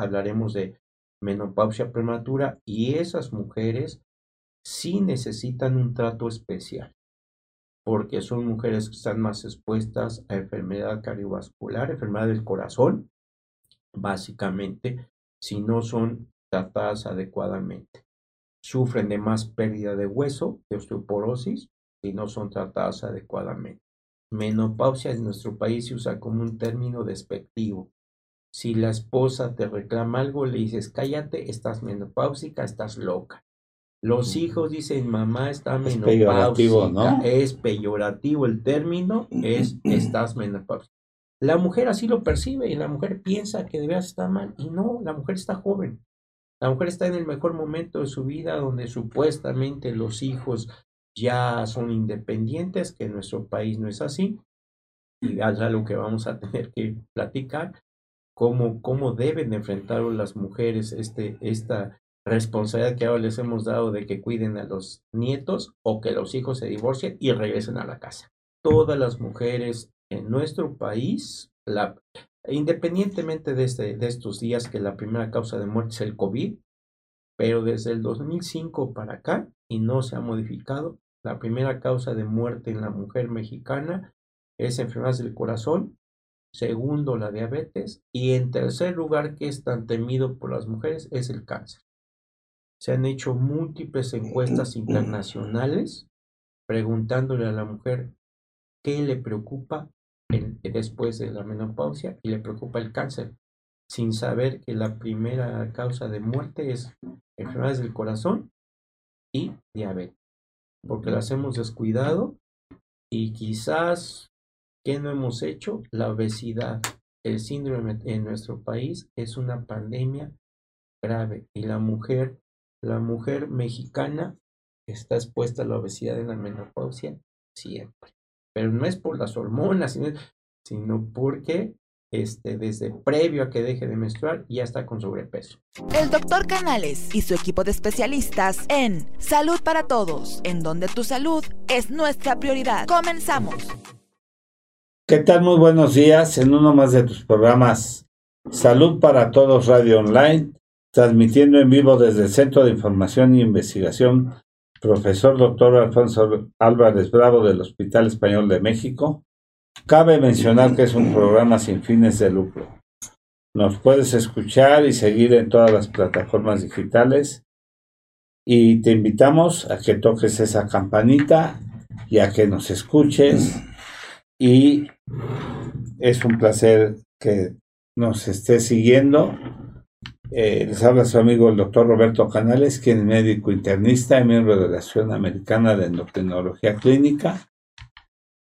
hablaremos de menopausia prematura y esas mujeres sí necesitan un trato especial porque son mujeres que están más expuestas a enfermedad cardiovascular, enfermedad del corazón, básicamente, si no son tratadas adecuadamente. Sufren de más pérdida de hueso, de osteoporosis, si no son tratadas adecuadamente. Menopausia en nuestro país se usa como un término despectivo. Si la esposa te reclama algo, le dices, cállate, estás menopáusica, estás loca. Los hijos dicen, mamá está menopáusica. Es peyorativo, ¿no? Es peyorativo el término, es estás menopáusica. La mujer así lo percibe y la mujer piensa que debe estar mal y no, la mujer está joven. La mujer está en el mejor momento de su vida donde supuestamente los hijos ya son independientes, que en nuestro país no es así. Y es algo que vamos a tener que platicar, cómo, cómo deben enfrentar las mujeres este, esta responsabilidad que ahora les hemos dado de que cuiden a los nietos o que los hijos se divorcien y regresen a la casa. Todas las mujeres en nuestro país, la, independientemente de, este, de estos días que la primera causa de muerte es el COVID, pero desde el 2005 para acá, y no se ha modificado, la primera causa de muerte en la mujer mexicana es enfermedades del corazón, segundo la diabetes. Y en tercer lugar que es tan temido por las mujeres es el cáncer. Se han hecho múltiples encuestas internacionales preguntándole a la mujer qué le preocupa después de la menopausia y le preocupa el cáncer, sin saber que la primera causa de muerte es enfermedades del corazón y diabetes, porque las hemos descuidado y quizás, ¿qué no hemos hecho? La obesidad, el síndrome en nuestro país es una pandemia grave y la mujer la mujer mexicana está expuesta a la obesidad en la menopausia siempre. Pero no es por las hormonas, sino, porque este, desde previo a que deje de menstruar ya está con sobrepeso. El doctor Canales y su equipo de especialistas en Salud para Todos, en donde tu salud es nuestra prioridad. Comenzamos. ¿Qué tal? Muy buenos días en uno más de tus programas Salud para Todos Radio Online transmitiendo en vivo desde el Centro de Información e Investigación, profesor doctor Alfonso Álvarez Bravo del Hospital Español de México. Cabe mencionar que es un programa sin fines de lucro. Nos puedes escuchar y seguir en todas las plataformas digitales y te invitamos a que toques esa campanita y a que nos escuches y es un placer que nos estés siguiendo eh, les habla su amigo el doctor Roberto Canales, quien es médico internista y miembro de la Asociación Americana de Endocrinología Clínica.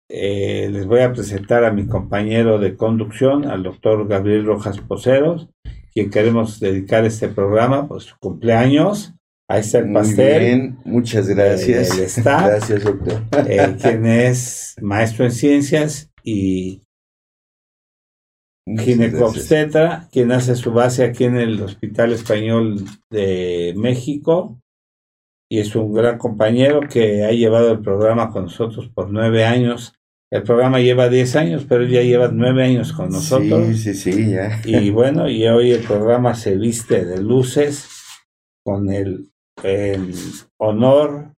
Eh, les voy a presentar a mi compañero de conducción, al doctor Gabriel Rojas Poceros, quien queremos dedicar este programa por su cumpleaños. Ahí está el pastel. bien, muchas gracias. gracias, doctor. Eh, quien es maestro en ciencias y ginecobstetra, quien hace su base aquí en el Hospital Español de México y es un gran compañero que ha llevado el programa con nosotros por nueve años. El programa lleva diez años, pero ya lleva nueve años con nosotros. Sí, sí, sí, ya. Y bueno, y hoy el programa se viste de luces con el, el honor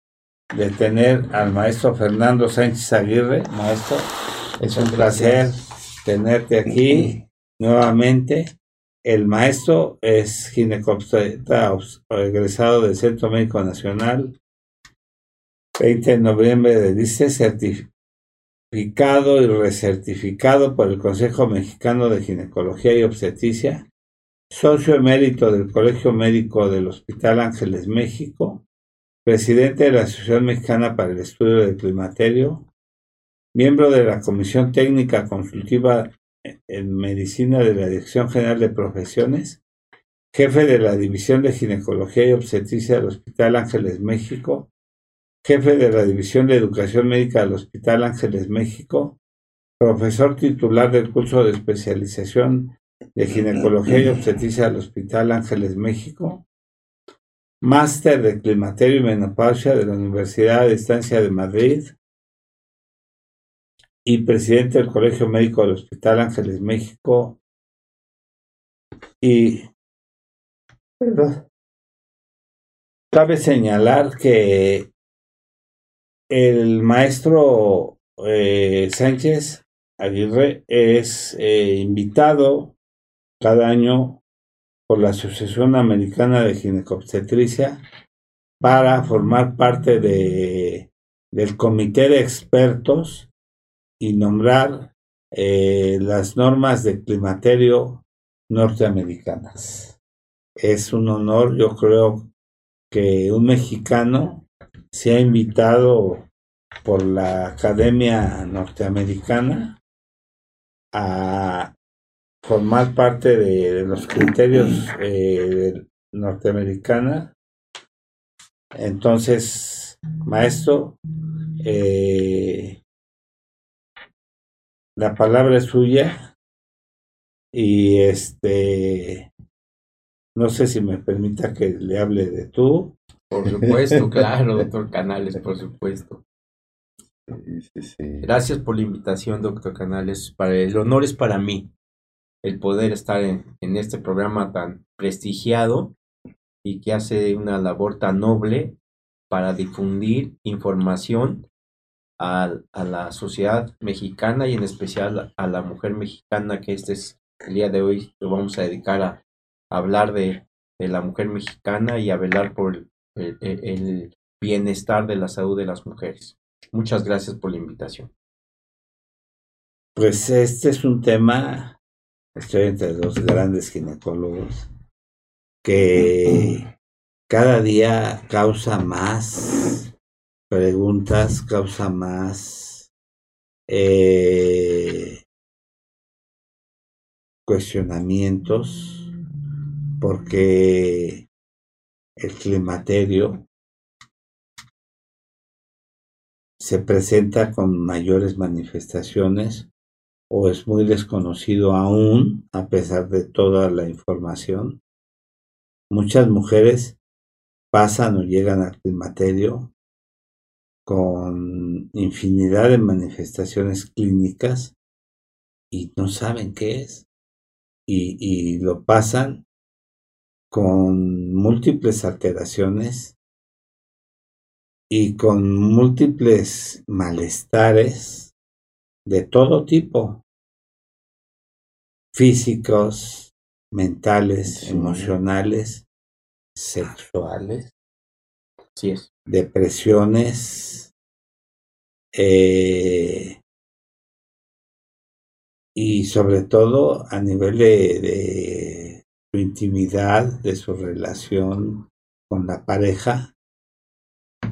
de tener al maestro Fernando Sánchez Aguirre. Maestro, es un placer tenerte aquí nuevamente. El maestro es ginecobstetra egresado del Centro Médico Nacional. 20 de noviembre de dice certificado y recertificado por el Consejo Mexicano de Ginecología y Obstetricia, socio emérito del Colegio Médico del Hospital Ángeles México, presidente de la Asociación Mexicana para el Estudio del Climaterio, miembro de la Comisión Técnica Consultiva en Medicina de la Dirección General de Profesiones, jefe de la División de Ginecología y Obstetricia del Hospital Ángeles México, jefe de la División de Educación Médica del Hospital Ángeles México, profesor titular del curso de especialización de Ginecología y Obstetricia del Hospital Ángeles México, máster de Climaterio y Menopausia de la Universidad de Estancia de Madrid, y presidente del Colegio Médico del Hospital Ángeles México. Y Cabe señalar que el maestro eh, Sánchez Aguirre es eh, invitado cada año por la Asociación Americana de Ginecobstetricia para formar parte de, del comité de expertos y nombrar eh, las normas de climaterio norteamericanas. Es un honor, yo creo que un mexicano se ha invitado por la Academia Norteamericana a formar parte de, los criterios eh, norteamericana. Entonces, maestro, eh, la palabra es suya y este no sé si me permita que le hable de tú. Por supuesto, claro, doctor Canales, por supuesto. Gracias por la invitación, doctor Canales. Para, el honor es para mí el poder estar en, en este programa tan prestigiado y que hace una labor tan noble para difundir información a, la sociedad mexicana y en especial a la mujer mexicana que este es el día de hoy lo vamos a dedicar a, hablar de, la mujer mexicana y a velar por el, el, el bienestar de la salud de las mujeres. Muchas gracias por la invitación. Pues este es un tema, estoy entre los grandes ginecólogos, que cada día causa más preguntas, causa más eh, cuestionamientos, porque el climaterio se presenta con mayores manifestaciones o es muy desconocido aún a pesar de toda la información. Muchas mujeres pasan o llegan al climaterio con infinidad de manifestaciones clínicas y no saben qué es. Y, y lo pasan con múltiples alteraciones y con múltiples malestares de todo tipo, físicos, mentales, sí. emocionales, sexuales, sí es. Depresiones, eh, y sobre todo a nivel de, su intimidad, de su relación con la pareja,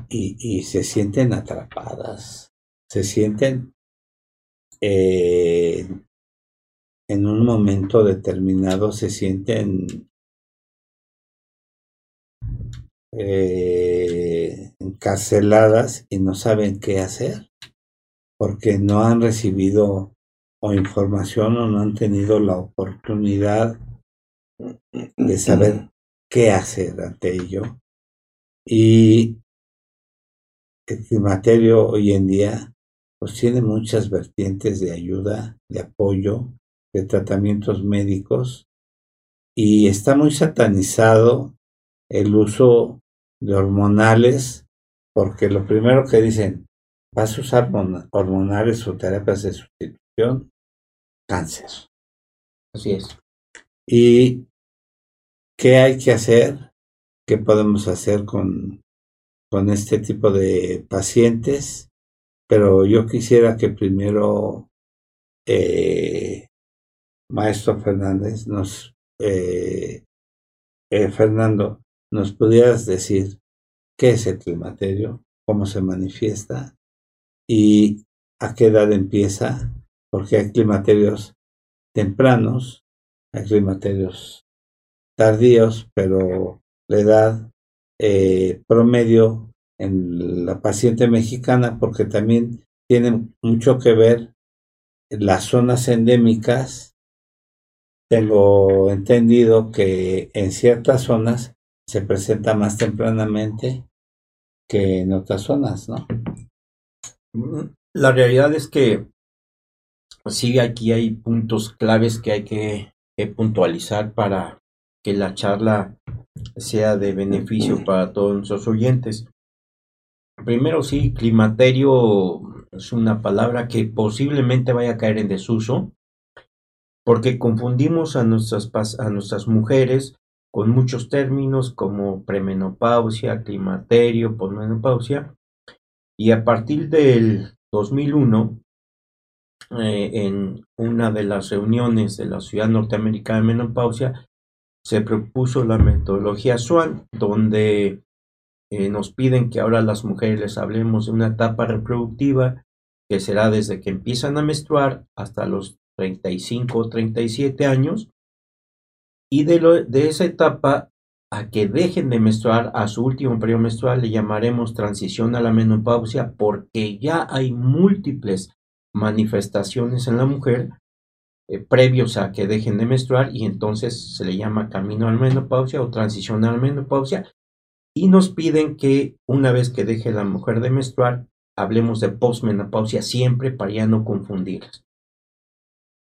y, y, se sienten atrapadas, se sienten eh, en un momento determinado, se sienten eh, encarceladas y no saben qué hacer, porque no han recibido o información o no han tenido la oportunidad de saber qué hacer ante ello. Y el climaterio hoy en día pues tiene muchas vertientes de ayuda, de apoyo, de tratamientos médicos y está muy satanizado el uso de hormonales porque lo primero que dicen, vas a usar hormonales o terapias de sustitución, cáncer. Así es. ¿Y qué hay que hacer? ¿Qué podemos hacer con con este tipo de pacientes, pero yo quisiera que primero, eh, maestro Fernández, nos, eh, eh, Fernando, nos pudieras decir qué es el climaterio, cómo se manifiesta y a qué edad empieza, porque hay climaterios tempranos, hay climaterios tardíos, pero la edad eh, promedio en la paciente mexicana porque también tiene mucho que ver las zonas endémicas. Tengo entendido que en ciertas zonas se presenta más tempranamente que en otras zonas, ¿no? La realidad es que sí, aquí hay puntos claves que hay que, que puntualizar para que la charla sea de beneficio para todos nuestros oyentes. Primero sí, climaterio es una palabra que posiblemente vaya a caer en desuso, porque confundimos a nuestras, a nuestras mujeres con muchos términos como premenopausia, climaterio, posmenopausia, y a partir del 2001, eh, en una de las reuniones de la Ciudad Norteamericana de Menopausia, se propuso la metodología SWAN, donde eh, nos piden que ahora las mujeres les hablemos de una etapa reproductiva que será desde que empiezan a menstruar hasta los 35 o 37 años y de, esa etapa a que dejen de menstruar a su último periodo menstrual le llamaremos transición a la menopausia porque ya hay múltiples manifestaciones en la mujer eh, previos a que dejen de menstruar y entonces se le llama camino a la menopausia o transición a la menopausia y nos piden que una vez que deje la mujer de menstruar, hablemos de postmenopausia siempre para ya no confundirlas.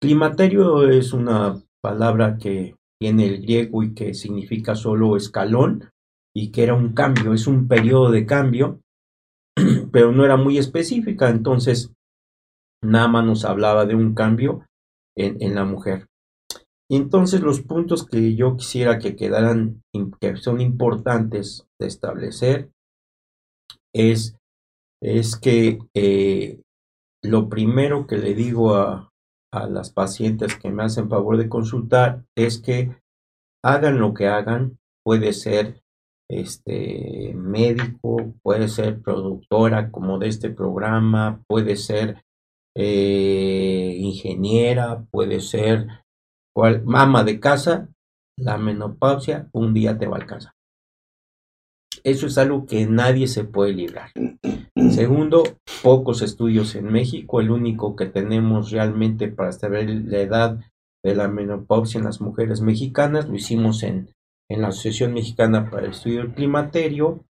Climaterio es una palabra que tiene el griego y que significa solo escalón y que era un cambio, es un periodo de cambio, pero no era muy específica, entonces nada más nos hablaba de un cambio en, en la mujer. Y entonces los puntos que yo quisiera que quedaran, que son importantes de establecer, es, es que eh, lo primero que le digo a, a las pacientes que me hacen favor de consultar es que hagan lo que hagan, puede ser este médico, puede ser productora como de este programa, puede ser eh, ingeniera, puede ser cual, mama de casa, la menopausia un día te va a alcanzar. Eso es algo que nadie se puede librar. Segundo, pocos estudios en México. El único que tenemos realmente para saber la edad de la menopausia en las mujeres mexicanas lo hicimos en, en la Asociación Mexicana para el Estudio del Climaterio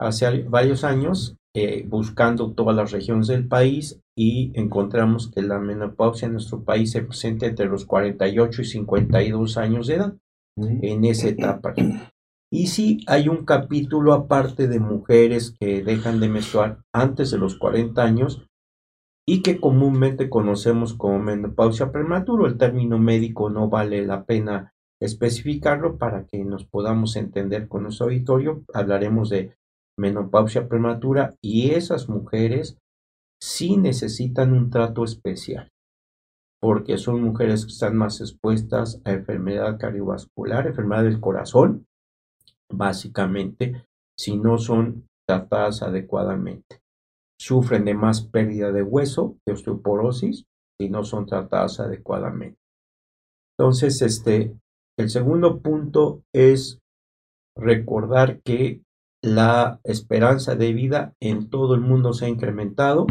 hace varios años, eh, buscando todas las regiones del país y encontramos que la menopausia en nuestro país se presenta entre los 48 y 52 años de edad, en esa etapa. Y sí hay un capítulo aparte de mujeres que dejan de menstruar antes de los 40 años y que comúnmente conocemos como menopausia prematura. El término médico no vale la pena especificarlo para que nos podamos entender con nuestro auditorio. Hablaremos de menopausia prematura y esas mujeres sí necesitan un trato especial, porque son mujeres que están más expuestas a enfermedad cardiovascular, enfermedad del corazón, básicamente, si no son tratadas adecuadamente. Sufren de más pérdida de hueso, de osteoporosis, si no son tratadas adecuadamente. Entonces, este, el segundo punto es recordar que la esperanza de vida en todo el mundo se ha incrementado.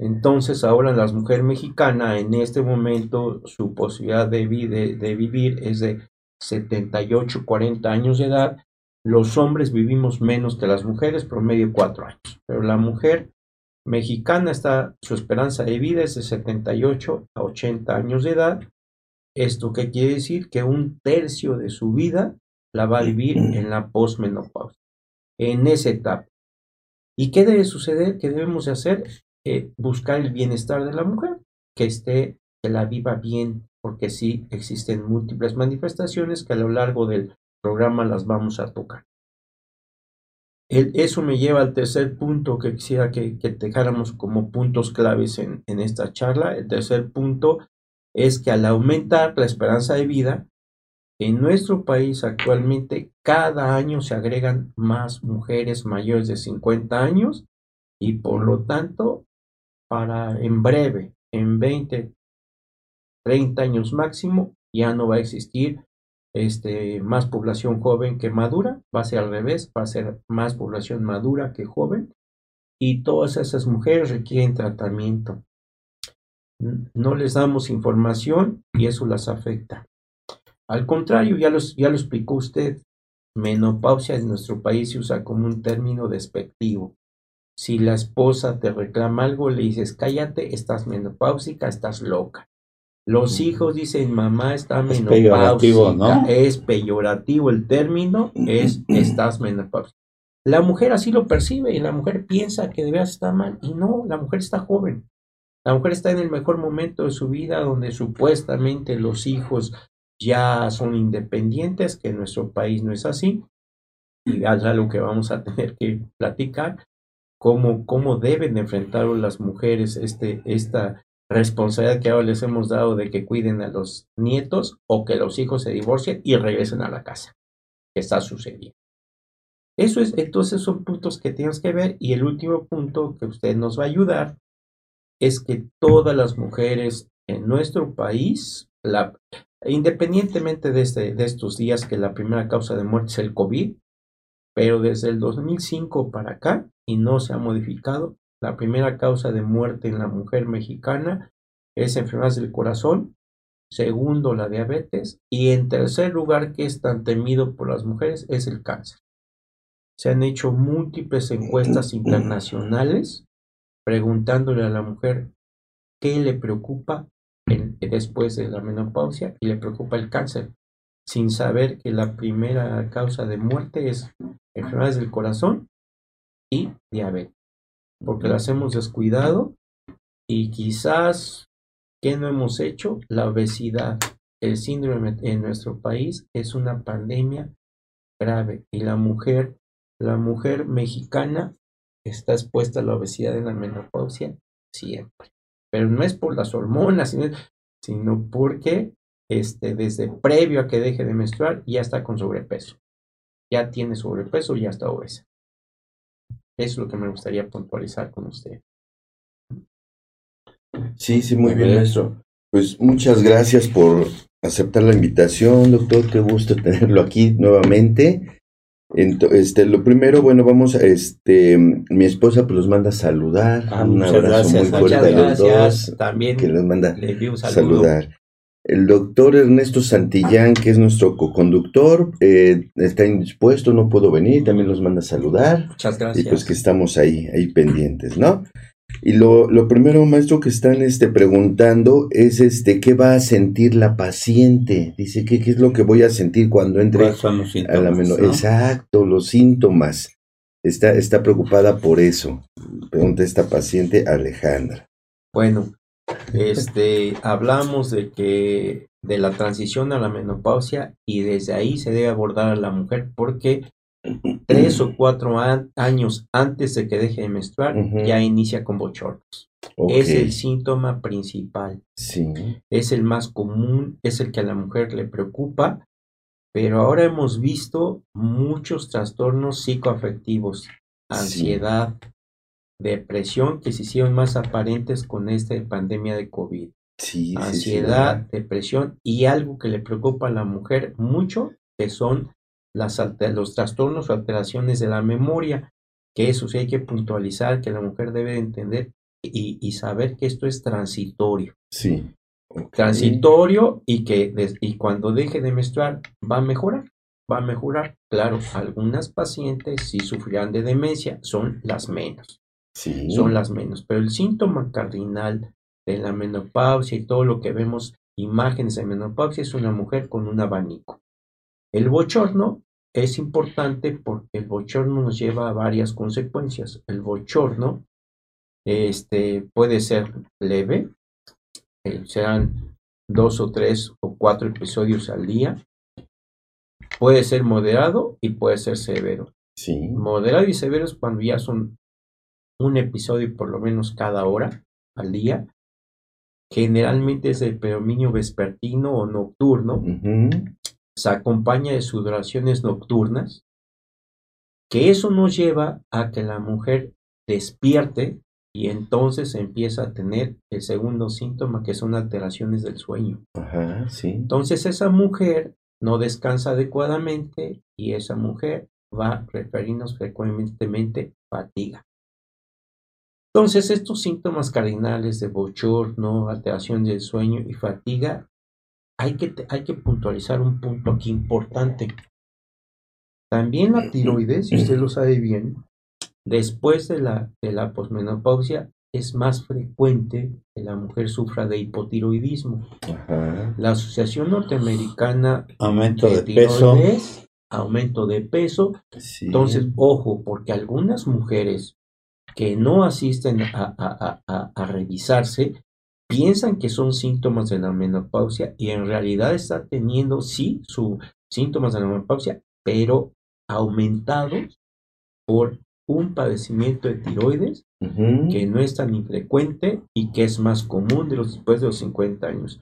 Entonces ahora las mujeres mexicanas en este momento su posibilidad de, de, vivir es de 78, 40 años de edad. Los hombres vivimos menos que las mujeres, promedio 4 años. Pero la mujer mexicana está, su esperanza de vida es de 78 a 80 años de edad. ¿Esto qué quiere decir? Que un tercio de su vida la va a vivir en la posmenopausia en esa etapa. ¿Y qué debe suceder? ¿Qué debemos de hacer? Eh, buscar el bienestar de la mujer, que esté, que la viva bien, porque sí existen múltiples manifestaciones que a lo largo del programa las vamos a tocar. eso me lleva al tercer punto que quisiera que, que dejáramos como puntos claves en, en esta charla. El tercer punto es que al aumentar la esperanza de vida, en nuestro país actualmente cada año se agregan más mujeres mayores de 50 años y por lo tanto para en breve, en 20, 30 años máximo, ya no va a existir este, más población joven que madura, va a ser al revés, va a ser más población madura que joven y todas esas mujeres requieren tratamiento. No les damos información y eso las afecta. Al contrario, ya, ya lo explicó usted, menopausia en nuestro país se usa como un término despectivo. Si la esposa te reclama algo, le dices, cállate, estás menopáusica, estás loca. Los hijos dicen, mamá está Es menopáusica. peyorativo, ¿no? Es peyorativo el término, es estás menopáusica. La mujer así lo percibe y la mujer piensa que de veras está mal y no, la mujer está joven. La mujer está en el mejor momento de su vida donde supuestamente los hijos ya son independientes, que en nuestro país no es así. Y es algo que vamos a tener que platicar, cómo, cómo deben de enfrentar las mujeres este, esta responsabilidad que ahora les hemos dado de que cuiden a los nietos o que los hijos se divorcien y regresen a la casa, que está sucediendo. Eso es, entonces son puntos que tienes que ver y el último punto que usted nos va a ayudar es que todas las mujeres en nuestro país, la, independientemente de, este, de estos días que la primera causa de muerte es el COVID, pero desde el 2005 para acá, y no se ha modificado, la primera causa de muerte en la mujer mexicana es enfermedades del corazón, segundo la diabetes, y en tercer lugar, que es tan temido por las mujeres, es el cáncer. Se han hecho múltiples encuestas internacionales preguntándole a la mujer qué le preocupa en- después de la menopausia y le preocupa el cáncer, sin saber que la primera causa de muerte es enfermedades del corazón y diabetes, porque las hemos descuidado y quizás, ¿qué no hemos hecho? La obesidad, el síndrome en nuestro país es una pandemia grave y la mujer, la mujer mexicana está expuesta a la obesidad en la menopausia siempre, pero no es por las hormonas, sino, sino porque este, desde previo a que deje de menstruar ya está con sobrepeso, ya tiene sobrepeso, ya está obesa. Eso es lo que me gustaría puntualizar con usted. Sí, sí, muy bien, maestro. Pues muchas gracias por aceptar la invitación, doctor. Qué gusto tenerlo aquí nuevamente. Ento- este, lo primero, bueno, vamos a, este, mi esposa pues los manda a saludar. Ah, un abrazo gracias. muy fuerte a los dos. También Que los manda le envío un a saludo. saludar. El doctor Ernesto Santillán, que es nuestro coconductor, eh, está indispuesto, no puedo venir, también los manda a saludar. Muchas Y gracias. pues que estamos ahí, ahí pendientes, ¿no? Y lo, lo primero, maestro, que están este, preguntando es este, ¿qué va a sentir la paciente? Dice, ¿qué, qué es lo que voy a sentir cuando entre ¿Cuáles son los a síntomas? la menor? no? Exacto, los síntomas. Está, está preocupada por eso. Pregunta esta paciente Alejandra. Bueno, este, hablamos de que de la transición a la menopausia y desde ahí se debe abordar a la mujer porque tres o cuatro años antes de que deje de menstruar ya inicia con bochornos. Es el síntoma principal, Sí, es el más común, es el que a la mujer le preocupa, pero ahora hemos visto muchos trastornos psicoafectivos, ansiedad, depresión que se hicieron más aparentes con esta pandemia de COVID sí, sí, sí, ansiedad, depresión y algo que le preocupa a la mujer mucho, que son las los trastornos o alteraciones de la memoria, que eso sí hay que puntualizar, que la mujer debe de entender y, y saber que esto es transitorio, Sí. ok. transitorio y que y cuando deje de menstruar va a mejorar, va a mejorar. Claro, algunas pacientes sí sufrirán de demencia, son las menos Sí. son las menos. Pero el síntoma cardinal de la menopausia y todo lo que vemos, imágenes de menopausia, es una mujer con un abanico. El bochorno es importante porque el bochorno nos lleva a varias consecuencias. El bochorno este, puede ser leve, eh, serán dos o tres o cuatro episodios al día. Puede ser moderado y puede ser severo. Sí. Moderado y severo es cuando ya son un episodio por lo menos cada hora al día. Generalmente es el predominio vespertino o nocturno. Se acompaña de sudoraciones nocturnas. Que eso nos lleva a que la mujer despierte y entonces empieza a tener el segundo síntoma que son alteraciones del sueño. Ajá, sí. Entonces esa mujer no descansa adecuadamente y esa mujer va a referirnos frecuentemente fatiga. Entonces estos síntomas cardinales de bochorno, alteración del sueño y fatiga, hay que, hay que puntualizar un punto aquí importante. También la tiroides, si usted lo sabe bien, después de la, de la posmenopausia es más frecuente que la mujer sufra de hipotiroidismo. Ajá. La Asociación Norteamericana Aumento de de peso. tiroides, aumento de peso. Sí. Entonces, ojo, porque algunas mujeres que no asisten a, a- a- a- revisarse piensan que son síntomas de la menopausia y en realidad está teniendo, sí, sus síntomas de la menopausia, pero aumentados por un padecimiento de tiroides que no es tan infrecuente y que es más común de los, después de los 50 años.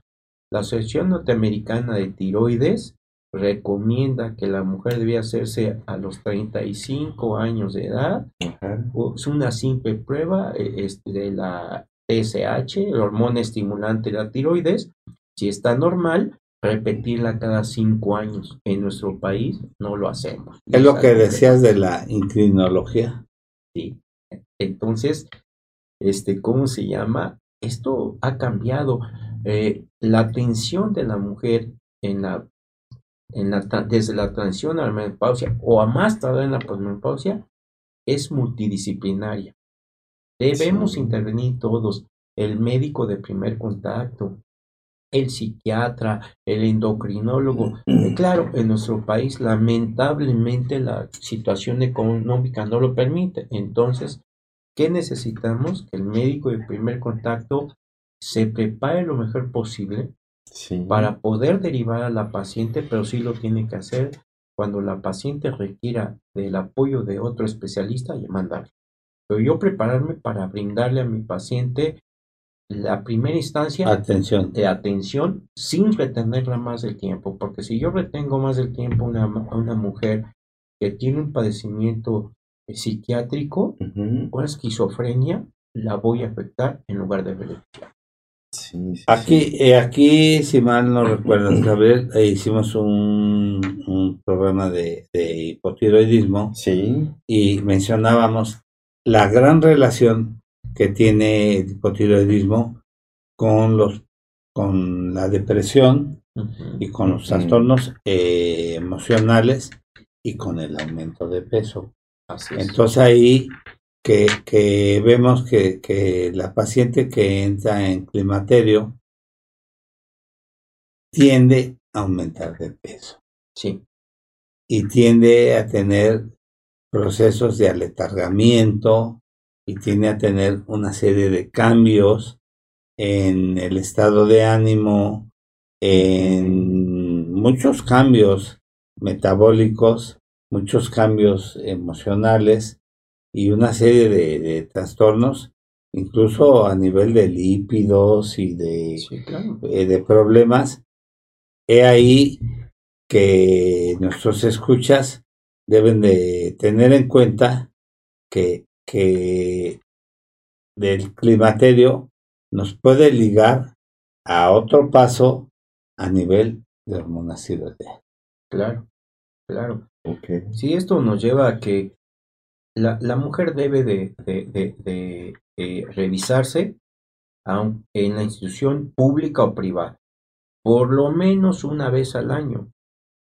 La Asociación Norteamericana de Tiroides recomienda que la mujer debía hacerse a los 35 años de edad. Ajá. una simple prueba este, de la TSH, el hormona estimulante de la tiroides. Si está normal, repetirla cada 5 años. En nuestro país no lo hacemos. Es lo que decías de la inclinología. Sí. Entonces, este, ¿cómo se llama? Esto ha cambiado. Eh, la atención de la mujer en la, en la, desde la transición a la menopausia o a más tarde en la posmenopausia es multidisciplinaria. Debemos Sí. intervenir todos, el médico de primer contacto, el psiquiatra, el endocrinólogo. Eh, Claro, en nuestro país lamentablemente la situación económica no lo permite. Entonces, ¿qué necesitamos? Que el médico de primer contacto se prepare lo mejor posible Sí. para poder derivar a la paciente, pero sí lo tiene que hacer cuando la paciente requiera del apoyo de otro especialista y mandarle. Pero yo prepararme para brindarle a mi paciente la primera instancia Atención. de atención sin retenerla más del tiempo, porque si yo retengo más del tiempo a una, una mujer que tiene un padecimiento eh, psiquiátrico Ujú. o esquizofrenia, la voy a afectar en lugar de beneficiar. Sí, sí, Aquí, sí. eh, aquí, si mal no recuerdas, Gabriel, eh, hicimos un, un programa de, de hipotiroidismo Sí. y mencionábamos la gran relación que tiene el hipotiroidismo con los con la depresión y con los trastornos eh, emocionales y con el aumento de peso. Así. Entonces ahí que, que vemos que, que la paciente que entra en climaterio tiende a aumentar de peso. Sí, y tiende a tener procesos de aletargamiento y tiende a tener una serie de cambios en el estado de ánimo, en muchos cambios metabólicos, muchos cambios emocionales y una serie de, de trastornos, incluso a nivel de lípidos y de, sí, claro. eh, de problemas. He ahí que nuestros escuchas deben de tener en cuenta que, que del climaterio nos puede ligar a otro paso a nivel de hormonas tiroideas. Claro, claro. Ok. Sí, esto nos lleva a que la, la mujer debe de, de- de- de, eh, revisarse en la institución pública o privada, por lo menos una vez al año,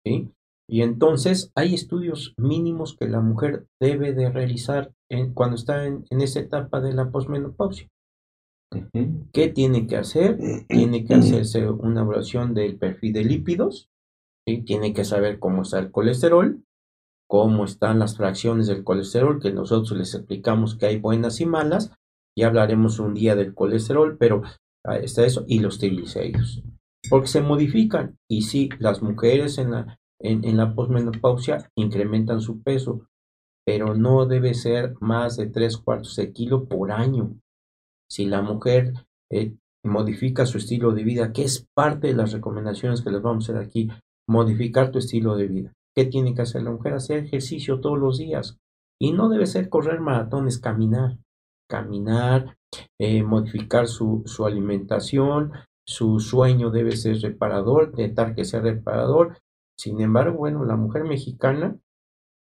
¿sí? Y entonces hay estudios mínimos que la mujer debe de realizar en- cuando está en, en esa etapa de la posmenopausia. ¿Qué tiene que hacer? Tiene que hacerse una evaluación del perfil de lípidos, ¿sí? tiene que saber cómo está el colesterol, cómo están las fracciones del colesterol, que nosotros les explicamos que hay buenas y malas, y hablaremos un día del colesterol, pero ah, está eso, y los triglicéridos, porque se modifican, y sí, las mujeres en la, en, en la posmenopausia incrementan su peso, pero no debe ser más de tres cuartos de kilo por año. Si la mujer eh, modifica su estilo de vida, que es parte de las recomendaciones que les vamos a hacer aquí, modificar tu estilo de vida. ¿Qué tiene que hacer la mujer? Hacer ejercicio todos los días. Y no debe ser correr maratones, caminar. Caminar, eh, modificar su, su alimentación, su sueño debe ser reparador, intentar que sea reparador. Sin embargo, bueno, la mujer mexicana,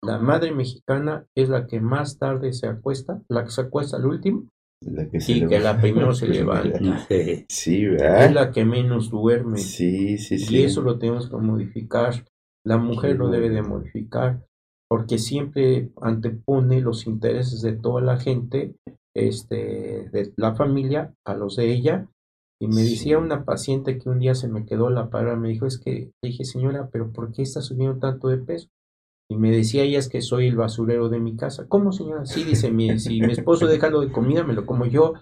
la madre mexicana es la que más tarde se acuesta, la que se acuesta al último, La que se y que la primero se levanta. Sí. Sí, Es ¿verdad? la que menos duerme. Sí, sí, sí. Y eso lo tenemos que modificar. La mujer lo debe de modificar porque siempre antepone los intereses de toda la gente este, de la familia a los de ella. Y me Sí. decía una paciente que un día se me quedó la palabra, me dijo, es que le dije, señora, pero ¿por qué está subiendo tanto de peso? Y me decía ella, es que soy el basurero de mi casa. ¿Cómo, señora? Sí, dice, mi, si mi esposo deja algo de comida, me lo como yo.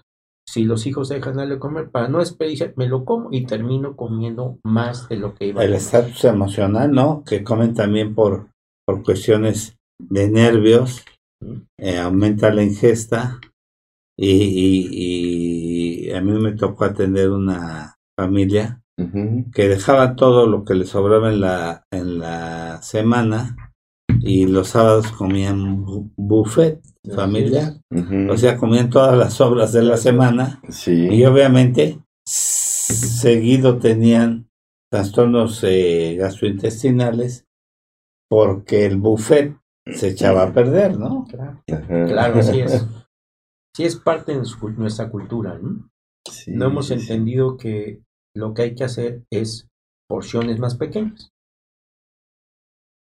Si los hijos dejan de comer, para no desperdiciar, me lo como y termino comiendo más de lo que iba a El estatus emocional, ¿no? Que comen también por, por cuestiones de nervios, eh, aumenta la ingesta y, y- y a mí me tocó atender una familia que dejaba todo lo que les sobraba en la, en la semana y los sábados comían bu- Ujú. o sea, comían todas las sobras de la semana sí. y obviamente seguido tenían trastornos eh, gastrointestinales porque el buffet se echaba a perder, ¿no? Claro, claro, así es. Sí es parte de su- nuestra cultura, ¿no? Sí, no hemos sí, sí. entendido que lo que hay que hacer es porciones más pequeñas,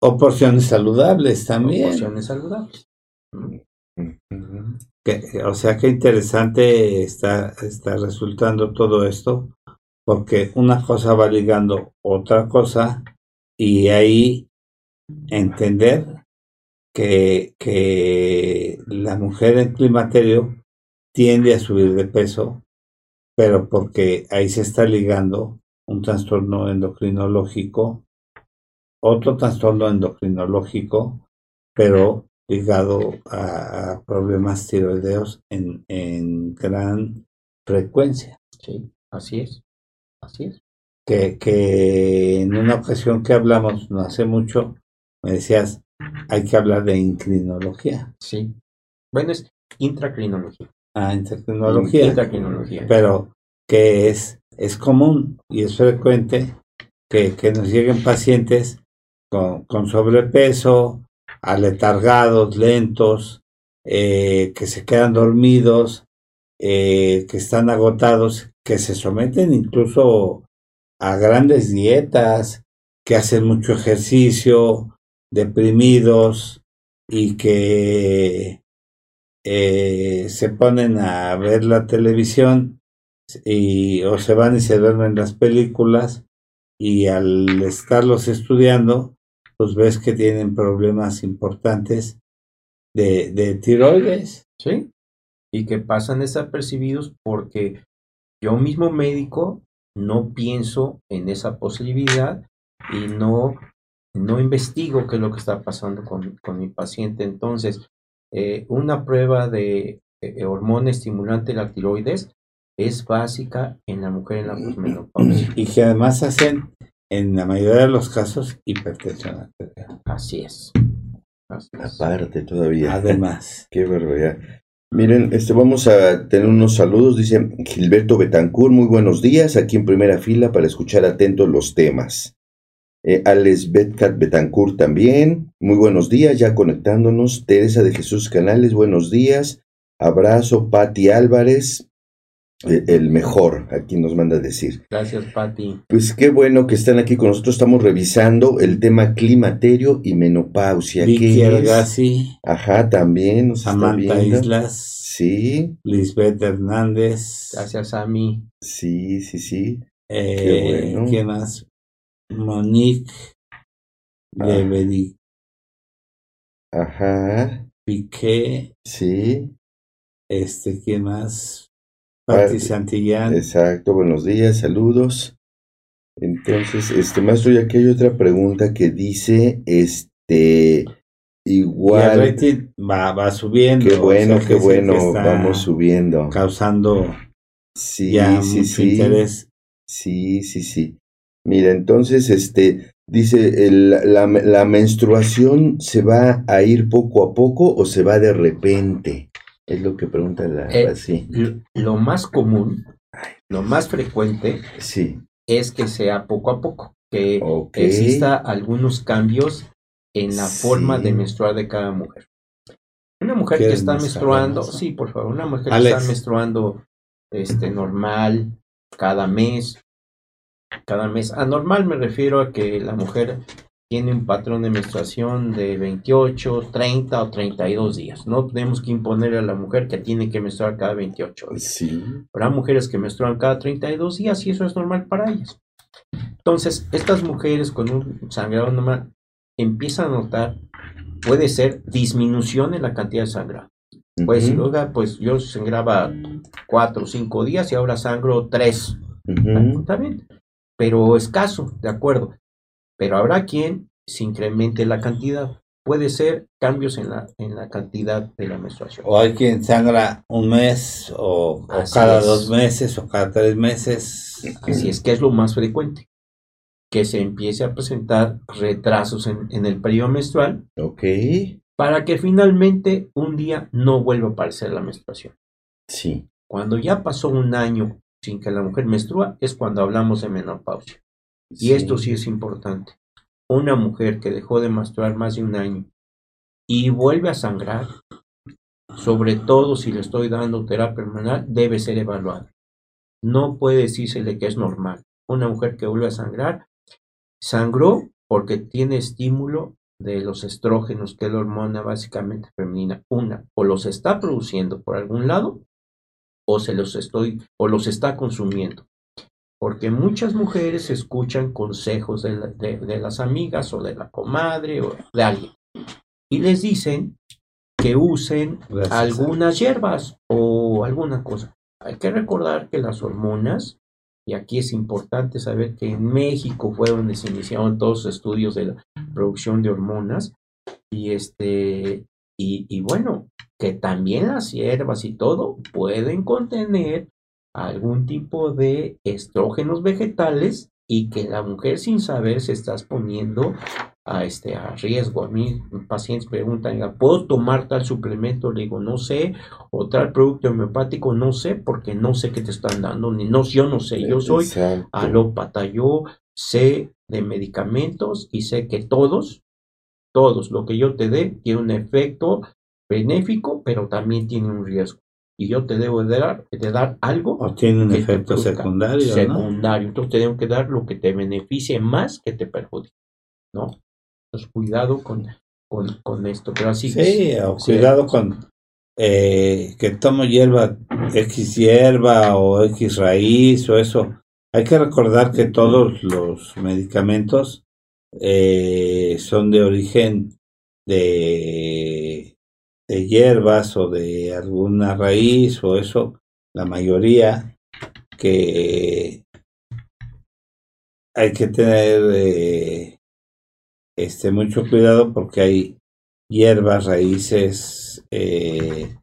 O porciones saludables o también. porciones saludables. ¿no? Que- o sea, qué interesante está, está resultando todo esto, porque una cosa va ligando otra cosa y ahí entender que, que la mujer en climaterio tiende a subir de peso, pero porque ahí se está ligando un trastorno endocrinológico, otro trastorno endocrinológico, pero ligado a, problemas tiroideos en, en gran frecuencia. Sí, así es. Así es. Que, que en una ocasión que hablamos no hace mucho, me decías, hay que hablar de inclinología. Sí. Bueno, es intracrinología. Ah, endocrinología. Intracrinología. pero que es, es común y es frecuente que, que nos lleguen pacientes con, con sobrepeso, aletargados, lentos, eh, que se quedan dormidos, eh, que están agotados, que se someten incluso a grandes dietas, que hacen mucho ejercicio, deprimidos y que eh, se ponen a ver la televisión y o se van y se duermen las películas y al estarlos estudiando pues ves que tienen problemas importantes de, de tiroides Sí. Y que pasan desapercibidos porque yo mismo médico no pienso en esa posibilidad y no, no investigo qué es lo que está pasando con, con mi paciente. Entonces, eh, una prueba de eh, hormona estimulante de la tiroides es básica en la mujer en la posmenopausia. y que además hacen en la mayoría de los casos hipertensión arterial. Así es. Así es. Aparte todavía. Además, Qué barbaridad. Miren, este, vamos a tener unos saludos. Dice Gilberto Betancourt, muy buenos días, aquí en primera fila para escuchar atentos los temas. Eh, Alex Betcat Betancourt también, muy buenos días, ya conectándonos. Teresa de Jesús Canales, buenos días. Abrazo, Patti Álvarez, el mejor, aquí nos manda a decir. Gracias, Patti. Pues qué bueno que están aquí con nosotros. Estamos revisando el tema climaterio y menopausia. ¿Qué Vicky? Argasi, Ajá, también nos está Samantha viendo. Islas, Sí, Lisbeth Hernández, Gracias, Ami. sí, sí, sí. eh, bueno. ¿quién más? Monique Ah. de Ajá, Piqué, sí, este, ¿quién más? Patti Ah, Santillán, exacto. Buenos días, saludos. Entonces, este maestro, y aquí hay otra pregunta que dice, este, y el igual, rating va, va subiendo. qué o bueno, sea, qué bueno, vamos subiendo. Causando Sí, ya sí, sí. interés. Sí, sí, sí. Mira, entonces, este, dice, el- la, la menstruación se va a ir poco a poco o se va de repente? Es lo que pregunta la, Eh, sí, Lo- Lo más común, lo más frecuente sí, es que sea poco a poco, que exista algunos cambios en la Sí. forma de menstruar de cada mujer. Una mujer que ¿Quieres está menstruando, sí, por favor, una mujer que está menstruando este normal cada mes, cada mes. Anormal me refiero a que la mujer tiene un patrón de menstruación de 28, 30 o 32 días. No tenemos que imponerle a la mujer que tiene que menstruar cada 28 días. Sí. Habrá mujeres que menstruan cada 32 días y eso es normal para ellas. Entonces, estas mujeres con un sangrado normal empiezan a notar, puede ser disminución en la cantidad de sangrado. Puede decir, oiga, pues yo sangraba 4 o 5 días y ahora sangro 3. ujú. Está bien, pero escaso, de acuerdo. Pero habrá quien se incremente la cantidad. Puede ser cambios en la, en la cantidad de la menstruación. O hay quien sangra un mes, o, o cada es. dos meses, o cada tres meses. Así es que es lo más frecuente. Que se empiece a presentar retrasos en, en el periodo menstrual Ok. para que finalmente un día no vuelva a aparecer la menstruación. Sí. Cuando ya pasó un año sin que la mujer menstrua es cuando hablamos de menopausia. Y sí. esto sí es importante. Una mujer que dejó de menstruar más de un año y vuelve a sangrar, sobre todo si le estoy dando terapia hormonal, debe ser evaluada. No puede decírsele que es normal. Una mujer que vuelve a sangrar, sangró porque tiene estímulo de los estrógenos, que es la hormona básicamente femenina. Una, o los está produciendo por algún lado, o se los estoy, o los está consumiendo porque muchas mujeres escuchan consejos de, la- de- de las amigas o de la comadre o de alguien y les dicen que usen Gracias. algunas hierbas o alguna cosa. Hay que recordar que las hormonas, y aquí es importante saber que en México fue donde se iniciaron todos los estudios de la producción de hormonas y este y, y bueno, que también las hierbas y todo pueden contener algún tipo de estrógenos vegetales y que la mujer sin saber se está exponiendo a este a riesgo. A mí pacientes preguntan, "Oiga, ¿puedo tomar tal suplemento? Le digo, no sé, o tal producto homeopático, no sé, porque no sé qué te están dando, ni no, yo no sé, yo soy Exacto. alópata, yo sé de medicamentos y sé que todos, todos, lo que yo te dé tiene un efecto benéfico, pero también tiene un riesgo. Y yo te debo de dar, de dar algo O tiene un efecto produzca secundario, ¿no? secundario. Entonces tenemos que dar lo que te beneficie más que te perjudique, ¿no? Entonces cuidado con, con, con esto. Pero así Sí, o sí. cuidado con eh, que tomo hierba, X hierba o X raíz o eso. Hay que recordar que todos los medicamentos eh, son de origen de, de hierbas o de alguna raíz o eso, la mayoría que hay que tener eh, este mucho cuidado porque hay hierbas, raíces eh,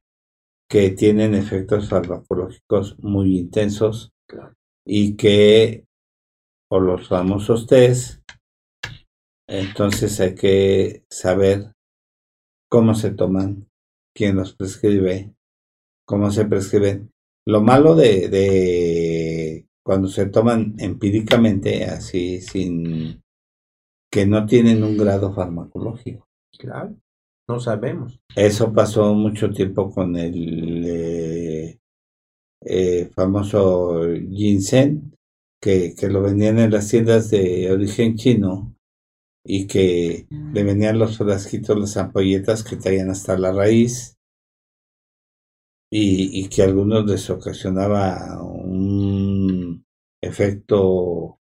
que tienen efectos farmacológicos muy intensos y que por los famosos test, entonces hay que saber cómo se toman, quién los prescribe, cómo se prescriben. Lo malo de, de cuando se toman empíricamente, así sin que no tienen un grado farmacológico. Claro, no sabemos. Eso pasó mucho tiempo con el eh, eh, famoso ginseng, que, que lo vendían en las tiendas de origen chino y que le venían los frasquitos, las ampolletas que traían hasta la raíz y, y que a algunos les ocasionaba un efecto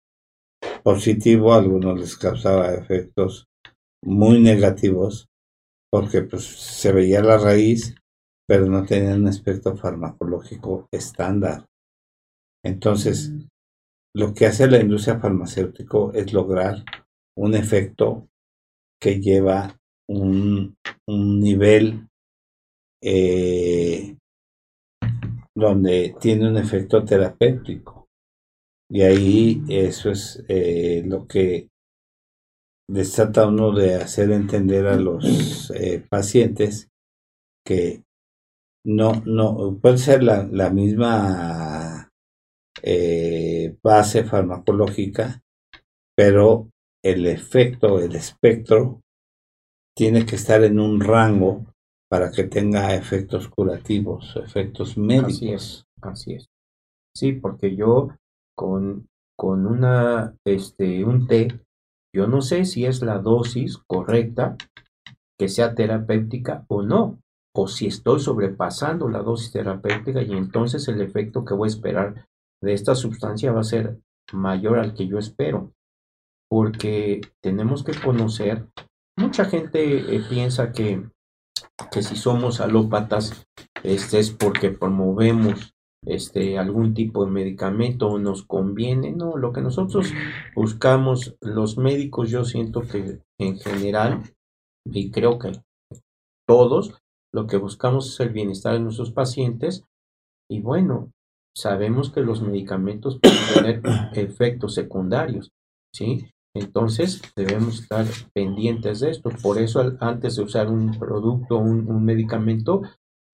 positivo, a algunos les causaba efectos muy negativos porque pues se veía la raíz pero no tenía un aspecto farmacológico estándar. Entonces, lo que hace la industria farmacéutica es lograr un efecto que lleva un, un nivel eh, donde tiene un efecto terapéutico. Y ahí eso es eh, lo que les trata uno de hacer entender a los eh, pacientes que no, no, puede ser la, la misma base farmacológica, pero el efecto, el espectro, tiene que estar en un rango para que tenga efectos curativos, efectos médicos. Así es, así es. Sí, porque yo con, con una, este, un té Yo no sé si es la dosis correcta, que sea terapéutica o no, o si estoy sobrepasando la dosis terapéutica y entonces el efecto que voy a esperar de esta sustancia va a ser mayor al que yo espero. Porque tenemos que conocer, mucha gente eh, piensa que, que si somos alópatas, este es porque promovemos este, algún tipo de medicamento o nos conviene. No, lo que nosotros buscamos, los médicos, yo siento que en general, y creo que todos, lo que buscamos es el bienestar de nuestros pacientes. Y bueno, sabemos que los medicamentos pueden tener efectos secundarios, ¿sí? Entonces debemos estar pendientes de esto. Por eso antes de usar un producto, un, un medicamento,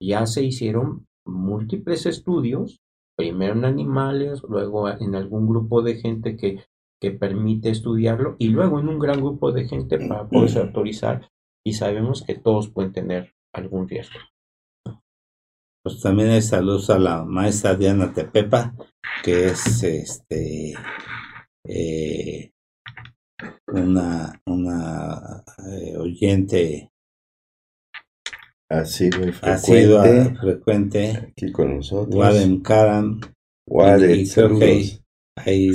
ya se hicieron múltiples estudios, primero en animales, luego en algún grupo de gente que, que permite estudiarlo y luego en un gran grupo de gente para poderse autorizar y sabemos que todos pueden tener algún riesgo. Pues también hay saludos a la maestra Diana Tepepa, que es este eh, una, una eh, oyente ha sido frecuente, frecuente aquí con nosotros. Wadem Karam. Wadem,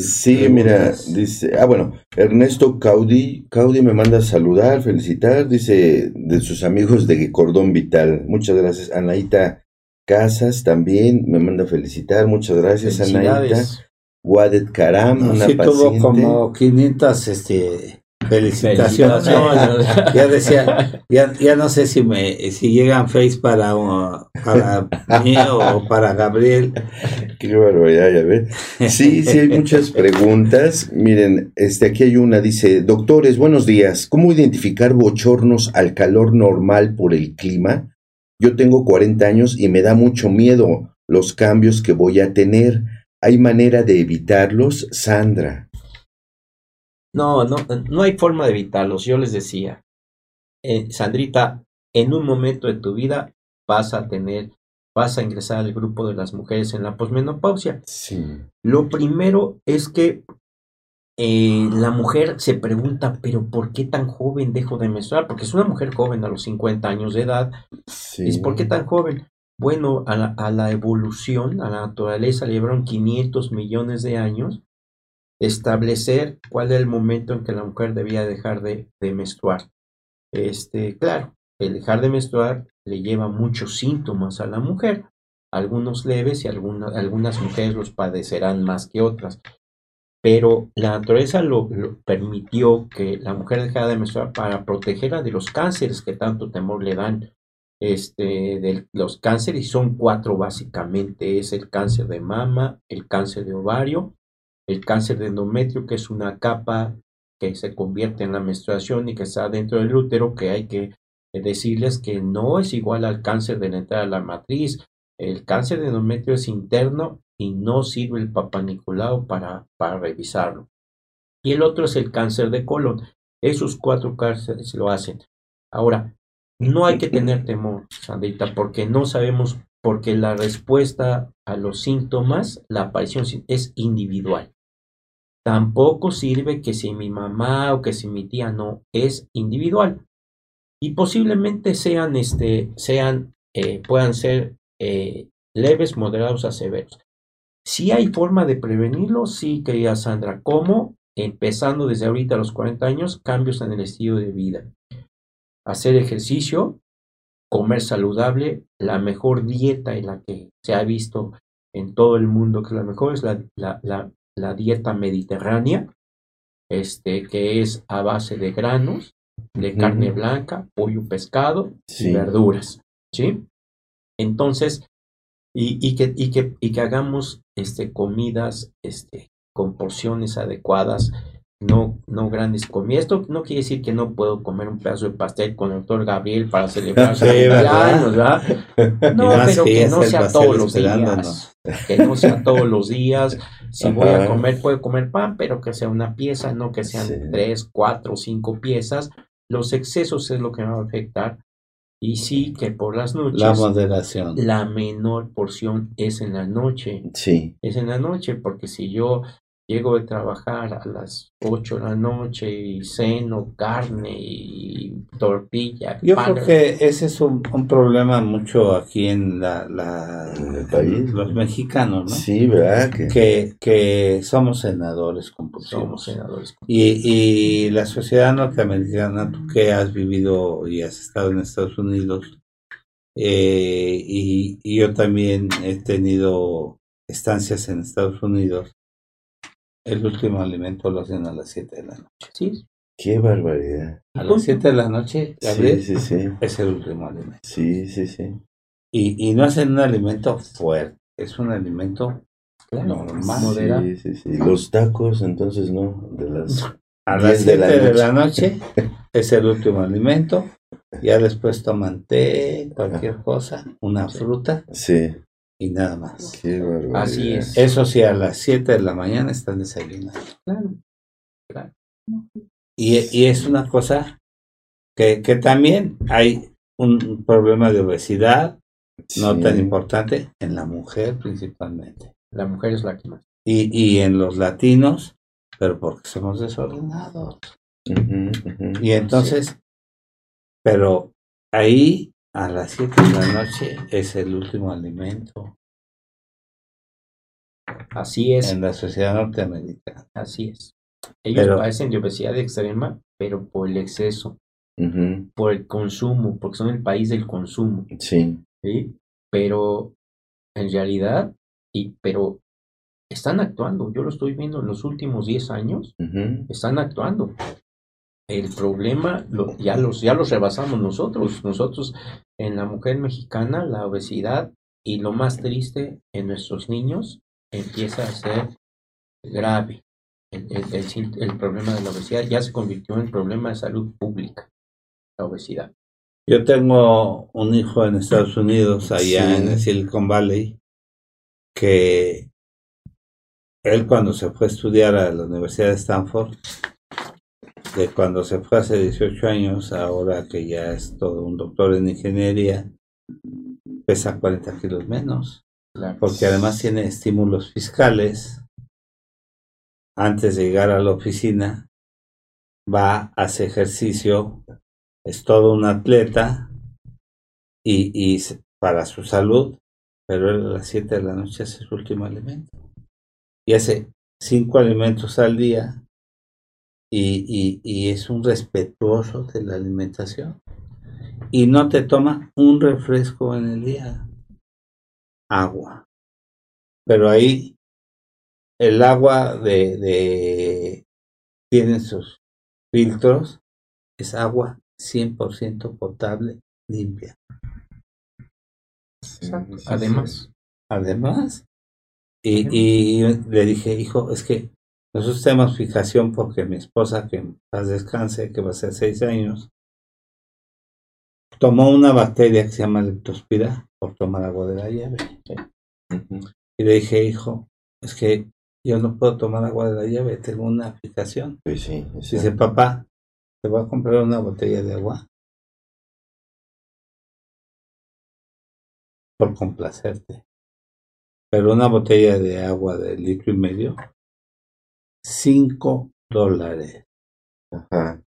Sí, mira, dice, ah, bueno, Ernesto Caudi, Caudi me manda a saludar, felicitar, dice, de sus amigos de Cordón Vital. Muchas gracias. Anaita Casas también me manda a felicitar, muchas gracias, Anaita. Wadet Karam, una sí, tuvo como 500 este, Felicitaciones. ya decía, ya, ya, no sé si me si llegan face para, para mí o para Gabriel. Qué barbaridad, ya ves. Sí, sí, hay muchas preguntas. Miren, este aquí hay una, dice, doctores, buenos días. ¿Cómo identificar bochornos al calor normal por el clima? Yo tengo 40 años y me da mucho miedo los cambios que voy a tener. ¿Hay manera de evitarlos, Sandra? No, no, no hay forma de evitarlos. Yo les decía, eh, Sandrita, en un momento de tu vida vas a tener, vas a ingresar al grupo de las mujeres en la posmenopausia. Sí. Lo primero es que eh, la mujer se pregunta, pero ¿por qué tan joven dejo de menstruar? Porque es una mujer joven a los 50 años de edad. Sí. ¿Es por qué tan joven? Bueno, a la, evolución, a la naturaleza le llevaron 500 millones de años establecer cuál era el momento en que la mujer debía dejar de, menstruar. Este, claro, el dejar de menstruar le lleva muchos síntomas a la mujer, algunos leves y algunas mujeres los padecerán más que otras. Pero la naturaleza lo, permitió que la mujer dejara de menstruar para protegerla de los cánceres que tanto temor le dan. Este, de los cánceres son cuatro básicamente, es el cáncer de mama, el cáncer de ovario, el cáncer de endometrio, que es una capa que se convierte en la menstruación y que está dentro del útero, que hay que decirles que no es igual al cáncer de la entrada de la matriz. El cáncer de endometrio es interno y no sirve el papaniculado para, para revisarlo. Y el otro es el cáncer de colon. Esos cuatro cánceres lo hacen. Ahora, no hay que tener temor, Sandrita, porque no sabemos, porque la respuesta a los síntomas, la aparición es individual. Tampoco sirve que si mi mamá o que si mi tía no, es individual. Y posiblemente sean, este, sean, eh, puedan ser eh, leves, moderados a severos. Si hay forma de prevenirlo, sí, querida Sandra. ¿Cómo? Empezando desde ahorita a los 40 años, cambios en el estilo de vida. Hacer ejercicio, comer saludable, la mejor dieta en la que se ha visto en todo el mundo que la mejor es la, la, la dieta mediterránea, este, que es a base de granos, de carne blanca, pollo, pescado y verduras, ¿sí? Entonces, y, y, que, y, que, y que hagamos este, comidas este, con porciones adecuadas no, no grandes comidas. Esto no quiere decir que no puedo comer un pedazo de pastel con el doctor Gabriel para celebrar su cumpleaños, ¿verdad? No, pero que no sea todos los días. Que no sea todos los días. Si voy a comer, puedo comer pan, pero que sea una pieza, no que sean tres, cuatro, cinco piezas. Los excesos es lo que me va a afectar. Y sí que por las noches. La moderación. La menor porción es en la noche. Sí. Es en la noche, porque si yo Llego de trabajar a las 8 de la noche y ceno carne y tortilla. Yo pan. creo que ese es un, un problema mucho aquí en la, la- En el país. los mexicanos, ¿no? Sí, ¿verdad? Que, Que, que somos senadores compulsivos. Somos senadores. Y, y la sociedad norteamericana, tú que has vivido y has estado en Estados Unidos, eh, y, y yo también he tenido estancias en Estados Unidos, el último alimento lo hacen a las 7 de la noche. Sí, qué barbaridad. A las 7 de la noche, Sí, Gabriel, sí, sí. es el último alimento. Sí, sí, sí. Y, y no hacen un alimento fuerte, es un alimento claro. normal. Moderado. Sí, sí, sí. Los tacos, entonces, ¿no? De las... A 10 las de 7 la de, noche. la noche es el último alimento. Ya después toman té, cualquier cosa, una fruta Sí, y nada más. qué barbaridad. Así es. Eso sí, a las 7 de la mañana están desayunando. Claro. Y, y es una cosa que, que también hay un problema de obesidad, no tan importante, en la mujer principalmente. La mujer es la que más. Y, y en los latinos, pero porque somos desordenados. Y entonces, pero ahí a las 7 de la noche es el último alimento Así es. en la sociedad norteamericana. Así es. Ellos Pero- padecen de obesidad extrema, pero por el exceso, por el consumo, porque son el país del consumo. Sí. ¿sí? Pero en realidad, y, pero están actuando. Yo lo estoy viendo en los últimos 10 años, están actuando. El problema lo- ya, los, ya los rebasamos nosotros. Nosotros en la mujer mexicana, la obesidad y lo más triste en nuestros niños empieza a ser grave. El, el- el problema de la obesidad ya se convirtió en problema de salud pública, la obesidad. Yo tengo un hijo en Estados Unidos, allá Sí. en el Silicon Valley, que él cuando se fue a estudiar a la Universidad de Stanford, de cuando se fue hace 18 años, ahora que ya es todo un doctor en ingeniería, pesa 40 kilos menos, Claro. porque además tiene estímulos fiscales. Antes de llegar a la oficina, va, hace ejercicio, es todo un atleta y, y para su salud, pero él a las 7 de la noche hace su último alimento. Y hace cinco alimentos al día y, y, y es un respetuoso de la alimentación. Y no te toma un refresco en el día. Agua. Pero ahí el agua de, de tiene sus filtros, es agua 100% potable, limpia. Sí, Además, Además, y, y le dije, hijo, es que nosotros tenemos fijación porque mi esposa, que paz descanse, que va a ser seis años, tomó una bacteria que se llama leptospira por tomar agua de la llave. Y le dije, hijo, es que yo no puedo tomar agua de la llave, tengo una fijación. Pues sí. Dice, papá, te voy a comprar una botella de agua. Por complacerte. Pero una botella de agua de litro y medio, cinco dólares. Ajá.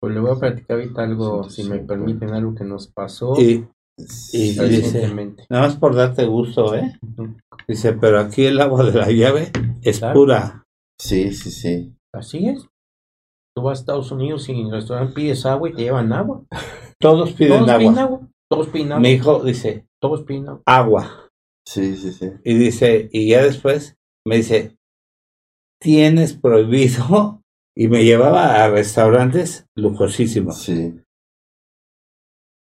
pues le voy a platicar ahorita algo, si me 150. permiten, algo que nos pasó Y, y dice, nada más por darte gusto, ¿eh? Dice, pero aquí el agua de la llave es Claro. pura. Sí, sí, sí. Así es. Tú vas a Estados Unidos y en el restaurante pides agua y te llevan agua. Todos piden Todos agua. piden agua. Todos piden agua. Mi hijo dice, Todos piden agua. agua. Sí, sí, sí. Y dice, y ya después me dice, tienes prohibido. Y me llevaba a restaurantes lujosísimos. Sí.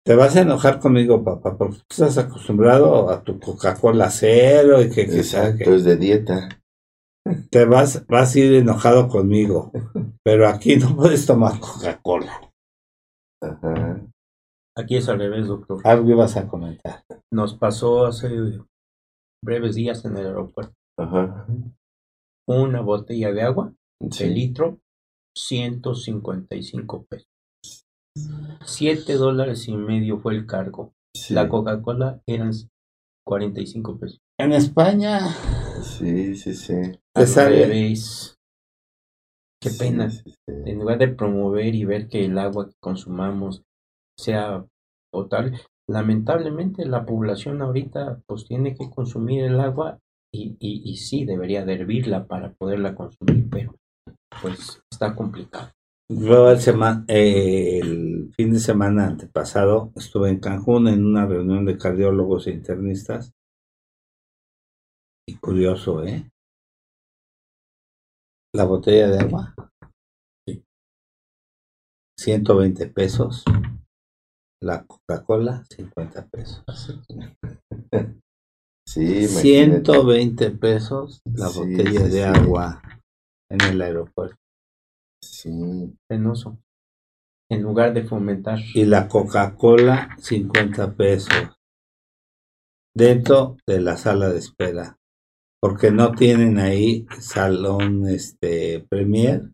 Te vas a enojar conmigo, papá, porque tú estás acostumbrado a tu Coca-Cola cero y que, que Exacto, es de dieta. te vas, vas a ir enojado conmigo. Pero aquí no puedes tomar Coca-Cola. Ajá. Aquí es al revés, doctor. Algo ibas a comentar. Nos pasó hace breves días en el aeropuerto. Ajá. Una botella de agua de Sí. litro, 155 pesos. 7 dólares y medio fue el cargo. Sí. La Coca-Cola eran 45 pesos. En España, Sí. Sí, sí. Al revés. Qué Sí, pena. sí, sí. En lugar de promover y ver que el agua que consumamos sea potable, lamentablemente la población ahorita pues tiene que consumir el agua y, y, y sí debería de hervirla para poderla consumir, pero pues está complicado. Luego el, sema- eh, el fin de semana antepasado estuve en Cancún en una reunión de cardiólogos e internistas. Y curioso, ¿eh? La botella de agua. Sí. 120 pesos. La Coca-Cola, 50 pesos. Sí, imagínate. 120 pesos la Sí, botella sí, de sí. agua en el aeropuerto. Sí, Penoso. En lugar de fomentar. y la Coca-Cola 50 pesos dentro de la sala de espera porque no tienen ahí salón este premier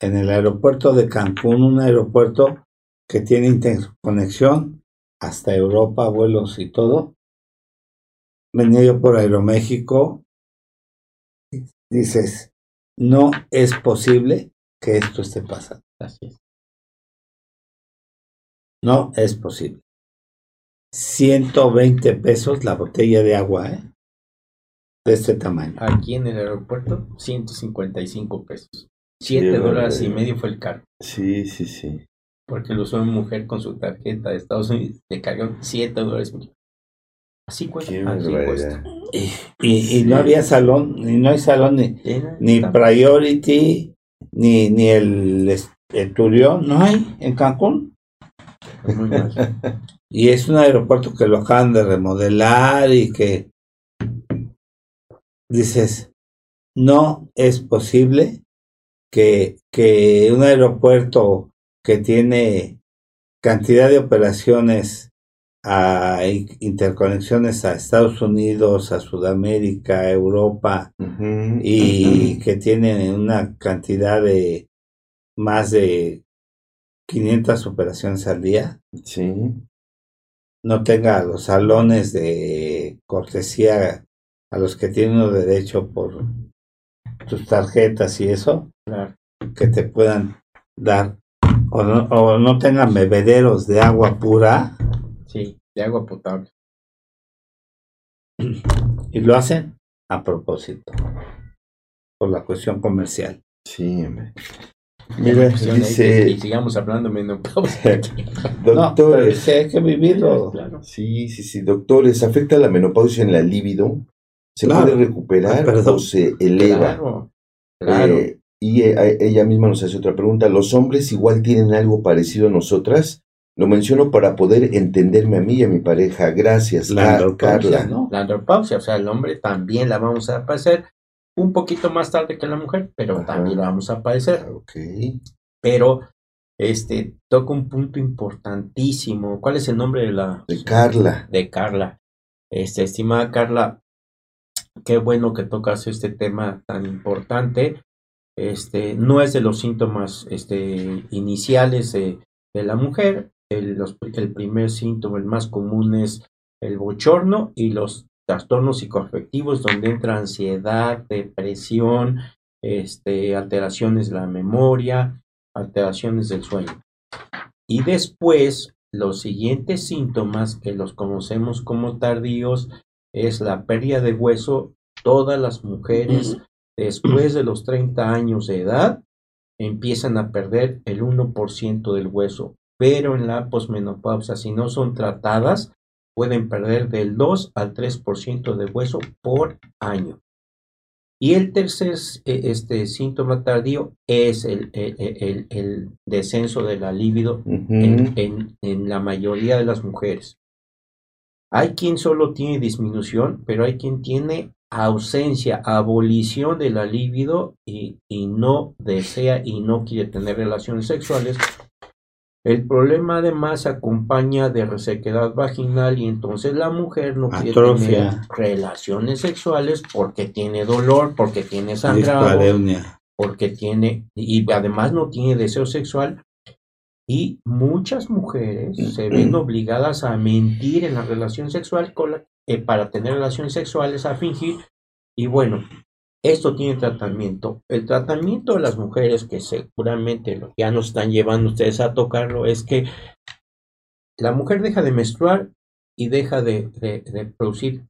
en el aeropuerto de Cancún un aeropuerto que tiene interconexión hasta Europa vuelos y todo venía yo por Aeroméxico dices no es posible que esto esté pasando Así es. No es posible. 120 pesos la botella de agua, ¿eh? De este tamaño. Aquí en el aeropuerto, 155 pesos. Sí, 7 dólares y medio fue el cargo. sí, sí, sí. Porque lo usó una mujer con su tarjeta de Estados Unidos. Le cargó 7 dólares. Así cuesta. Así cuesta. Y, y- y no había salón, ni no hay salón, ni, ni Priority, ni, ni el, es- el Turión, no hay en Cancún. Y es un aeropuerto que lo acaban de remodelar y que dices, no es posible que, que un aeropuerto que tiene cantidad de operaciones a interconexiones a Estados Unidos, a Sudamérica, a Europa y que tiene una cantidad de más de 500 operaciones al día, Sí, no tenga los salones de cortesía a los que tiene uno derecho por tus tarjetas y eso, Claro. que te puedan dar, o no, o no tengan bebederos de agua pura, Sí, de agua potable. y lo hacen a propósito, por la cuestión comercial. sí, hombre. Mira, dice, Y sigamos hablando de menopausia. No, pero doctores, sí hay que vivirlo. Claro. sí, sí, sí, doctores, ¿afecta la menopausia en la libido? ¿Se Claro. puede recuperar perdón. o se eleva? Claro. Claro. Eh, y eh, ella misma nos hace otra pregunta. ¿Los hombres igual tienen algo parecido a nosotras? Lo menciono para poder entenderme a mí y a mi pareja. Gracias, La andropausia, Carla. ¿no? La andropausia, o sea, el hombre también la vamos a padecer un poquito más tarde que la mujer, pero Ajá. también la vamos a padecer. Ok. Pero este toca un punto importantísimo. ¿Cuál es el nombre de la De Carla. de Carla? Este, estimada Carla, qué bueno que tocas este tema tan importante. Este, no es de los síntomas este, iniciales de, de la mujer. El, los- el primer síntoma, el más común es el bochorno y los trastornos psicoafectivos donde entra ansiedad, depresión, este, alteraciones de la memoria, alteraciones del sueño. Y después, los siguientes síntomas que los conocemos como tardíos es la pérdida de hueso. Todas las mujeres después de los 30 años de edad empiezan a perder el 1% del hueso, pero en la posmenopausia, si no son tratadas, pueden perder del 2 al 3% de hueso por año. Y el tercer eh, este, síntoma tardío es el, el- el- el descenso de la libido en, en- en la mayoría de las mujeres. Hay quien solo tiene disminución, pero hay quien tiene ausencia, abolición de la libido y, y no desea y no quiere tener relaciones sexuales. El problema además acompaña de resequedad vaginal y entonces la mujer no quiere Atrofia. tener relaciones sexuales porque tiene dolor, porque tiene sangrado, porque tiene, y además no tiene deseo sexual. Y muchas mujeres se ven obligadas a mentir en la relación sexual con la- eh, para tener relaciones sexuales, a fingir Y bueno, esto tiene tratamiento. El tratamiento de las mujeres, que seguramente lo ya nos están llevando ustedes a tocarlo, es que la mujer deja de menstruar y deja de, producir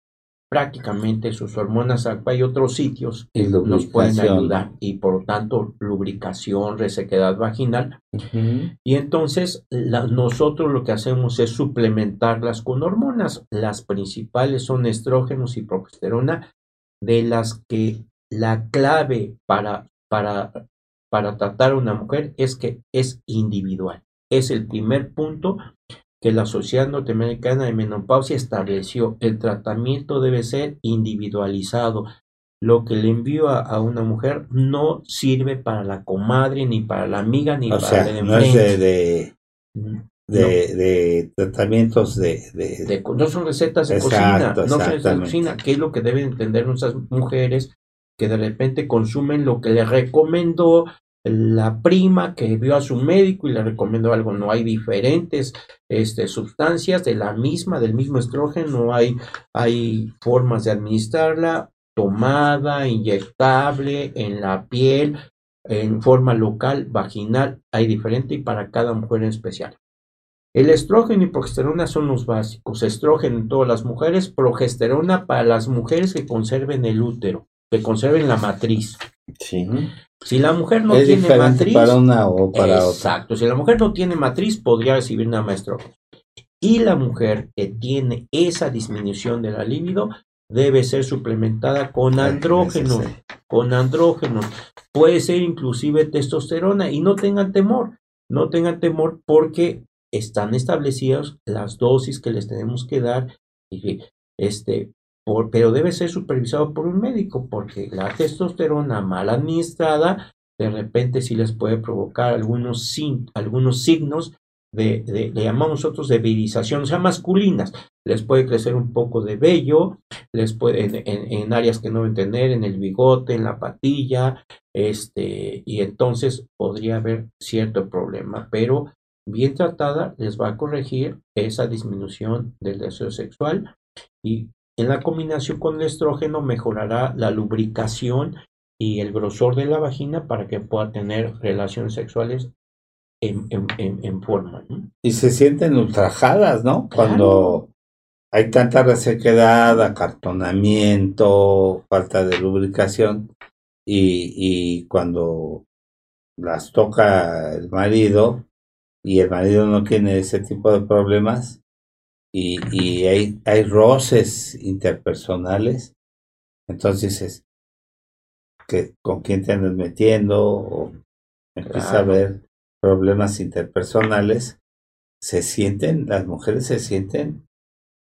prácticamente sus hormonas. Hay otros sitios que nos pueden ayudar y por lo tanto lubricación, resequedad vaginal. Y entonces nosotros lo que hacemos es suplementarlas con hormonas. Las principales son estrógenos y progesterona, de las que la clave para, para, para tratar a una mujer es que es individual. Es el primer punto que la Sociedad Norteamericana de Menopausia estableció. El tratamiento debe ser individualizado. Lo que le envío a, una mujer no sirve para la comadre, ni para la amiga, ni para el no es de, de, tratamientos de, No son recetas de cocina. No son recetas de cocina. ¿Qué es lo que deben entender nuestras mujeres? Que de repente consumen lo que le recomendó la prima que vio a su médico y le recomendó algo. No hay diferentes este, sustancias de la misma, del mismo estrógeno, hay, hay formas de administrarla, tomada, inyectable, en la piel, en forma local, vaginal, hay diferente y para cada mujer en especial. El estrógeno y progesterona son los básicos. Estrógeno en todas las mujeres, progesterona para las mujeres que conserven el útero que conserven la matriz. Sí. Si la mujer no tiene matriz. Para una o para exacto, Exacto. Si la mujer no tiene matriz, podría recibir una maestro. Y la mujer que tiene esa disminución de la libido debe ser suplementada con andrógeno. Con andrógeno. Puede ser inclusive testosterona. Y no tengan temor. No tengan temor porque están establecidas las dosis que les tenemos que dar. Este, pero debe ser supervisado por un médico porque la testosterona mal administrada de repente sí les puede provocar algunos, algunos signos de, le llamamos nosotros de virización, o sea, masculinas. Les puede crecer un poco de vello, les puede, en, en, áreas que no deben tener, en el bigote, en la patilla, este, y entonces podría haber cierto problema, pero bien tratada les va a corregir esa disminución del deseo sexual y en la combinación con el estrógeno mejorará la lubricación y el grosor de la vagina para que pueda tener relaciones sexuales en, en, forma. Y se sienten ultrajadas, ¿no? Cuando hay tanta resequedad, acartonamiento, falta de lubricación y, y cuando las toca el marido y el marido no tiene ese tipo de problemas, y, y hay, hay roces interpersonales, entonces es que con quién te andas metiendo o empieza a haber problemas interpersonales, se sienten, las mujeres se sienten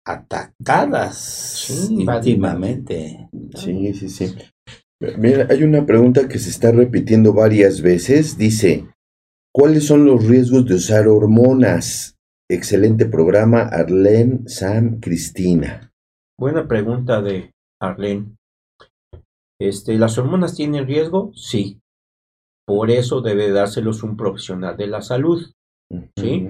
atacadas íntimamente. Sí, sí, sí. Mira, hay una pregunta que se está repitiendo varias veces. Dice, ¿cuáles son los riesgos de usar hormonas? Excelente programa, Arlene, Sam, Cristina. Buena pregunta de Arlene. Este, ¿Las hormonas tienen riesgo? Sí. Por eso debe dárselos un profesional de la salud. ¿sí?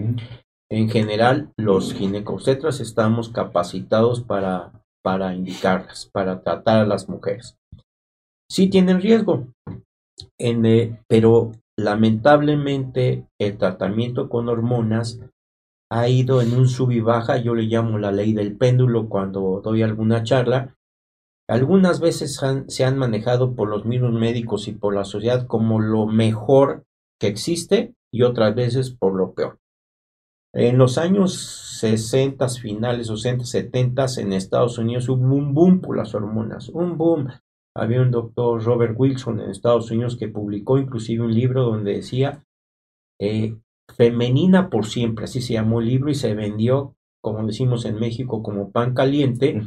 En general, los ginecobstetras estamos capacitados para, para indicarlas, para tratar a las mujeres. Sí tienen riesgo, en, eh, pero lamentablemente el tratamiento con hormonas ha ido en un sub y baja, yo le llamo la ley del péndulo cuando doy alguna charla. Algunas veces se han manejado por los mismos médicos y por la sociedad como lo mejor que existe y otras veces por lo peor. En los años 60, finales 60, 70 en Estados Unidos hubo un boom por las hormonas, un boom. Había un doctor Robert Wilson en Estados Unidos que publicó inclusive un libro donde decía eh, Femenina por siempre, así se llamó el libro y se vendió, como decimos en México, como pan caliente,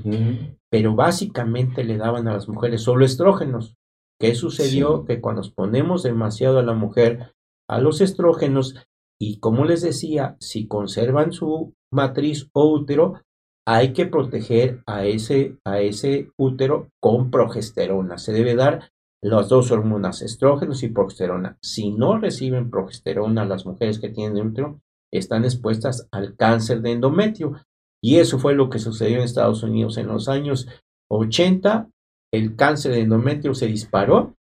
pero básicamente le daban a las mujeres solo estrógenos. ¿Qué sucedió? Que cuando nos ponemos demasiado a la mujer a los estrógenos, y como les decía, si conservan su matriz o útero, hay que proteger a ese, a ese útero con progesterona. Se debe dar las dos hormonas, estrógenos y progesterona. Si no reciben progesterona, las mujeres que tienen útero están expuestas al cáncer de endometrio. Y eso fue lo que sucedió en Estados Unidos en los años 80. el cáncer de endometrio se disparó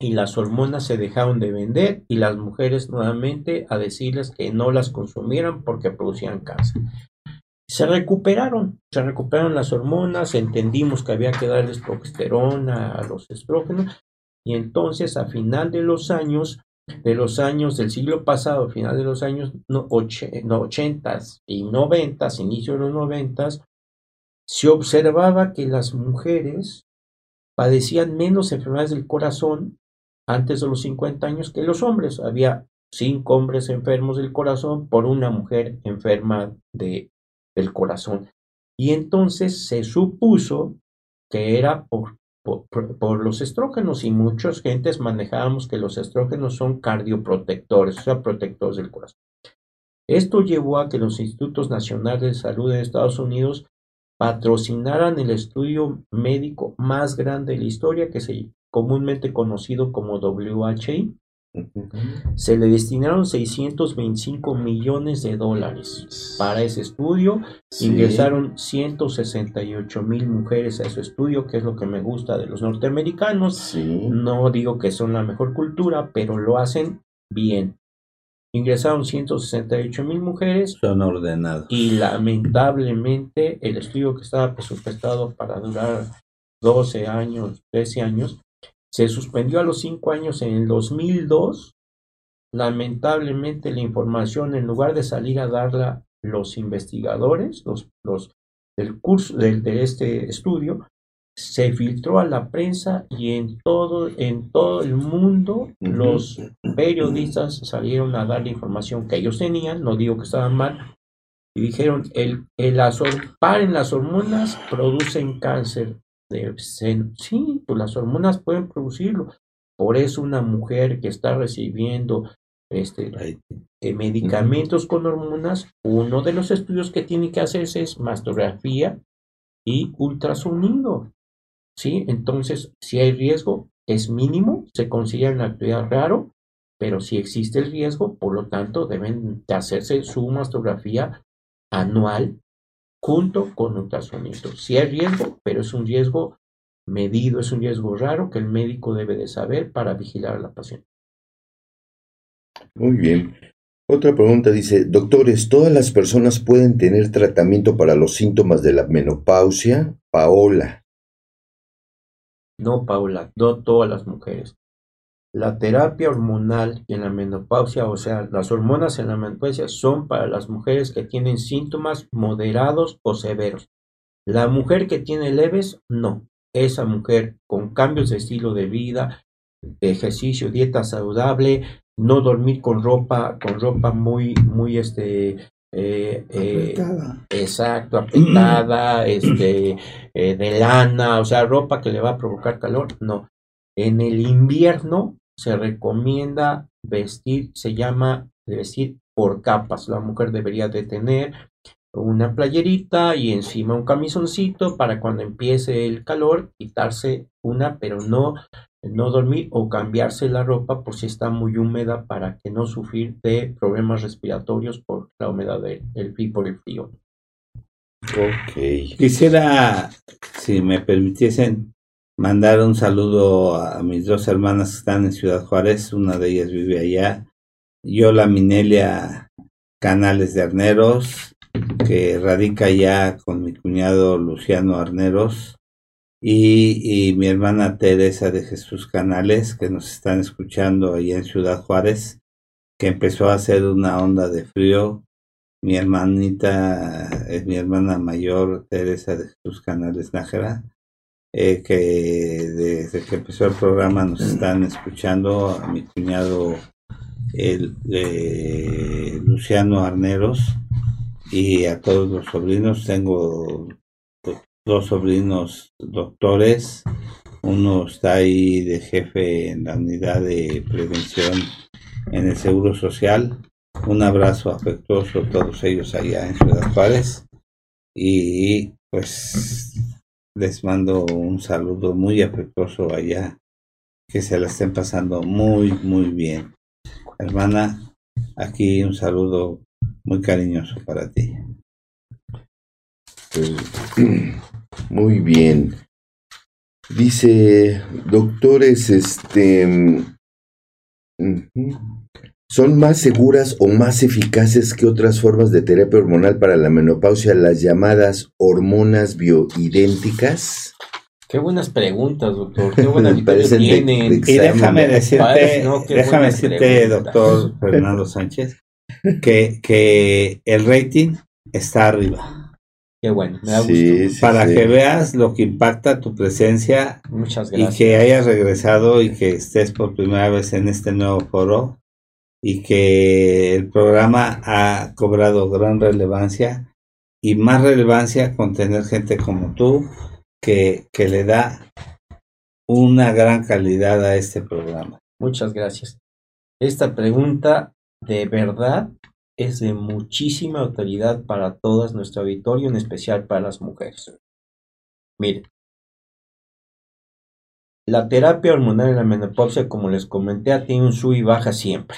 y las hormonas se dejaron de vender y las mujeres nuevamente a decirles que no las consumieran porque producían cáncer. Se recuperaron, se recuperaron las hormonas, entendimos que había que darles progesterona a los estrógenos y entonces a final de los años de los años del siglo pasado, a final de los años no, 80 y 90, inicio de los 90, se observaba que las mujeres padecían menos enfermedades del corazón antes de los 50 años que los hombres. Había cinco hombres enfermos del corazón por una mujer enferma de, del corazón. Y entonces se supuso que era por, por, los estrógenos y muchas gentes manejábamos que los estrógenos son cardioprotectores, o sea, protectores del corazón. Esto llevó a que los institutos nacionales de salud de Estados Unidos patrocinaran el estudio médico más grande de la historia, que se comúnmente conocido como WHI. Se le destinaron 625 millones de dólares para ese estudio. Ingresaron 168 mil mujeres a ese estudio, que es lo que me gusta de los norteamericanos. No digo que son la mejor cultura, pero lo hacen bien. Ingresaron 168 mil mujeres. Son ordenados. Y lamentablemente el estudio que estaba presupuestado para durar 12 años, 13 años, se suspendió a los 5 años en el 2002. Lamentablemente la información, en lugar de salir a darla los investigadores, los, los del curso de, de este estudio, se filtró a la prensa y en todo, en todo el mundo los periodistas salieron a dar la información que ellos tenían, no digo que estaban mal, y dijeron, el, el paren las hormonas, producen cáncer de seno. Sí, pues las hormonas pueden producirlo. Por eso una mujer que está recibiendo este, eh, medicamentos con hormonas, uno de los estudios que tiene que hacerse es mastografía y ultrasonido. ¿sí? Entonces, si hay riesgo, es mínimo, se considera una actividad raro, pero si existe el riesgo, por lo tanto, deben de hacerse su mastografía anual junto con ultrasonido. Si hay riesgo, pero es un riesgo medido, es un riesgo raro que el médico debe de saber para vigilar a la paciente. Muy bien. Otra pregunta dice, doctores, ¿todas las personas pueden tener tratamiento para los síntomas de la menopausia? Paola. No, Paula, no todas las mujeres. La terapia hormonal en la menopausia, o sea, las hormonas en la menopausia son para las mujeres que tienen síntomas moderados o severos. La mujer que tiene leves, no. Esa mujer con cambios de estilo de vida, ejercicio, dieta saludable, no dormir con ropa, con ropa muy, muy este, eh, eh, exacto, apretada, este, eh, de lana, o sea, ropa que le va a provocar calor, no. En el invierno se recomienda vestir, se llama vestir por capas. La mujer debería de tener una playerita y encima un camisoncito para cuando empiece el calor quitarse una, pero no no dormir o cambiarse la ropa por si está muy húmeda para que no sufrir de problemas respiratorios por la humedad del y por el frío. Ok. Quisiera, si me permitiesen, mandar un saludo a mis dos hermanas que están en Ciudad Juárez. Una de ellas vive allá. Yo, la Minelia Canales de Arneros, que radica allá con mi cuñado Luciano Arneros y, mi hermana Teresa de Jesús Canales, que nos están escuchando allá en Ciudad Juárez, que empezó a hacer una onda de frío. Mi hermanita, es mi hermana mayor, Teresa de Jesús Canales Nájera, eh, que desde que empezó el programa nos están escuchando, a mi cuñado el, eh, Luciano Arneros y a todos los sobrinos. Tengo dos sobrinos doctores, uno está ahí de jefe en la unidad de prevención en el Seguro Social. Un abrazo afectuoso a todos ellos allá en Ciudad Juárez y pues les mando un saludo muy afectuoso allá, que se la estén pasando muy, muy bien. Hermana, aquí un saludo muy cariñoso para ti. Muy bien. Dice, doctores, este, ujú, ¿son más seguras o más eficaces que otras formas de terapia hormonal para la menopausia las llamadas hormonas bioidénticas? Qué buenas preguntas, doctor. Qué buena Me victoria parecen de- tienen. de Y déjame decirte, no, déjame buenas decirte, preguntas. doctor Fernando Sánchez, que, que el rating está arriba. Qué bueno, me da Sí, gusto. sí, Para sí. que veas lo que impacta tu presencia Muchas y que hayas regresado y que estés por primera vez en este nuevo foro y que el programa ha cobrado gran relevancia y más relevancia con tener gente como tú que, que le da una gran calidad a este programa. Muchas gracias. Esta pregunta de verdad es de muchísima autoridad para todas nuestro auditorio, en especial para las mujeres. Miren, la terapia hormonal en la menopausia, como les comenté, tiene un sub y baja siempre.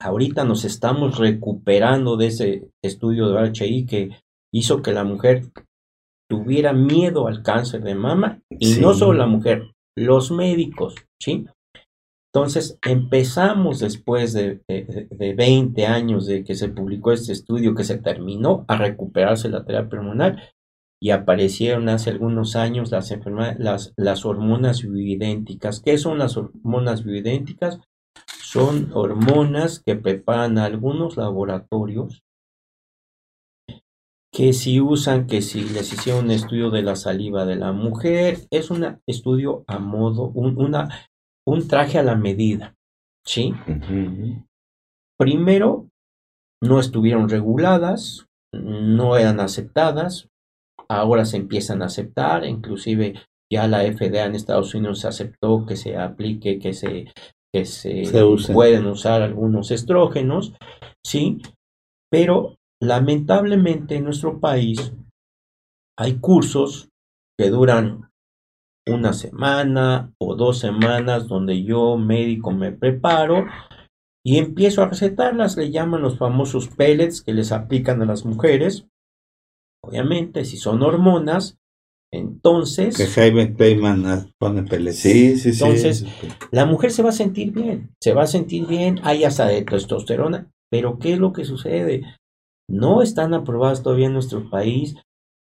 Ahorita nos estamos recuperando de ese estudio de HI que hizo que la mujer tuviera miedo al cáncer de mama y Sí. no solo la mujer, los médicos, ¿sí? Entonces empezamos después de, de, de 20 años de que se publicó este estudio, que se terminó a recuperarse la terapia hormonal y aparecieron hace algunos años las, enfermedades, las, las hormonas bioidénticas. ¿Qué son las hormonas bioidénticas? Son hormonas que preparan algunos laboratorios que si usan, que si les hicieron un estudio de la saliva de la mujer, es un estudio a modo, un, una, un traje a la medida, ¿sí? Primero, no estuvieron reguladas, no eran aceptadas, ahora se empiezan a aceptar, inclusive ya la FDA en Estados Unidos aceptó que se aplique, que se, que se, Se usen. pueden usar algunos estrógenos, ¿sí? Pero lamentablemente en nuestro país hay cursos que duran una semana o dos semanas donde yo médico me preparo y empiezo a recetarlas, le llaman los famosos pellets que les aplican a las mujeres. Obviamente, si son hormonas, entonces Que Jaime pone pellets. Sí, sí, sí. Entonces, la mujer se va a sentir bien, se va a sentir bien, hay hasta de testosterona, pero ¿qué es lo que sucede? No están aprobadas todavía en nuestro país.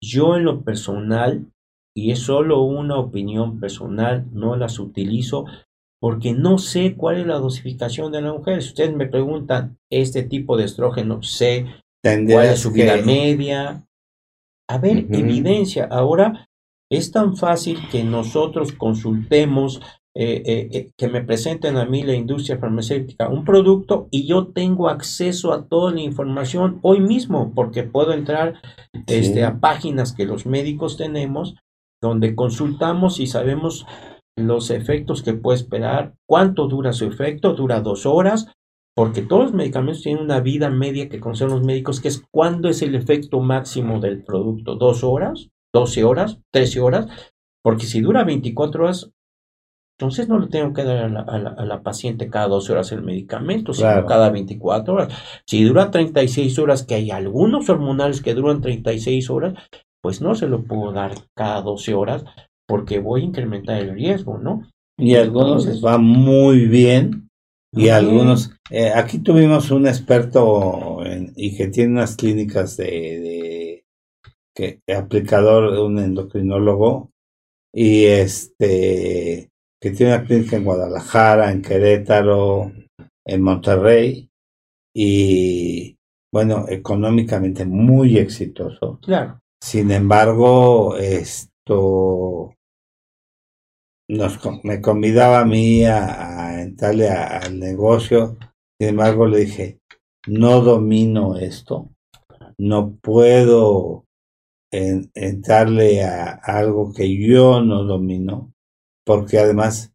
Yo en lo personal, y es solo una opinión personal, no las utilizo porque no sé cuál es la dosificación de la mujer. Si ustedes me preguntan este tipo de estrógeno, sé cuál es su vida que- media. A ver, evidencia. Ahora es tan fácil que nosotros consultemos, eh, eh, eh, que me presenten a mí la industria farmacéutica un producto y yo tengo acceso a toda la información hoy mismo, porque puedo entrar este, a páginas que los médicos tenemos, donde consultamos y sabemos los efectos que puede esperar, cuánto dura su efecto, dura dos horas, porque todos los medicamentos tienen una vida media que conocen los médicos, que es cuándo es el efecto máximo del producto, dos horas, 12 horas, 13 horas, porque si dura 24 horas, entonces no le tengo que dar a la, a la- a la paciente cada 12 horas el medicamento, sino Claro. cada 24 horas. Si dura 36 horas, que hay algunos hormonales que duran 36 horas, pues no se lo puedo dar cada 12 horas porque voy a incrementar el riesgo, ¿no? Y algunos les va muy bien y algunos eh, aquí tuvimos un experto en- y que tiene unas clínicas de, de que aplicador un endocrinólogo y este que tiene una clínica en Guadalajara en Querétaro en Monterrey y bueno económicamente muy exitoso Claro. sin embargo, esto nos, me convidaba a mí a, a entrarle a- al negocio. Sin embargo, le dije, no domino esto, no puedo en- entrarle a algo que yo no domino, porque además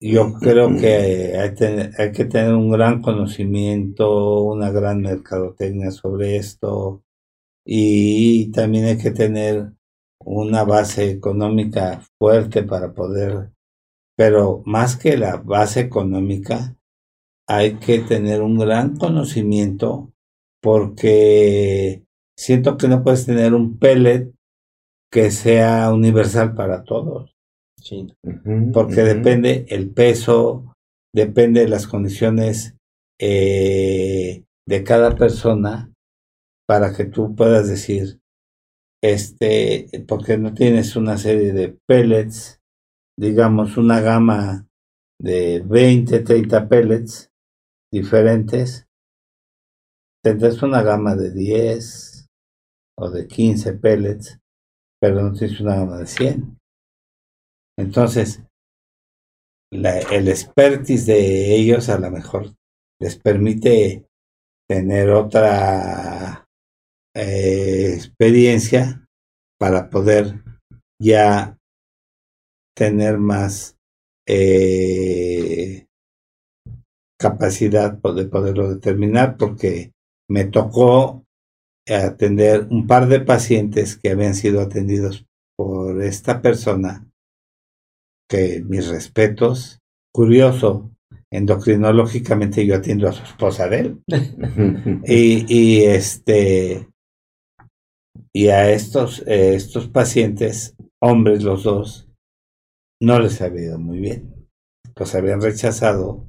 yo creo que hay, que tener un gran conocimiento, una gran mercadotecnia sobre esto y también hay que tener una base económica fuerte para poder, pero más que la base económica, hay que tener un gran conocimiento porque siento que no puedes tener un pellet que sea universal para todos. Sí. Porque depende el peso, depende de las condiciones eh, de cada persona para que tú puedas decir, este, porque no tienes una serie de pellets, digamos una gama de 20, 30 pellets diferentes, tendrás una gama de 10 o de 15 pellets, pero no tienes una gama de 100. Entonces, la- el expertise de ellos a lo mejor les permite tener otra eh, experiencia para poder ya tener más eh, capacidad de poderlo determinar porque me tocó atender un par de pacientes que habían sido atendidos por esta persona que mis respetos. Curioso endocrinológicamente yo atiendo a su esposa de él. Y, y este y a estos eh, estos pacientes hombres los dos no les había ido muy bien. Los habían rechazado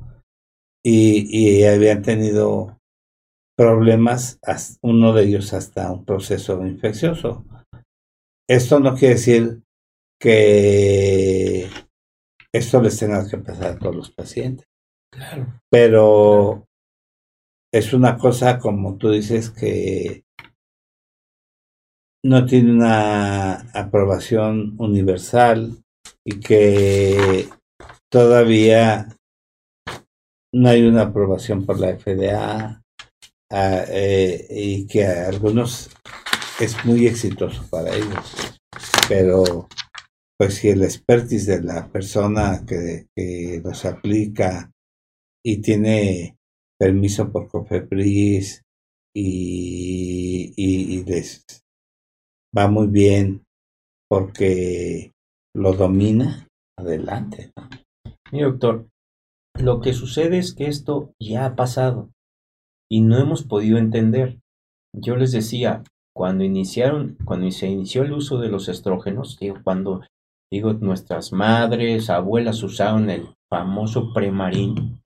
y, y habían tenido problemas uno de ellos hasta un proceso infeccioso esto no quiere decir que esto les tenga que pasar a todos los pacientes Claro. pero es una cosa como tú dices que no tiene una aprobación universal y que todavía no hay una aprobación por la FDA eh, y que a algunos es muy exitoso para ellos pero pues si el expertise de la persona que, que los aplica y tiene permiso por Cofepris y, y, les va muy bien porque lo domina, adelante. Mi doctor, lo que sucede es que esto ya ha pasado y no hemos podido entender. Yo les decía, cuando iniciaron, cuando se inició el uso de los estrógenos, digo, cuando digo nuestras madres, abuelas usaron el famoso premarín,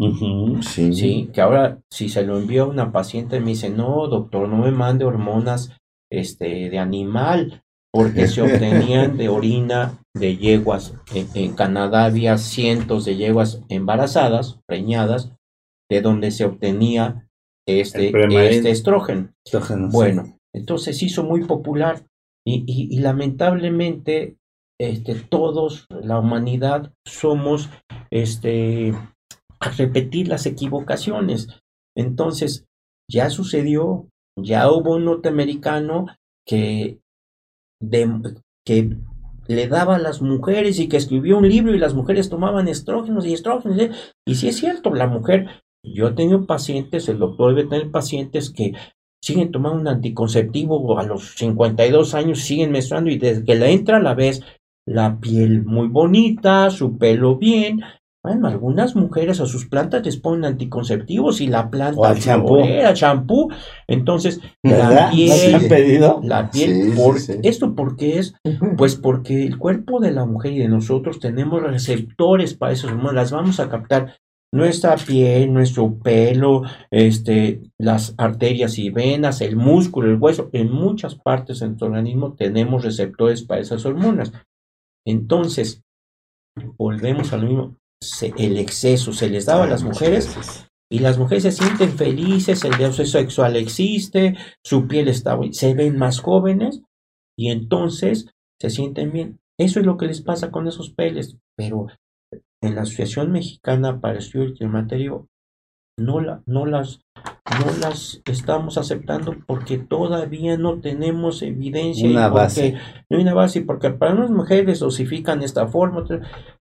sí, que ahora si se lo envío a una paciente me dice, no, doctor, no me mande hormonas este de animal, porque se obtenían de orina de yeguas. En, en Canadá había cientos de yeguas embarazadas, preñadas, de donde se obtenía este, este estrógeno. Bueno, entonces se hizo muy popular y, y- y lamentablemente este, todos, la humanidad, somos este, a repetir las equivocaciones. Entonces, ya sucedió, ya hubo un norteamericano que, de- que le daba a las mujeres y que escribió un libro y las mujeres tomaban estrógenos y estrógenos. Y sí es cierto, la mujer, yo he tenido pacientes, el doctor debe tener pacientes que siguen tomando un anticonceptivo a los 52 años, siguen menstruando y desde que le entra a la vez la piel muy bonita, su pelo bien. Bueno, algunas mujeres a sus plantas les ponen anticonceptivos y la planta O al champú. champú. Entonces, ¿Verdad? la ¿No piel, pedido? la piel, Sí, por- sí. ¿esto por qué es? Pues porque el cuerpo de la mujer y de nosotros tenemos receptores para esos hormonas, las vamos a captar. Nuestra piel, nuestro pelo, este, las arterias y venas, el músculo, el hueso, en muchas partes de nuestro organismo tenemos receptores para esas hormonas. Entonces, volvemos a lo mismo, se- el exceso se les daba a las mujeres y las mujeres se sienten felices, el deseo sexual existe, su piel está, se ven más jóvenes y entonces se sienten bien. Eso es lo que les pasa con esos peles, pero en la Asociación Mexicana para Estudio del Climaterio no, la, no, las, no las estamos aceptando porque todavía no tenemos evidencia Una base. no hay una base porque para unas mujeres dosifican esta forma,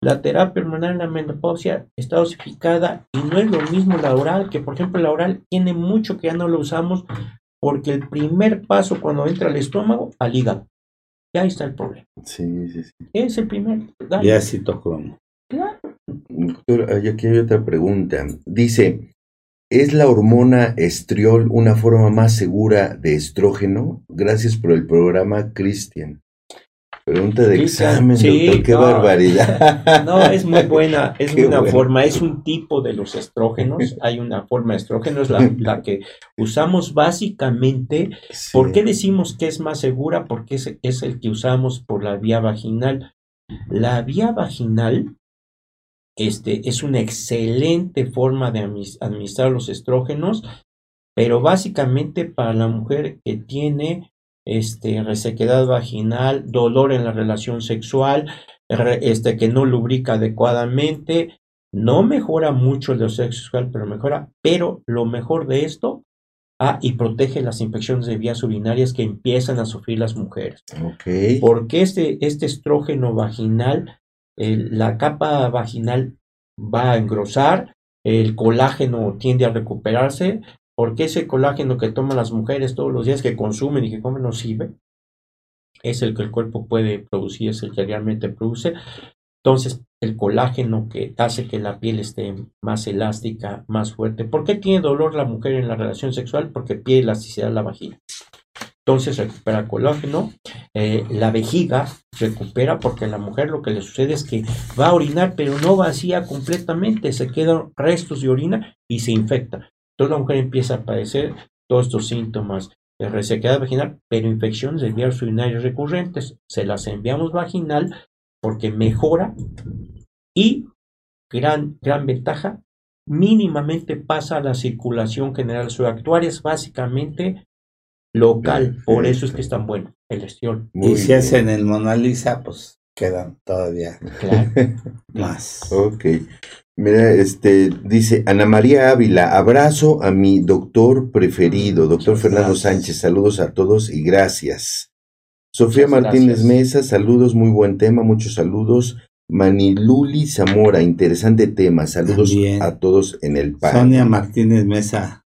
la terapia hormonal en la menopausia está dosificada y no es lo mismo la oral, que por ejemplo la oral tiene mucho que ya no lo usamos porque el primer paso cuando entra al estómago, al hígado. Y ahí está el problema. Sí, sí, sí. Es el primer daño. Ya citocromo. Claro. Doctor, aquí hay otra pregunta. Dice, ¿es la hormona estriol una forma más segura de estrógeno? Gracias por el programa, Cristian. Pregunta de examen, sí, doctor, qué no. barbaridad. No, es muy buena, es Qué una forma, es un tipo de los estrógenos, hay una forma de estrógenos, la, la que usamos básicamente Sí. ¿Por qué decimos que es más segura? Porque es, es el que usamos por la vía vaginal. La vía vaginal este, es una excelente forma de administrar los estrógenos, pero básicamente para la mujer que tiene este, resequedad vaginal, dolor en la relación sexual, este, que no lubrica adecuadamente, no mejora mucho el deseo sexual, pero mejora, pero lo mejor de esto Ah, y protege las infecciones de vías urinarias que empiezan a sufrir las mujeres. Ok. Porque este, este estrógeno vaginal, la capa vaginal va a engrosar, el colágeno tiende a recuperarse, porque ese colágeno que toman las mujeres todos los días, que consumen y que comen, no sirve. Es el que el cuerpo puede producir, es el que realmente produce. Entonces, el colágeno que hace que la piel esté más elástica, más fuerte. ¿Por qué tiene dolor la mujer en la relación sexual? Porque pierde elasticidad la vagina. Entonces recupera colágeno, eh, la vejiga recupera porque a la mujer lo que le sucede es que va a orinar pero no vacía completamente, se quedan restos de orina y se infecta. Entonces la mujer empieza a padecer todos estos síntomas de resequedad vaginal, pero infecciones de vías urinarias recurrentes. Se las enviamos vaginal porque mejora y gran, gran ventaja, mínimamente pasa a la circulación general. Su actuario es básicamente local, por eso es que es tan bueno el estiol. Muy y si bien. hacen el Mona Lisa, pues quedan todavía Claro. más. Ok. Mira, este dice Ana María Ávila, abrazo a mi doctor preferido, doctor Muchas Fernando gracias. Sánchez, saludos a todos y gracias. Sofía Muchas Martínez gracias. Mesa, saludos, muy buen tema, muchos saludos. Maniluli Zamora, interesante tema, saludos También. a todos en el panel. Sonia Martínez Mesa,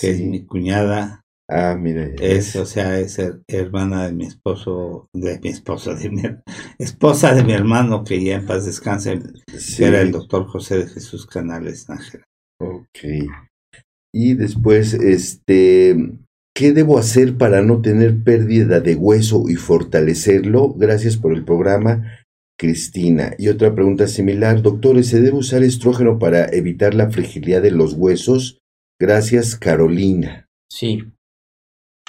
que es mi cuñada, Ah, mira, es, o sea, es her- hermana de mi esposo, de mi esposo, de mi esposa de mi hermano, que ya en paz descanse, sí. que era el doctor José de Jesús Canales Nájera. Ok. Y después, este, ¿qué debo hacer para no tener pérdida de hueso y fortalecerlo? Gracias por el programa, Cristina. Y otra pregunta similar, doctores, ¿se debe usar estrógeno para evitar la fragilidad de los huesos? Gracias, Carolina. Sí.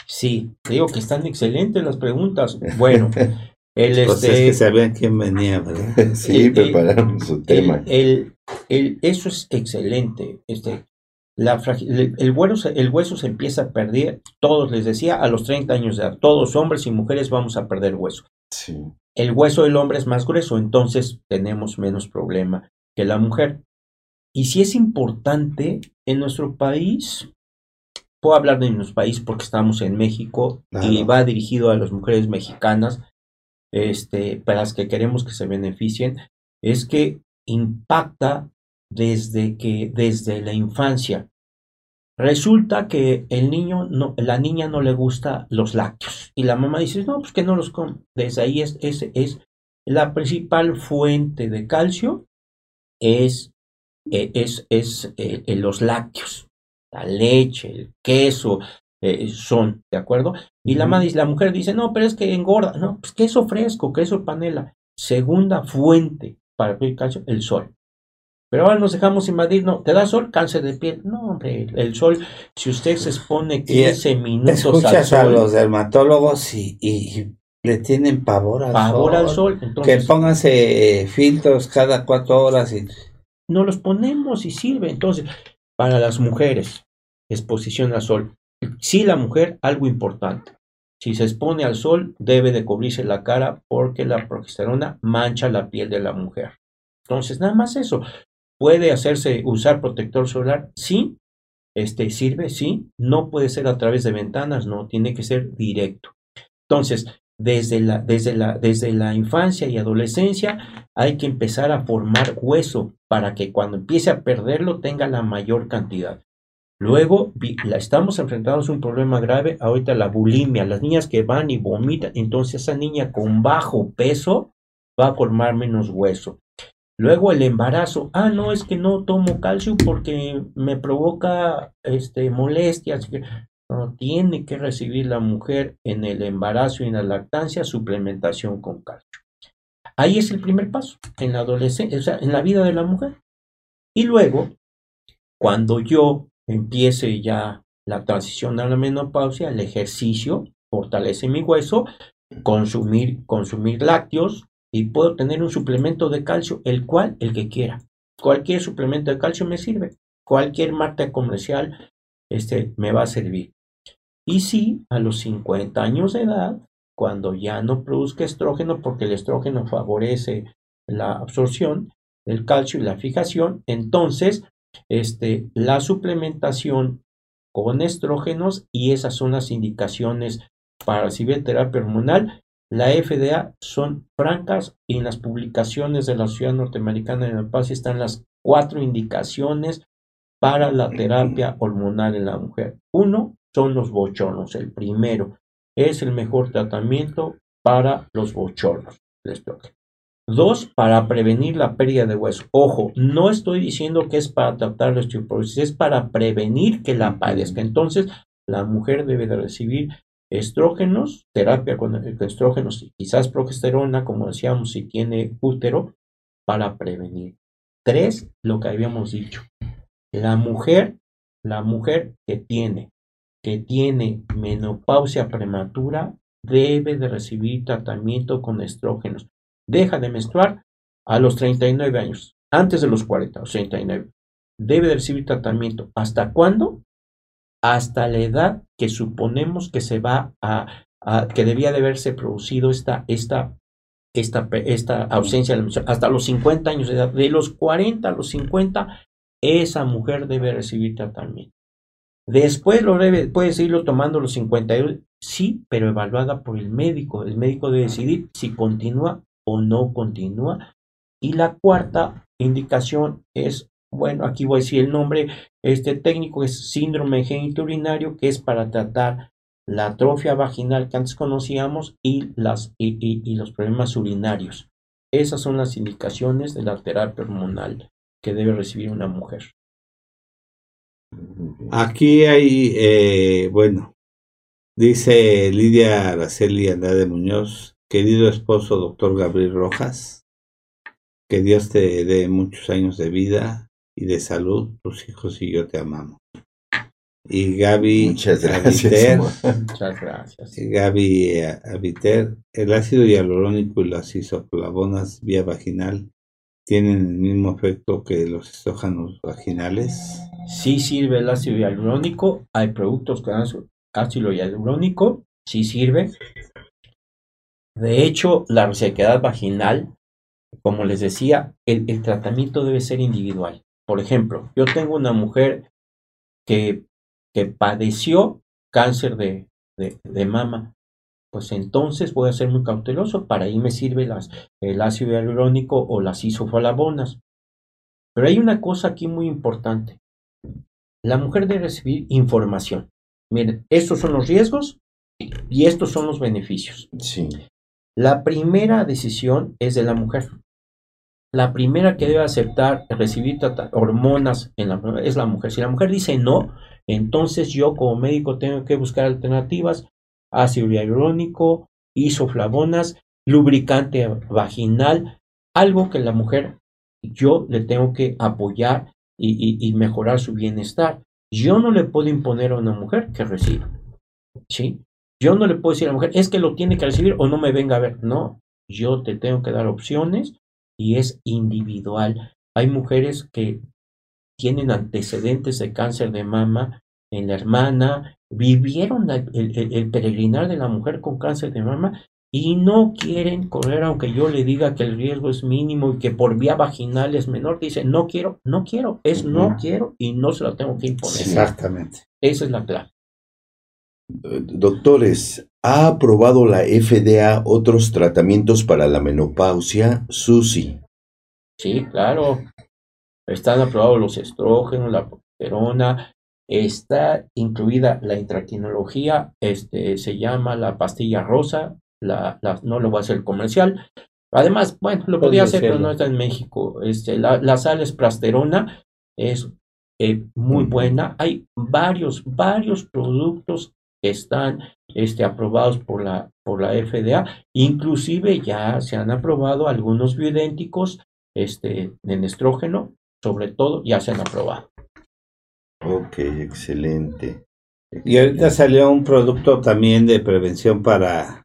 Sí, digo que están excelentes las preguntas. Bueno, el Pues es este, que sabían quién venía, ¿verdad? sí, eh, prepararon su tema. el, el- el- eso es excelente. Este, la el, el hueso, se- el hueso se empieza a perder, todos les decía, a los 30 años de edad. Todos, hombres y mujeres, vamos a perder hueso. Sí. El hueso del hombre es más grueso, entonces tenemos menos problema que la mujer. Y si es importante en nuestro país, puedo hablar de nuestro país porque estamos en México y va dirigido a las mujeres mexicanas, este, para las que queremos que se beneficien, es que impacta desde que desde la infancia. Resulta que el niño no, la niña no le gusta los lácteos y la mamá dice no pues que no los come. Desde ahí es, es, es la principal fuente de calcio es eh, es, es eh, los lácteos, la leche, el queso eh, son, ¿de acuerdo? Y la, madre, la mujer dice, no, pero es que engorda, no, pues queso fresco, queso panela. Segunda fuente para el calcio, el sol. Pero ahora nos dejamos invadir, no, ¿te da sol? Cáncer de piel. No, hombre, el sol, si usted se expone 15 minutos al Escuchas a sol, los dermatólogos y, y le tienen pavor al pavor sol. al sol, Que entonces pónganse filtros cada cuatro horas y no los ponemos y sirve. Entonces, para las mujeres, exposición al sol. Sí, la mujer, algo importante. Si se expone al sol, debe de cubrirse la cara porque la progesterona mancha la piel de la mujer. Entonces, nada más eso. ¿Puede hacerse usar protector solar? Sí. Este sirve, sí. No puede ser a través de ventanas, no, tiene que ser directo. Entonces, desde la, desde la, desde la infancia y adolescencia hay que empezar a formar hueso para que cuando empiece a perderlo tenga la mayor cantidad. Luego, la, estamos enfrentando a un problema grave, ahorita la bulimia, las niñas que van y vomitan, entonces esa niña con bajo peso va a formar menos hueso. Luego el embarazo, ah, no, es que no tomo calcio porque me provoca este, molestias. Tiene que recibir la mujer en el embarazo y en la lactancia suplementación con calcio. Ahí es el primer paso, en la adolescencia, o sea, en la vida de la mujer. Y luego, cuando yo empiece ya la transición a la menopausia, el ejercicio fortalece mi hueso, consumir, consumir lácteos y puedo tener un suplemento de calcio, el cual, el que quiera. Cualquier suplemento de calcio me sirve. Cualquier marca comercial este, me va a servir. Y sí, a los 50 años de edad, cuando ya no produzca estrógeno, porque el estrógeno favorece la absorción del calcio y la fijación, entonces este, la suplementación con estrógenos y esas son las indicaciones para recibir terapia hormonal. La FDA son francas y en las publicaciones de la Ciudad Norteamericana de La Paz están las cuatro indicaciones para la terapia hormonal en la mujer. Uno son los bochornos. El primero es el mejor tratamiento para los bochornos. Dos, para prevenir la pérdida de hueso. Ojo, no estoy diciendo que es para tratar la osteoporosis, es para prevenir que la padezca. Entonces, la mujer debe de recibir estrógenos, terapia con estrógenos y quizás progesterona, como decíamos, si tiene útero, para prevenir. Tres, lo que habíamos dicho. La mujer, la mujer que tiene, que tiene menopausia prematura, debe de recibir tratamiento con estrógenos. Deja de menstruar a los 39 años, antes de los 40, o 39. Debe de recibir tratamiento. ¿Hasta cuándo? Hasta la edad que suponemos que se va a, que debía de haberse producido esta, esta esta, esta ausencia de la hasta los 50 años de edad, de los 40 a los 50, esa mujer debe recibir tratamiento. Después lo debe, puede seguirlo tomando los 52, sí, pero evaluada por el médico. El médico debe decidir si continúa o no continúa. Y la cuarta indicación es, bueno, aquí voy a decir el nombre, este técnico es síndrome genitourinario, que es para tratar la atrofia vaginal que antes conocíamos y, las, y, los problemas urinarios. Esas son las indicaciones de la terapia hormonal que debe recibir una mujer. Aquí hay, eh, bueno, dice Lidia Araceli Andrade Muñoz, querido esposo doctor Gabriel Rojas, que Dios te dé muchos años de vida y de salud, tus hijos y yo te amamos y Gaby Muchas gracias. Muchas gracias. Gaby eh, Abiter, el ácido hialurónico y las isoflavonas vía vaginal tienen el mismo efecto que los estrógenos vaginales. Sí sirve el ácido hialurónico, hay productos con ácido hialurónico, sí sirve. De hecho, la resequedad vaginal, como les decía, el, tratamiento debe ser individual. Por ejemplo, yo tengo una mujer que que padeció cáncer de, de, mama, pues entonces voy a ser muy cauteloso. Para ahí me sirve el ácido hialurónico o las isoflavonas. Pero hay una cosa aquí muy importante. La mujer debe recibir información. Miren, estos son los riesgos y estos son los beneficios. Sí. La primera decisión es de la mujer. La primera que debe aceptar recibir hormonas en la, es la mujer. Si la mujer dice no, entonces yo como médico tengo que buscar alternativas, ácido hialurónico, isoflavonas, lubricante vaginal, algo que la mujer yo le tengo que apoyar y, mejorar su bienestar. Yo no le puedo imponer a una mujer que reciba. ¿Sí? Yo no le puedo decir a la mujer, es que lo tiene que recibir o no me venga a ver. No, yo te tengo que dar opciones y es individual. Hay mujeres que tienen antecedentes de cáncer de mama en la hermana, vivieron el, peregrinar de la mujer con cáncer de mama y no quieren correr aunque yo le diga que el riesgo es mínimo y que por vía vaginal es menor, dicen no quiero, no quiero, es no quiero y no se lo tengo que imponer. Exactamente. Esa es la clave. Doctores, ¿ha aprobado la FDA otros tratamientos para la menopausia? Susi. Sí, claro. Están aprobados los estrógenos, la progesterona, está incluida la intraquinología, este, se llama la pastilla rosa, la, no lo voy a hacer comercial. Además, bueno, lo podía hacer, pero no está en México. Este, la, la sal es prasterona, es eh, muy buena. Hay varios, varios productos que están este, aprobados por la, por la FDA. Inclusive ya se han aprobado algunos bioidénticos este, en estrógeno, sobre todo, ya se han aprobado. Ok, excelente. Y ahorita salió un producto también de prevención para,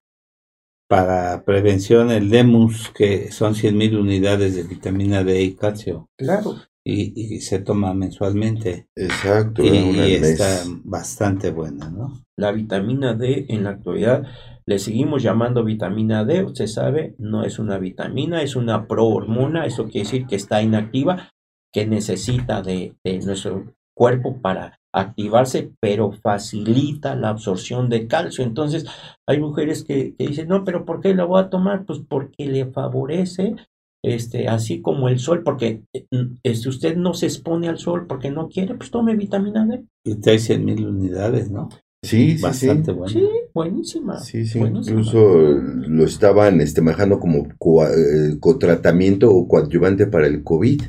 para prevención, el Demus, que son 100.000 unidades de vitamina D y calcio. Claro. Y, y se toma mensualmente. Exacto, Y, está bastante buena, ¿no? La vitamina D en la actualidad le seguimos llamando vitamina D, usted sabe, no es una vitamina, es una prohormona, eso quiere decir que está inactiva, que necesita de, de nuestro cuerpo para activarse, pero facilita la absorción de calcio. Entonces, hay mujeres que, que dicen, no, pero ¿por qué la voy a tomar? Pues porque le favorece, este, así como el sol, porque eh, si usted no se expone al sol porque no quiere, pues tome vitamina D. Y trae 100.000 unidades, ¿no? Sí, sí, Bastante sí. buena. Sí, buenísima. Sí, sí, buenísima. incluso lo estaban este, manejando como eh, cotratamiento o coadyuvante para el COVID,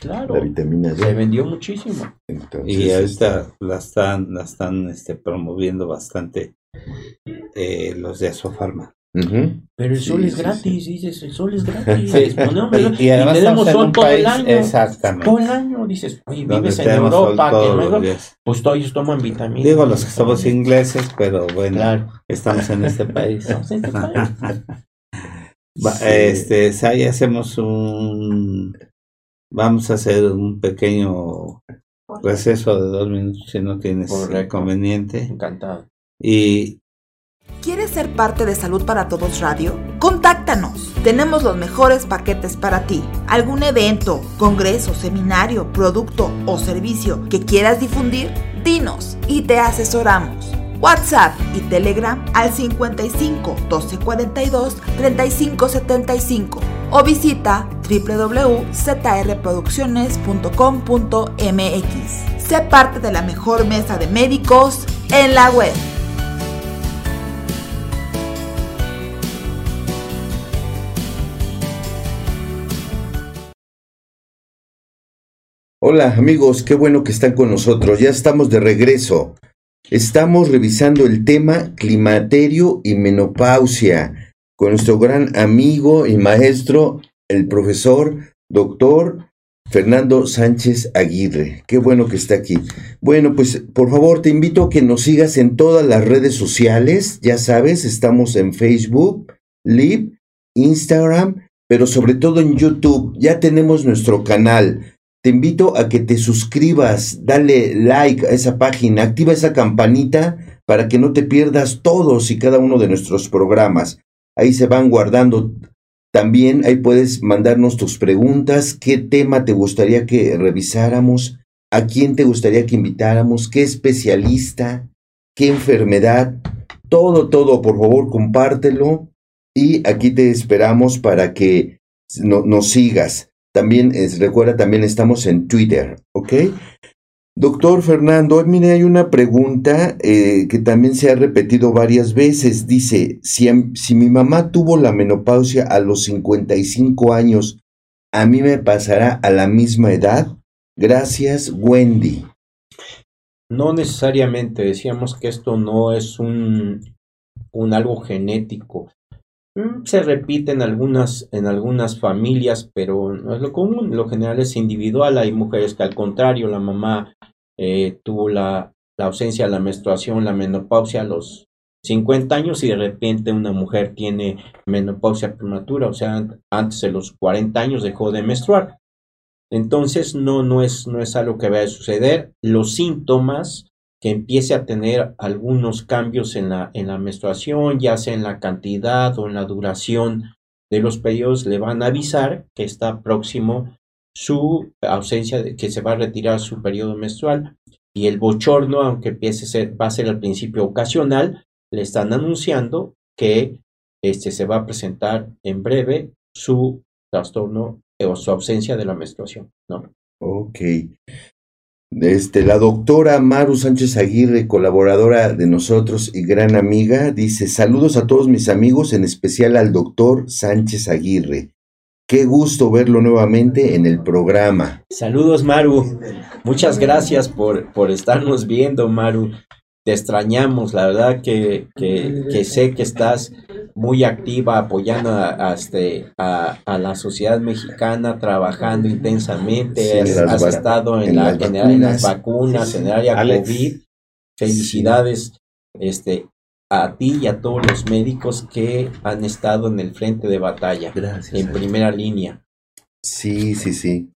Claro, la vitamina se D. vendió muchísimo. Entonces, Y este, ahorita la están, la están este, promoviendo bastante eh, los de Asofarma. ujú, Pero el Sí, sol es sí, gratis, dices, el sol es gratis. ¿verdad? Y, y además tenemos sol todo país, el año. exactamente, Todo el año, dices, oye, vives en Europa, que luego, pues todos toman vitamina. Digo los que somos ingleses, pero bueno, Claro. estamos en este país. Estamos en este país. Este, Sai, hacemos un. Vamos a hacer un pequeño receso de dos minutos si no tienes Correcto. inconveniente. Encantado. Y ¿Quieres ser parte de Salud para Todos Radio? Contáctanos. Tenemos los mejores paquetes para ti. ¿Algún evento, congreso, seminario, producto o servicio que quieras difundir? Dinos y te asesoramos. WhatsApp y Telegram al 55 12 42 35 75 o visita www.zrproducciones.com.mx. Sé parte de la mejor mesa de médicos en la web. Hola amigos, qué bueno que están con nosotros. Ya estamos de regreso. Estamos revisando el tema climaterio y menopausia con nuestro gran amigo y maestro, el profesor doctor Fernando Sánchez Aguirre. Qué bueno que está aquí. Bueno, pues por favor te invito a que nos sigas en todas las redes sociales. Ya sabes, estamos en Facebook, Live, Instagram, pero sobre todo en YouTube. Ya tenemos nuestro canal. Te invito a que te suscribas, dale like a esa página, activa esa campanita para que no te pierdas todos y cada uno de nuestros programas. Ahí se van guardando. También ahí puedes mandarnos tus preguntas, qué tema te gustaría que revisáramos, a quién te gustaría que invitáramos, qué especialista, qué enfermedad, todo, todo, por favor, compártelo y aquí te esperamos para que no- nos sigas. También es- recuerda, también estamos en Twitter, ¿ok? Doctor Fernando, mire, hay una pregunta eh, que también se ha repetido varias veces. Dice, si, si mi mamá tuvo la menopausia a los 55 años, ¿a mí me pasará a la misma edad? Gracias, Wendy. No necesariamente decíamos que esto no es un, un algo genético. Mm, Se repite en algunas, en algunas familias, pero no es lo común. Lo general es individual. Hay mujeres que al contrario, la mamá eh, tuvo la, la ausencia de la menstruación, la menopausia a los 50 años y de repente una mujer tiene menopausia prematura, o sea, antes de los 40 años dejó de menstruar. Entonces no, no, es, no es algo que vaya a suceder. Los síntomas que empiece a tener algunos cambios en la, en la menstruación, ya sea en la cantidad o en la duración de los periodos, le van a avisar que está próximo su ausencia, de, que se va a retirar su periodo menstrual. Y el bochorno, aunque empiece a ser, va a ser al principio ocasional, le están anunciando que este, se va a presentar en breve su trastorno o su ausencia de la menstruación, ¿no? Ok. Este, la doctora Maru Sánchez Aguirre, colaboradora de nosotros y gran amiga, dice, saludos a todos mis amigos, en especial al doctor Sánchez Aguirre. Qué gusto verlo nuevamente en el programa. Saludos, Maru. Muchas gracias por, por estarnos viendo, Maru. Te extrañamos, la verdad que, que, sé que estás muy activa apoyando a, este, a, la sociedad mexicana, trabajando intensamente. has, estado en, la, en, las vacunas, en el área COVID. Felicidades este, a ti y a todos los médicos que han estado en el frente de batalla, Gracias, en primera línea. Sí, sí, sí.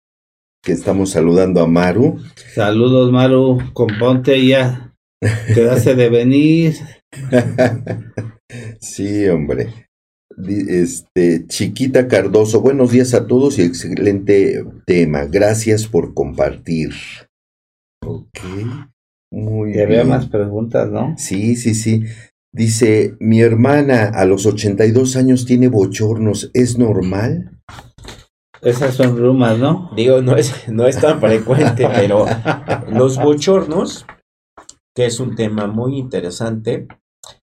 Que estamos saludando a Maru. Saludos, Maru. Componte ya. Quedaste de venir. sí, hombre. Este, Chiquita Cardoso, buenos días a todos y excelente tema. Gracias por compartir. Ok. Muy bien. Había más preguntas, ¿no? Sí, sí, sí. Dice, mi hermana a los 82 años tiene bochornos, ¿es normal? Esas son rumas, ¿no? Digo, no es, no es tan frecuente, pero los bochornos, que es un tema muy interesante.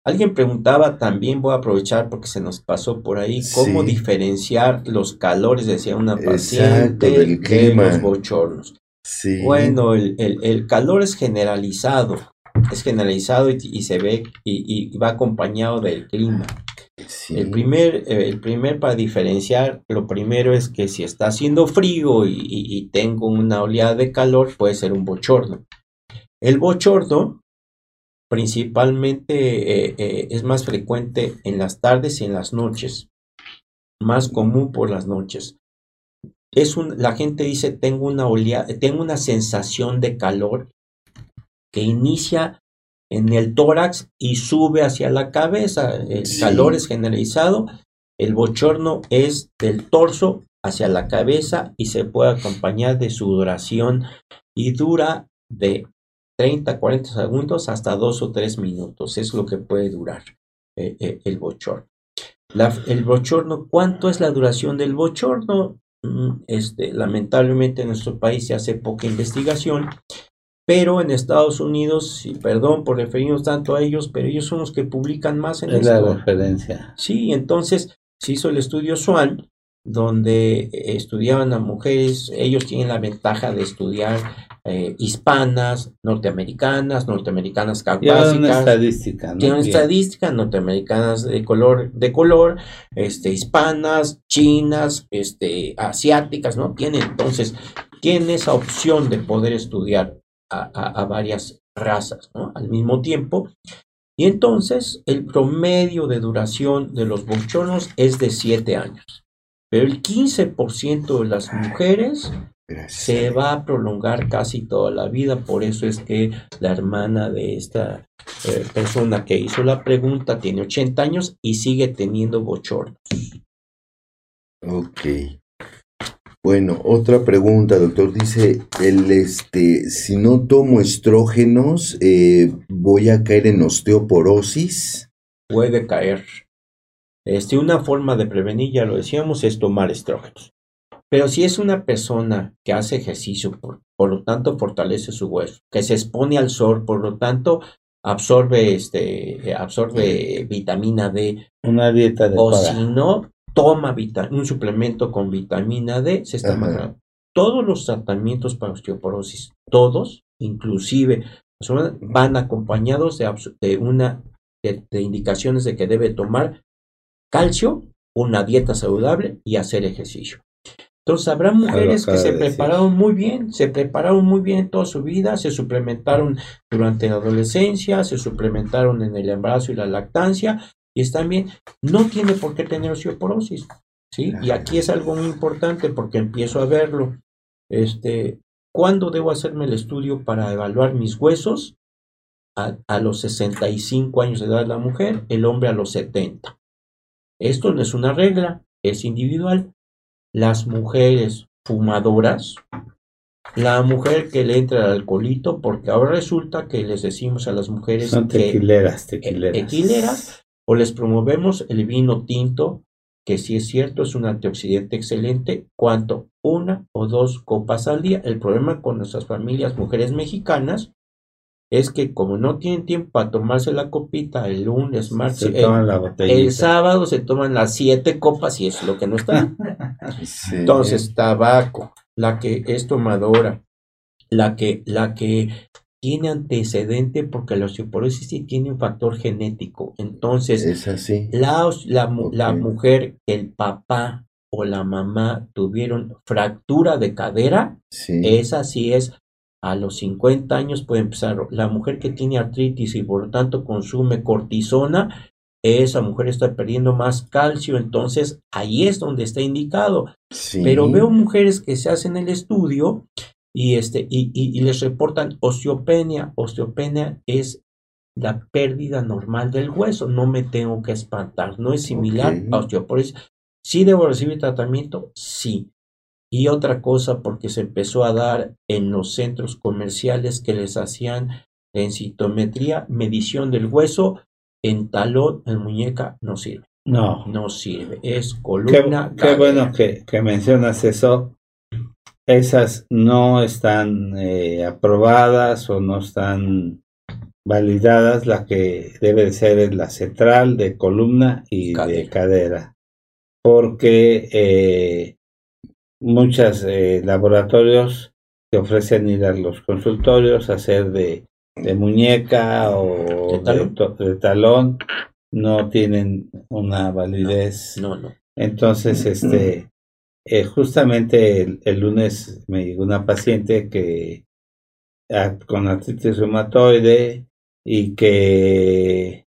Alguien preguntaba también, voy a aprovechar porque se nos pasó por ahí, cómo diferenciar los calores, decía una paciente, de los bochornos. Sí. Bueno, el, el calor es generalizado es generalizado y, se ve y, va acompañado del clima. El, primer, el primer para diferenciar, lo primero es que si está haciendo frío y, tengo una oleada de calor, puede ser un bochorno. El bochorno principalmente eh, eh, es más frecuente en las tardes y en las noches, más común por las noches. Es un, la gente dice tengo una oleada, tengo una sensación de calor que inicia en el tórax y sube hacia la cabeza. El calor es generalizado. El bochorno es del torso hacia la cabeza y se puede acompañar de sudoración y dura de 30, 40 segundos hasta 2 o 3 minutos. Es lo que puede durar eh, eh, el bochorno. el bochorno, ¿cuánto es la duración del bochorno? Mm, este, lamentablemente en nuestro país se hace poca investigación pero en Estados Unidos, y perdón por referirnos tanto a ellos, pero ellos son los que publican más en es la referencia. Sí, entonces se hizo el estudio Swan, donde estudiaban a mujeres, ellos tienen la ventaja de estudiar eh, hispanas, norteamericanas, norteamericanas caucásicas. Tienen estadística, ¿no? Tienen estadística, norteamericanas de color, de color, este, hispanas, chinas, este, asiáticas, ¿no? Tienen, entonces, tienen esa opción de poder estudiar a, varias razas al mismo tiempo. Y entonces el promedio de duración de los bochornos es de 7 años. Pero el 15% de las mujeres se va a prolongar casi toda la vida. Por eso es que la hermana de esta eh, persona que hizo la pregunta tiene 80 años y sigue teniendo bochornos. Ok. Bueno, otra pregunta, doctor. Dice, el, este, si no tomo estrógenos, eh, ¿voy a caer en osteoporosis? Puede caer. Este, una forma de prevenir, ya lo decíamos, es tomar estrógenos. Pero si es una persona que hace ejercicio, por, lo tanto fortalece su hueso, que se expone al sol, por lo tanto absorbe, este, absorbe vitamina D. Una dieta de O si no, toma un suplemento con vitamina D, se está mejorando. Todos los tratamientos para osteoporosis, todos, inclusive, van acompañados de, una de, indicaciones de que debe tomar calcio, una dieta saludable y hacer ejercicio. Entonces habrá mujeres que se prepararon muy bien, se prepararon muy bien toda su vida, se suplementaron durante la adolescencia, se suplementaron en el embarazo y la lactancia y están bien, no tiene por qué tener osteoporosis, ¿sí? Y aquí es algo muy importante porque empiezo a verlo. Este, ¿cuándo debo hacerme el estudio para evaluar mis huesos? A, a los 65 años de edad la mujer, el hombre a los 70. Esto no es una regla, es individual. Las mujeres fumadoras, la mujer que le entra al alcoholito, porque ahora resulta que les decimos a las mujeres Son tequileras, tequileras. tequileras o les promovemos el vino tinto, que si es cierto es un antioxidante excelente, cuanto una o dos copas al día. El problema con nuestras familias mujeres mexicanas es que como no tienen tiempo para tomarse la copita el lunes, martes, Se el, la sábado se toman las siete copas y es lo que no está. Sí. Entonces, tabaco, la que es tomadora, la que, la que tiene antecedente porque la osteoporosis sí tiene un factor genético. Entonces, es así. la, la, mujer el papá o la mamá tuvieron fractura de cadera, Sí. esa sí es a los 50 años puede empezar. La mujer que tiene artritis y por lo tanto consume cortisona, esa mujer está perdiendo más calcio, entonces ahí es donde está indicado. sí. Pero veo mujeres que se hacen el estudio y, este, y, y- y les reportan osteopenia. Osteopenia es la pérdida normal del hueso. No me tengo que espantar. No es similar a osteoporosis. ¿Sí debo recibir tratamiento? Sí. Y otra cosa, porque se empezó a dar en los centros comerciales que les hacían densitometría, medición del hueso, en talón, en muñeca, no sirve. No. No sirve. Es Qué, columna. qué cadera. bueno que, que mencionas eso. Esas no están eh, aprobadas o no están validadas. La que debe de ser es la central de columna y de Cadera. cadera. Porque eh, muchos laboratorios te ofrecen ir a los consultorios a hacer de, de muñeca o ¿De talón? de. No tienen una validez. No, no. Entonces, este, eh, justamente el, el lunes me llegó una paciente que con artritis reumatoide y que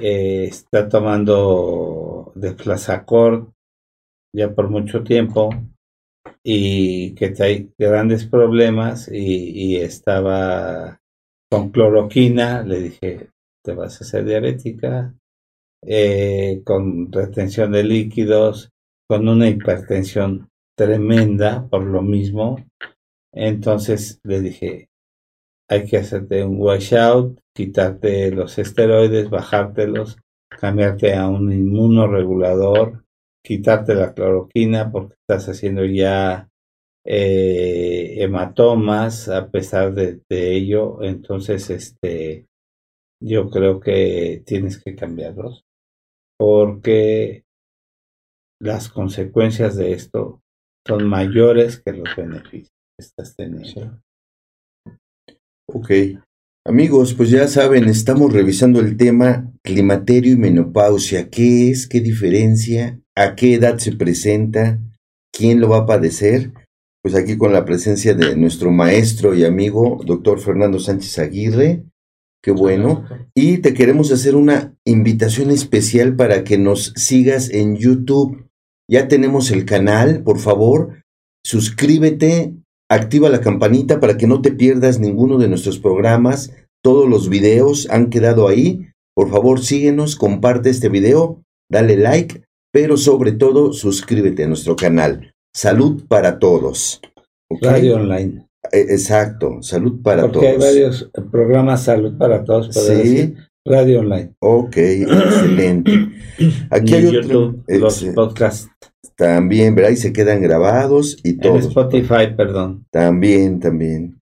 eh, está tomando deflazacort ya por mucho tiempo y que trae grandes problemas y, estaba con cloroquina. Le dije, te vas a hacer diabética, eh, con retención de líquidos, con una hipertensión tremenda por lo mismo. Entonces le dije, hay que hacerte un washout, quitarte los esteroides, bajártelos, cambiarte a un inmunoregulador, quitarte la cloroquina porque estás haciendo ya eh, hematomas a pesar de, ello. Entonces, este, yo creo que tienes que cambiarlos porque las consecuencias de esto son mayores que los beneficios que estás teniendo. Ok. Amigos, pues ya saben, estamos revisando el tema climaterio y menopausia. ¿Qué es? ¿Qué diferencia? ¿A qué edad se presenta? ¿Quién lo va a padecer? Pues aquí con la presencia de nuestro maestro y amigo, doctor Fernando Sánchez Aguirre. Qué bueno. Y te queremos hacer una invitación especial para que nos sigas en YouTube. Ya tenemos el canal, por favor, suscríbete, activa la campanita para que no te pierdas ninguno de nuestros programas. Todos los videos han quedado ahí. Por favor, síguenos, comparte este video, dale like, pero sobre todo suscríbete a nuestro canal. Salud para todos. Radio online. Eh, Exacto, salud para Porque todos. hay varios programas salud para todos, Sí. decir radio online. Ok, excelente. Aquí Y hay otro. YouTube, los podcasts. También, ¿verdad? Y se quedan grabados y En todo. Spotify, perdón. También, también.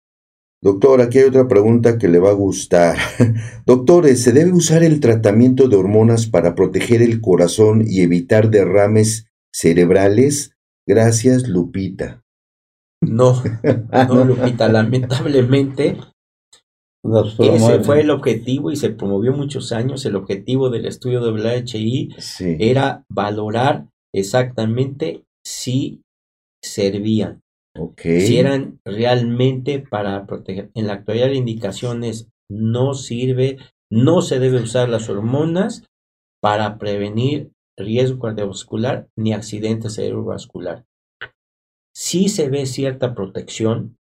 Doctor, aquí hay otra pregunta que le va a gustar. Doctores, ¿se debe usar el tratamiento de hormonas para proteger el corazón y evitar derrames cerebrales? Gracias, Lupita. No, no, Lupita, lamentablemente ese fue el objetivo y se promovió muchos años. El objetivo del estudio de WHI Sí. era valorar exactamente si servían, si eran realmente para proteger. En la actualidad la indicación es no sirve, no se debe usar las hormonas para prevenir riesgo cardiovascular ni accidente cerebrovascular. Sí se ve cierta protección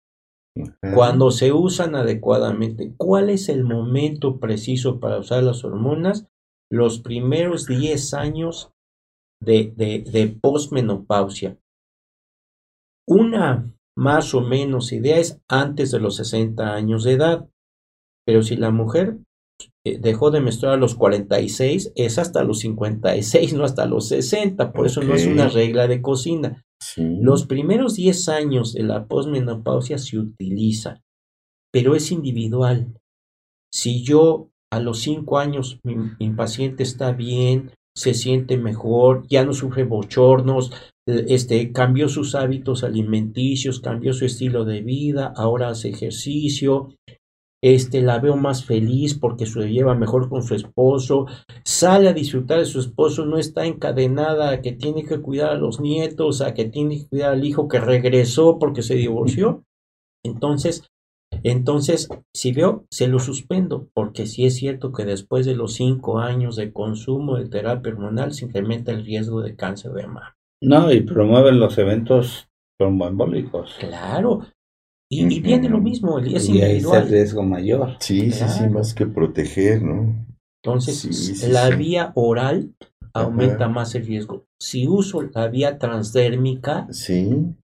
Ajá. cuando se usan adecuadamente. ¿Cuál es el momento preciso para usar las hormonas? Los primeros 10 años de, de, de posmenopausia. Una más o menos idea es antes de los 60 años de edad. Pero si la mujer eh, dejó de menstruar a los 46, es hasta los 56, no hasta los 60. Por eso no es una regla de cocina. Sí. Los primeros 10 años de la posmenopausia se utiliza, pero es individual. si yo a los cinco años mi, mi paciente está bien, se siente mejor, ya no sufre bochornos, este, cambió sus hábitos alimenticios, cambió su estilo de vida, ahora hace ejercicio, este, la veo más feliz porque se lleva mejor con su esposo, sale a disfrutar de su esposo, no está encadenada a que tiene que cuidar a los nietos, a que tiene que cuidar al hijo que regresó porque se divorció. Entonces, entonces, si veo, se lo suspendo, porque sí es cierto que después de los cinco años de consumo de terapia hormonal se incrementa el riesgo de cáncer de mama. No, y promueven los eventos tromboembólicos. Claro. Y, y viene lo mismo, el es Y ahí está el riesgo mayor. Sí, sí, sí, más que proteger, ¿no? Entonces, Sí, sí, la sí. vía oral aumenta Ajá. más el riesgo. Si uso la vía transdérmica, Sí,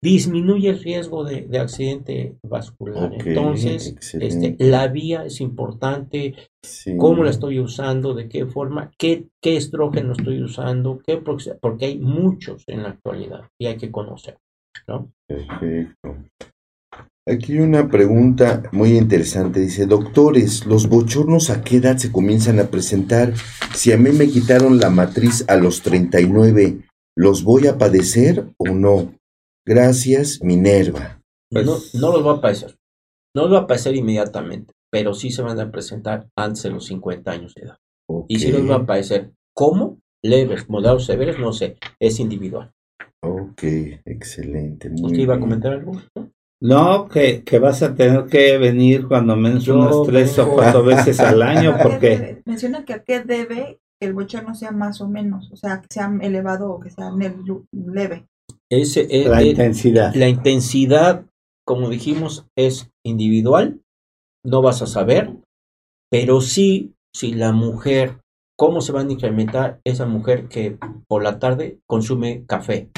disminuye el riesgo de, de accidente vascular. Entonces, este, la vía es importante, sí. cómo la estoy usando, de qué forma, qué, qué estrógeno estoy usando, qué porque hay muchos en la actualidad y hay que conocer. ¿no? Perfecto. Aquí hay una pregunta muy interesante. Dice, doctores, ¿los bochornos a qué edad se comienzan a presentar? Si a mí me quitaron la matriz a los 39, ¿los voy a padecer o no? Gracias, Minerva. Pues- no, no los va a padecer. No los va a padecer inmediatamente, pero sí se van a presentar antes de los 50 años de edad. Y sí los va a padecer. ¿Cómo? Leves, moderados, severos, no sé. Es individual. Ok, excelente. Muy ¿Usted iba a comentar algo? ¿No? Que, que vas a tener que venir cuando menos Yo unas tres o cuatro veces al año, ¿A qué porque? Menciona que a qué debe que el bochorno sea más o menos, o sea, que sea elevado o que sea leve. Ese, eh, la eh, intensidad. la intensidad, como dijimos, es individual. No vas a saber, pero sí, si la mujer, ¿cómo se van a incrementar esa mujer que por la tarde consume café,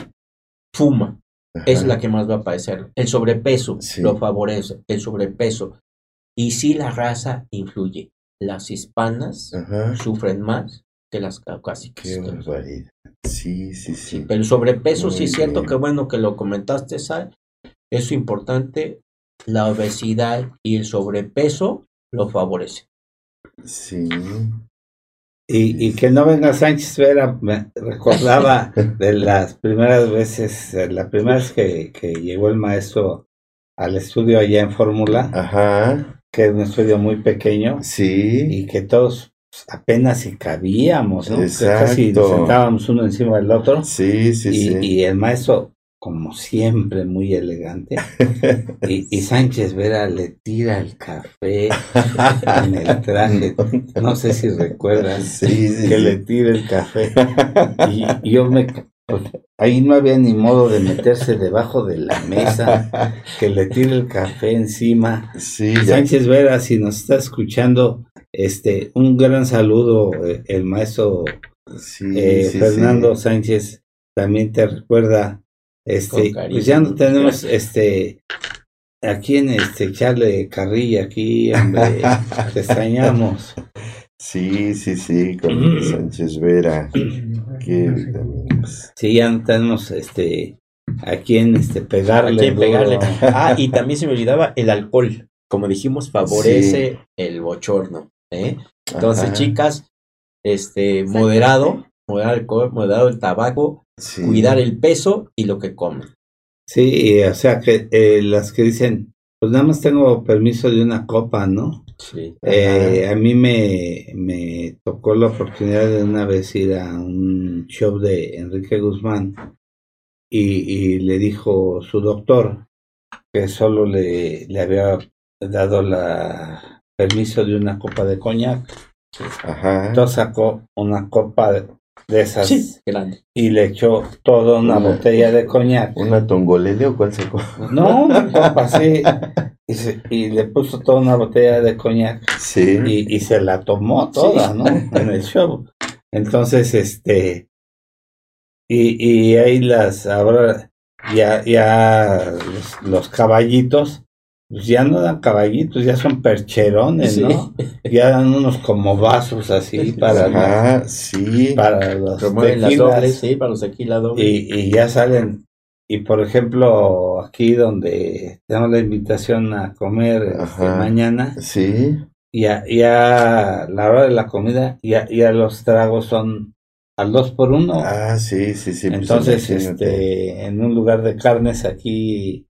fuma? es la que más va a padecer. El sobrepeso Sí. lo favorece, el sobrepeso. Y sí la raza influye. Las hispanas Ajá. sufren más que las caucásicas. Qué barbaridad. Sí, sí, sí. Pero el sobrepeso sí Muy es cierto que bueno que lo comentaste, Sal. Eso importante. La obesidad y el sobrepeso lo favorece. Sí. Y, y que no venga Sánchez Vera, me recordaba de las primeras veces, la primera vez que, que llegó el maestro al estudio allá en Fórmula, Ajá. que es un estudio muy pequeño, Sí. y que todos apenas si cabíamos, ¿no? Que Casi nos sentábamos uno encima del otro, Sí, sí, y, sí. y el maestro, como siempre, muy elegante, y, y Sánchez Vera le tira el café en el traje, no sé si recuerdan, Sí, sí, que sí. le tire el café. Y, y yo me... pues, ahí no había ni modo de meterse debajo de la mesa, que le tire el café encima. Sí, ya. Sánchez Vera, si nos está escuchando, este, un gran saludo, eh, el maestro Sí, eh, sí, Fernando sí. Sánchez también te recuerda, este, Con cariño. pues ya no tenemos, este, a quién, este, echarle carrilla aquí, hombre, te extrañamos. Sí, sí, sí, con Sánchez Vera. Qué vitaminas. Sí, ya no tenemos, este, a quién, este, pegarle. ¿A quién pegarle? Ah, y también se me olvidaba el alcohol. Como dijimos, favorece el bochorno. ¿Eh? Entonces, Ajá. chicas, este, moderado, moderado el alcohol, moderado el tabaco, Sí. cuidar el peso y lo que comen. Sí, o sea, que eh, las que dicen, pues nada más tengo permiso de una copa, ¿no? Sí. Eh, a mí me, me tocó la oportunidad de una vez ir a un show de Enrique Guzmán y, y le dijo su doctor que solo le, le había dado la permiso de una copa de coñac. Ajá. Entonces sacó una copa de, de esas Sí, grande. y le echó toda una Una- botella de coñac. ¿Una tongolele o cuál sacó? No, una copa sí. Y, se- y le puso toda una botella de coñac Sí. y, y se la tomó toda, Sí. ¿no? En el show. Entonces, este, y, y ahí las, ahora ya, ya los, los caballitos, pues ya no dan caballitos, ya son percherones, Sí. ¿no? Ya dan unos como vasos así para, Ajá, sí. para los tequilas. dobles, sí, para los tequila y, y ya salen. Y por ejemplo, aquí donde tenemos la invitación a comer este, Ajá. mañana, Sí. ya, ya la hora de la comida, ya, ya los tragos son al dos por uno. Ah, sí, sí, sí. pues Entonces, este, en un lugar de carnes aquí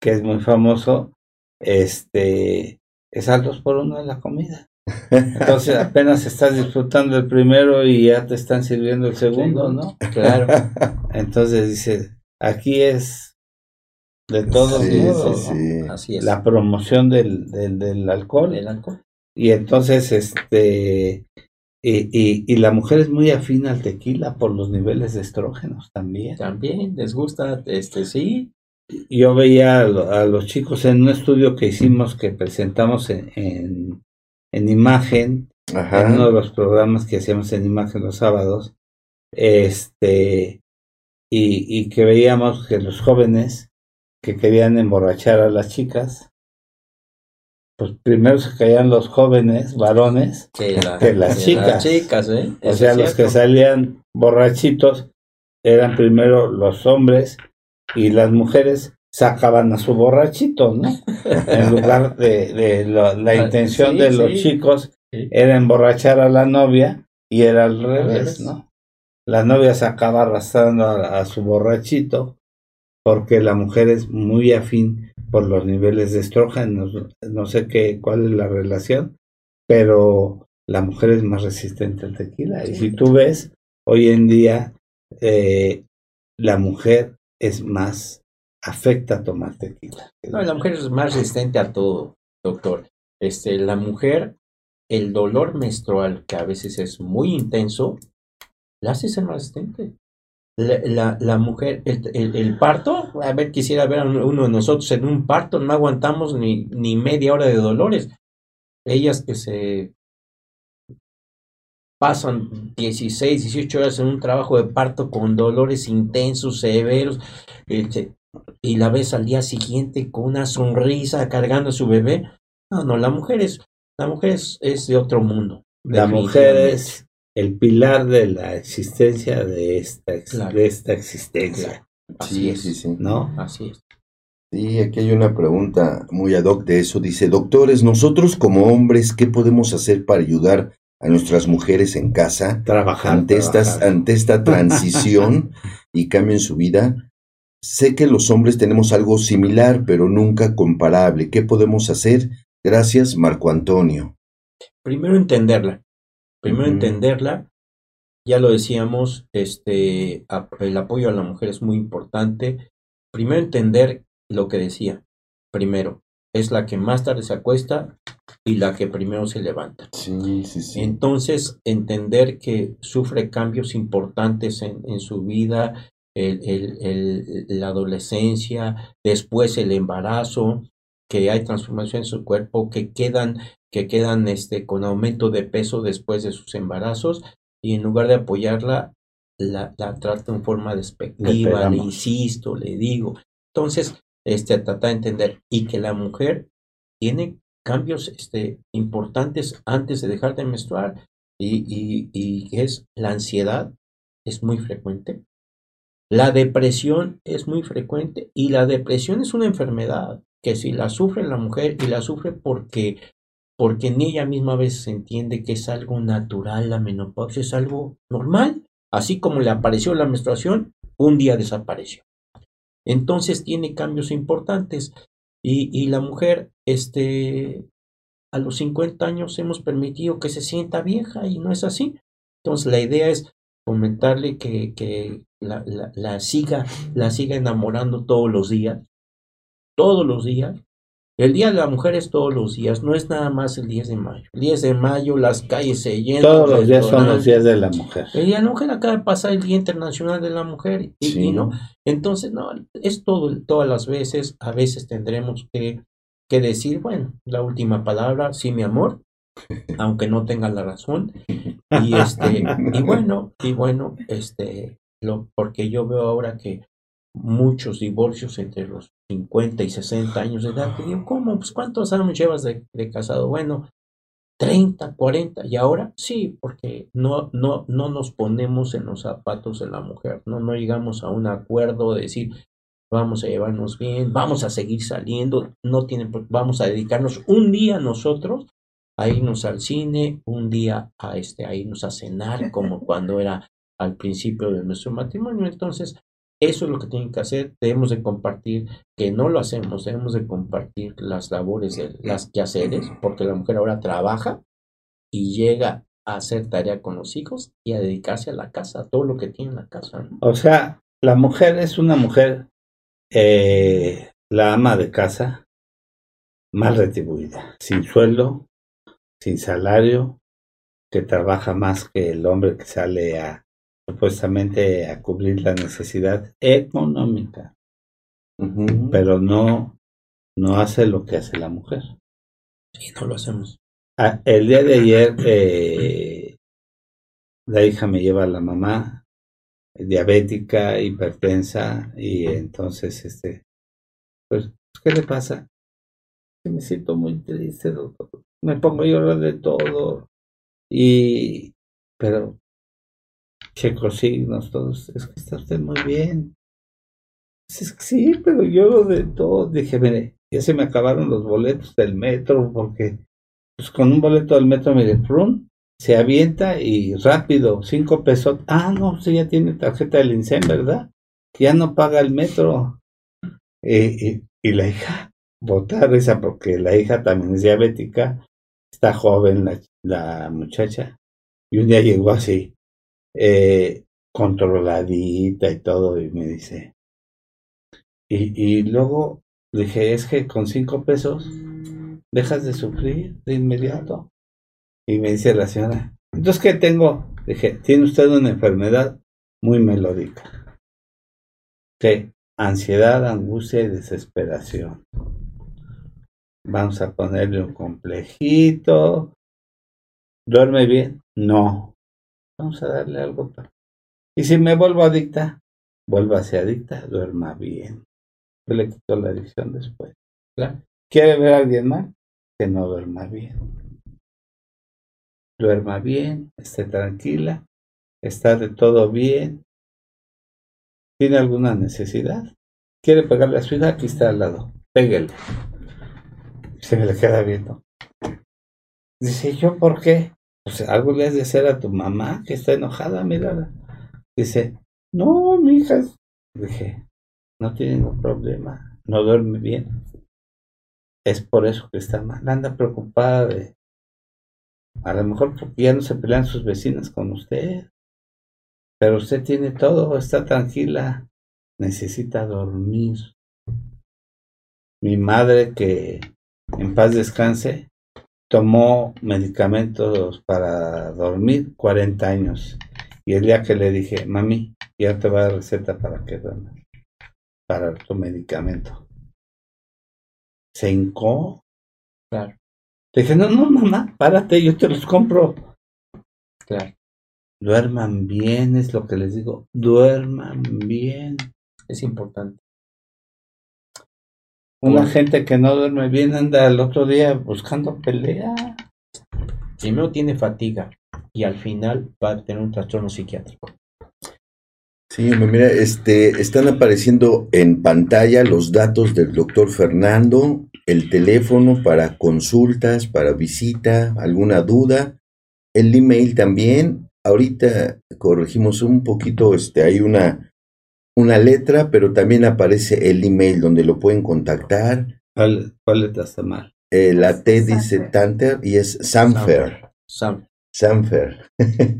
que es muy famoso, este, es al dos por uno en la comida. Entonces apenas estás disfrutando el primero y ya te están sirviendo el segundo, ¿no? Claro. Entonces dice, aquí es de todos Sí, modos sí, ¿no? sí. Así es. la promoción del, del, del alcohol. El alcohol. Y entonces, este, y, y, y la mujer es muy afín al tequila por los niveles de estrógenos también. También les gusta, este, sí. Yo veía a, lo- a los chicos en un estudio que hicimos, que presentamos en, en, en imagen, en uno de los programas que hacíamos en imagen los sábados, este, y, y que veíamos que los jóvenes que querían emborrachar a las chicas, pues primero se caían los jóvenes varones, Que, la- Que las chicas. chicas, ¿eh? o sea, los que salían borrachitos eran primero los hombres y las mujeres sacaban a su borrachito, ¿no? En lugar de, de lo- la Ah, intención sí, de los sí. chicos era emborrachar a la novia y era al revés. ¿no? La novia se acaba arrastrando a, a su borrachito porque la mujer es muy afín por los niveles de estrógenos. No sé qué, cuál es la relación, pero la mujer es más resistente al tequila. Y si tú ves, hoy en día eh, la mujer es más afecta a tomar tequila. No, la mujer es más resistente a todo, doctor. Este, la mujer, el dolor menstrual, que a veces es muy intenso, la hace ser más resistente. La, la, la mujer, el, el- el parto, a ver, quisiera ver a uno de nosotros en un parto, no aguantamos ni, ni media hora de dolores. Ellas que se pasan 16, 18 horas en un trabajo de parto con dolores intensos, severos, este, y la ves al día siguiente con una sonrisa cargando a su bebé. No, no, la mujer es, la mujer es, es de otro mundo. La mujer es el pilar de la existencia de esta, ex- Claro. de esta existencia, Claro. Así Sí, es. sí, sí. ¿no? Así es. Sí, aquí hay una pregunta muy ad hoc de eso. Dice, doctores, nosotros como hombres, ¿qué podemos hacer para ayudar a nuestras mujeres en casa Trabajar. ante, estas, ante esta transición y cambio en su vida? Sé que los hombres tenemos algo similar, pero nunca comparable. ¿Qué podemos hacer? Gracias, Marco Antonio. Primero entenderla. Primero entenderla. Ya lo decíamos, este, el apoyo a la mujer es muy importante. Primero entender lo que decía. Primero, es la que más tarde se acuesta y la que primero se levanta. Sí, sí, sí. Entonces, entender que sufre cambios importantes en, en su vida, el- el- el- la adolescencia, después el embarazo, que hay transformación en su cuerpo, que quedan, que quedan este, con aumento de peso después de sus embarazos, y en lugar de apoyarla, la, la trata en forma despectiva, le insisto, le digo. Entonces, este, tratar de entender, y que la mujer tiene cambios este, importantes antes de dejar de menstruar y, y, y es la ansiedad es muy frecuente. La depresión es muy frecuente y la depresión es una enfermedad que si la sufre la mujer y la sufre porque porque en ella misma a veces entiende que es algo natural la menopausia, es algo normal, así como le apareció la menstruación, un día desapareció. Entonces tiene cambios importantes y, y la mujer, este, a los 50 años hemos permitido que se sienta vieja y no es así. Entonces la idea es fomentarle que, que la, la, la siga, la siga enamorando todos los días, todos los días. El Día de la Mujer es todos los días, no es nada más el 10 de mayo. El 10 de mayo las calles se llenan. Todos los días son los días de la mujer. El Día de la Mujer acaba de pasar el Día Internacional de la Mujer y, Sí. y no, entonces, no, es todo, todas las veces, a veces tendremos que, que decir, bueno, la última palabra, sí, mi amor, aunque no tenga la razón. Y este, y bueno, y bueno, este, lo, porque yo veo ahora que muchos divorcios entre los 50 y 60 años de edad, ¿cómo? Pues ¿cuántos años llevas de, casado? Bueno, 30, 40, y ahora sí, porque no, no, no nos ponemos en los zapatos de la mujer, no, no llegamos a un acuerdo de decir, vamos a llevarnos bien, vamos a seguir saliendo, no tiene, por- vamos a dedicarnos un día nosotros a irnos al cine, un día a, este, a irnos a cenar, como cuando era al principio de nuestro matrimonio. Entonces, eso es lo que tienen que hacer. Debemos de compartir, que no lo hacemos, debemos de compartir las labores, de las quehaceres, porque la mujer ahora trabaja y llega a hacer tarea con los hijos y a dedicarse a la casa, a todo lo que tiene en la casa. O sea, la mujer es una mujer, eh, la ama de casa, mal retribuida, sin sueldo, sin salario, que trabaja más que el hombre que sale a supuestamente a cubrir la necesidad económica, pero no, no hace lo que hace la mujer. Sí, no lo hacemos. Ah, el día de ayer eh, la hija me lleva a la mamá diabética, hipertensa y entonces este pues ¿qué le pasa? Me siento muy triste, doctor. Me pongo a llorar de todo y pero checo signos, todos, es que está usted muy bien. Es que sí, pero yo de todo, dije, mire, ya se me acabaron los boletos del metro, porque pues con un boleto del metro, mire, prun, se avienta y rápido, cinco pesos. Ah, no, sí, ya tiene tarjeta del INSEM, ¿verdad? Ya no paga el metro. y, la hija, botar esa, porque la hija también es diabética, está joven la, la muchacha. Y un día llegó así, eh, controladita y todo, y me dice, y, y luego dije, es que con cinco pesos dejas de sufrir de inmediato. Y me dice la señora, entonces, ¿qué tengo? Dije, tiene usted una enfermedad muy melódica. ¿Qué? Ansiedad, angustia y desesperación. Vamos a ponerle un complejito. ¿Duerme bien? No. Vamos a darle algo. Y si me vuelvo adicta, ser adicta, duerma bien. Yo le quito la adicción después. ¿Quiere ver a alguien más? Que no duerma bien. Duerma bien, esté tranquila, está de todo bien. ¿Tiene alguna necesidad? ¿Quiere pegarle a su hija? Aquí está al lado. Pégale. Se me le queda viendo. Dice, ¿yo por qué? Pues algo le has de hacer a tu mamá que está enojada, mira. Dice, no, mi hija. Dije, no tiene ningún problema, no duerme bien. Es por eso que está mal, anda preocupada de, a lo mejor porque ya no se pelean sus vecinas con usted. Pero usted tiene todo, está tranquila, necesita dormir. Mi madre, que en paz descanse, tomó medicamentos para dormir 40 años. Y el día que le dije, mami, ya te va a dar receta para que duermas, para tu medicamento. Se hincó. Claro. Le dije, no, no, mamá, párate, yo te los compro. Claro. Duerman bien, es lo que les digo. Duerman bien. Es importante. Una gente que no duerme bien anda el otro día buscando pelea. Primero tiene fatiga y al final va a tener un trastorno psiquiátrico. Sí, mira, este, están apareciendo en pantalla los datos del doctor Fernando, el teléfono para consultas, para visita, alguna duda, el email también. Ahorita corregimos un poquito, este, hay una una letra, pero también aparece el email donde lo pueden contactar. ¿Cuál, letra está mal? Eh, la T dice Tanter y es Sanfer. Sanfer.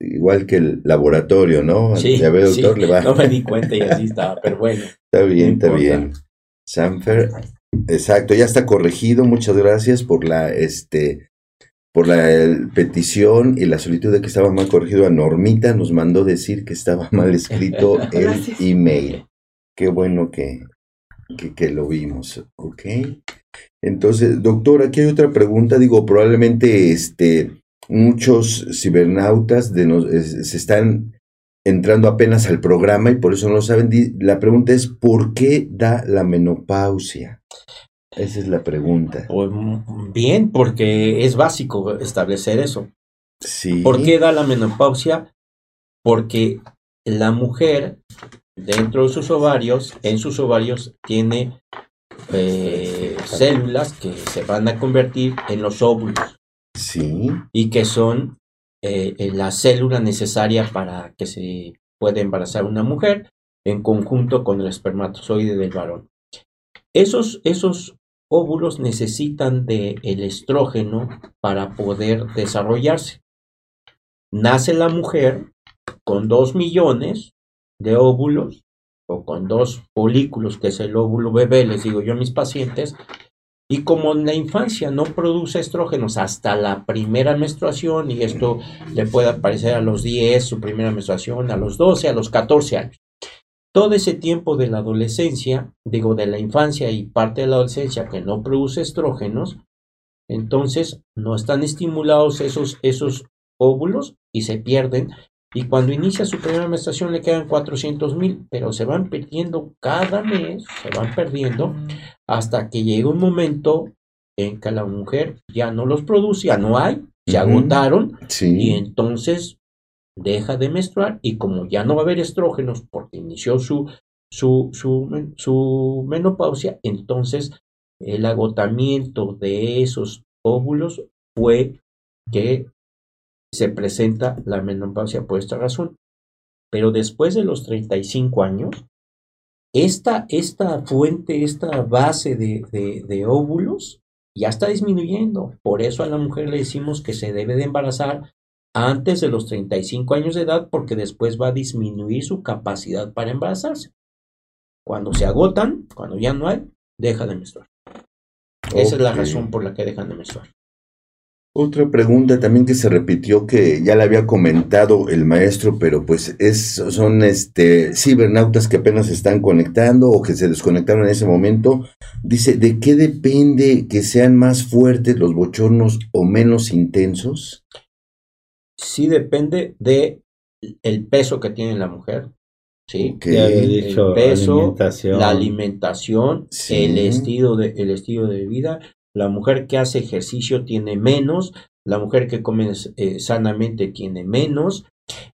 Igual que el laboratorio, ¿no? Sí, ya veo, doctor, le va. No me di cuenta y así estaba, pero bueno. Está bien, está bien. Sanfer. Exacto, ya está corregido. Muchas gracias por la este por la petición y la solicitud de que estaba mal corregido a Normita, nos mandó decir que estaba mal escrito el email. Qué bueno que, que, lo vimos, ¿ok? Entonces, doctor, aquí hay otra pregunta. Digo, probablemente este, muchos cibernautas de nos, se están entrando apenas al programa y por eso no lo saben. La pregunta es, ¿por qué da la menopausia? Esa es la pregunta. Pues, bien, porque es básico establecer eso. Sí. ¿Por qué da la menopausia? Porque la mujer, dentro de sus ovarios, en sus ovarios, tiene eh, células que se van a convertir en los óvulos. Sí. y que son eh, eh, la célula necesaria para que se pueda embarazar una mujer en conjunto con el espermatozoide del varón. Esos, esos óvulos necesitan del el estrógeno para poder desarrollarse. Nace la mujer con dos millones de óvulos o con dos folículos, que es el óvulo bebé, les digo yo a mis pacientes, y como en la infancia no produce estrógenos hasta la primera menstruación, y esto le puede aparecer a los 10, su primera menstruación, a los 12, a los 14 años. Todo ese tiempo de la adolescencia, digo de la infancia y parte de la adolescencia que no produce estrógenos, entonces no están estimulados esos, esos óvulos y se pierden. Y cuando inicia su primera menstruación le quedan 400 mil, pero se van perdiendo cada mes, se van perdiendo hasta que llega un momento en que la mujer ya no los produce, ya no hay, se agotaron y entonces deja de menstruar y como ya no va a haber estrógenos porque inició su, su, su, su menopausia, entonces el agotamiento de esos óvulos fue que se presenta la menopausia por esta razón. Pero después de los 35 años, esta, esta fuente, esta base de, de- de óvulos ya está disminuyendo. Por eso a la mujer le decimos que se debe de embarazar antes de los 35 años de edad porque después va a disminuir su capacidad para embarazarse. Cuando se agotan, cuando ya no hay, deja de menstruar. Esa es la razón por la que dejan de menstruar. Otra pregunta también que se repitió que ya la había comentado el maestro, pero pues es, son este cibernautas que apenas se están conectando o que se desconectaron en ese momento. Dice, ¿de qué depende que sean más fuertes los bochornos o menos intensos? Sí depende de el peso que tiene la mujer, ¿sí? El dicho, peso, alimentación. la alimentación, Sí. el estilo de el estilo de vida. La mujer que hace ejercicio tiene menos, la mujer que come eh, sanamente tiene menos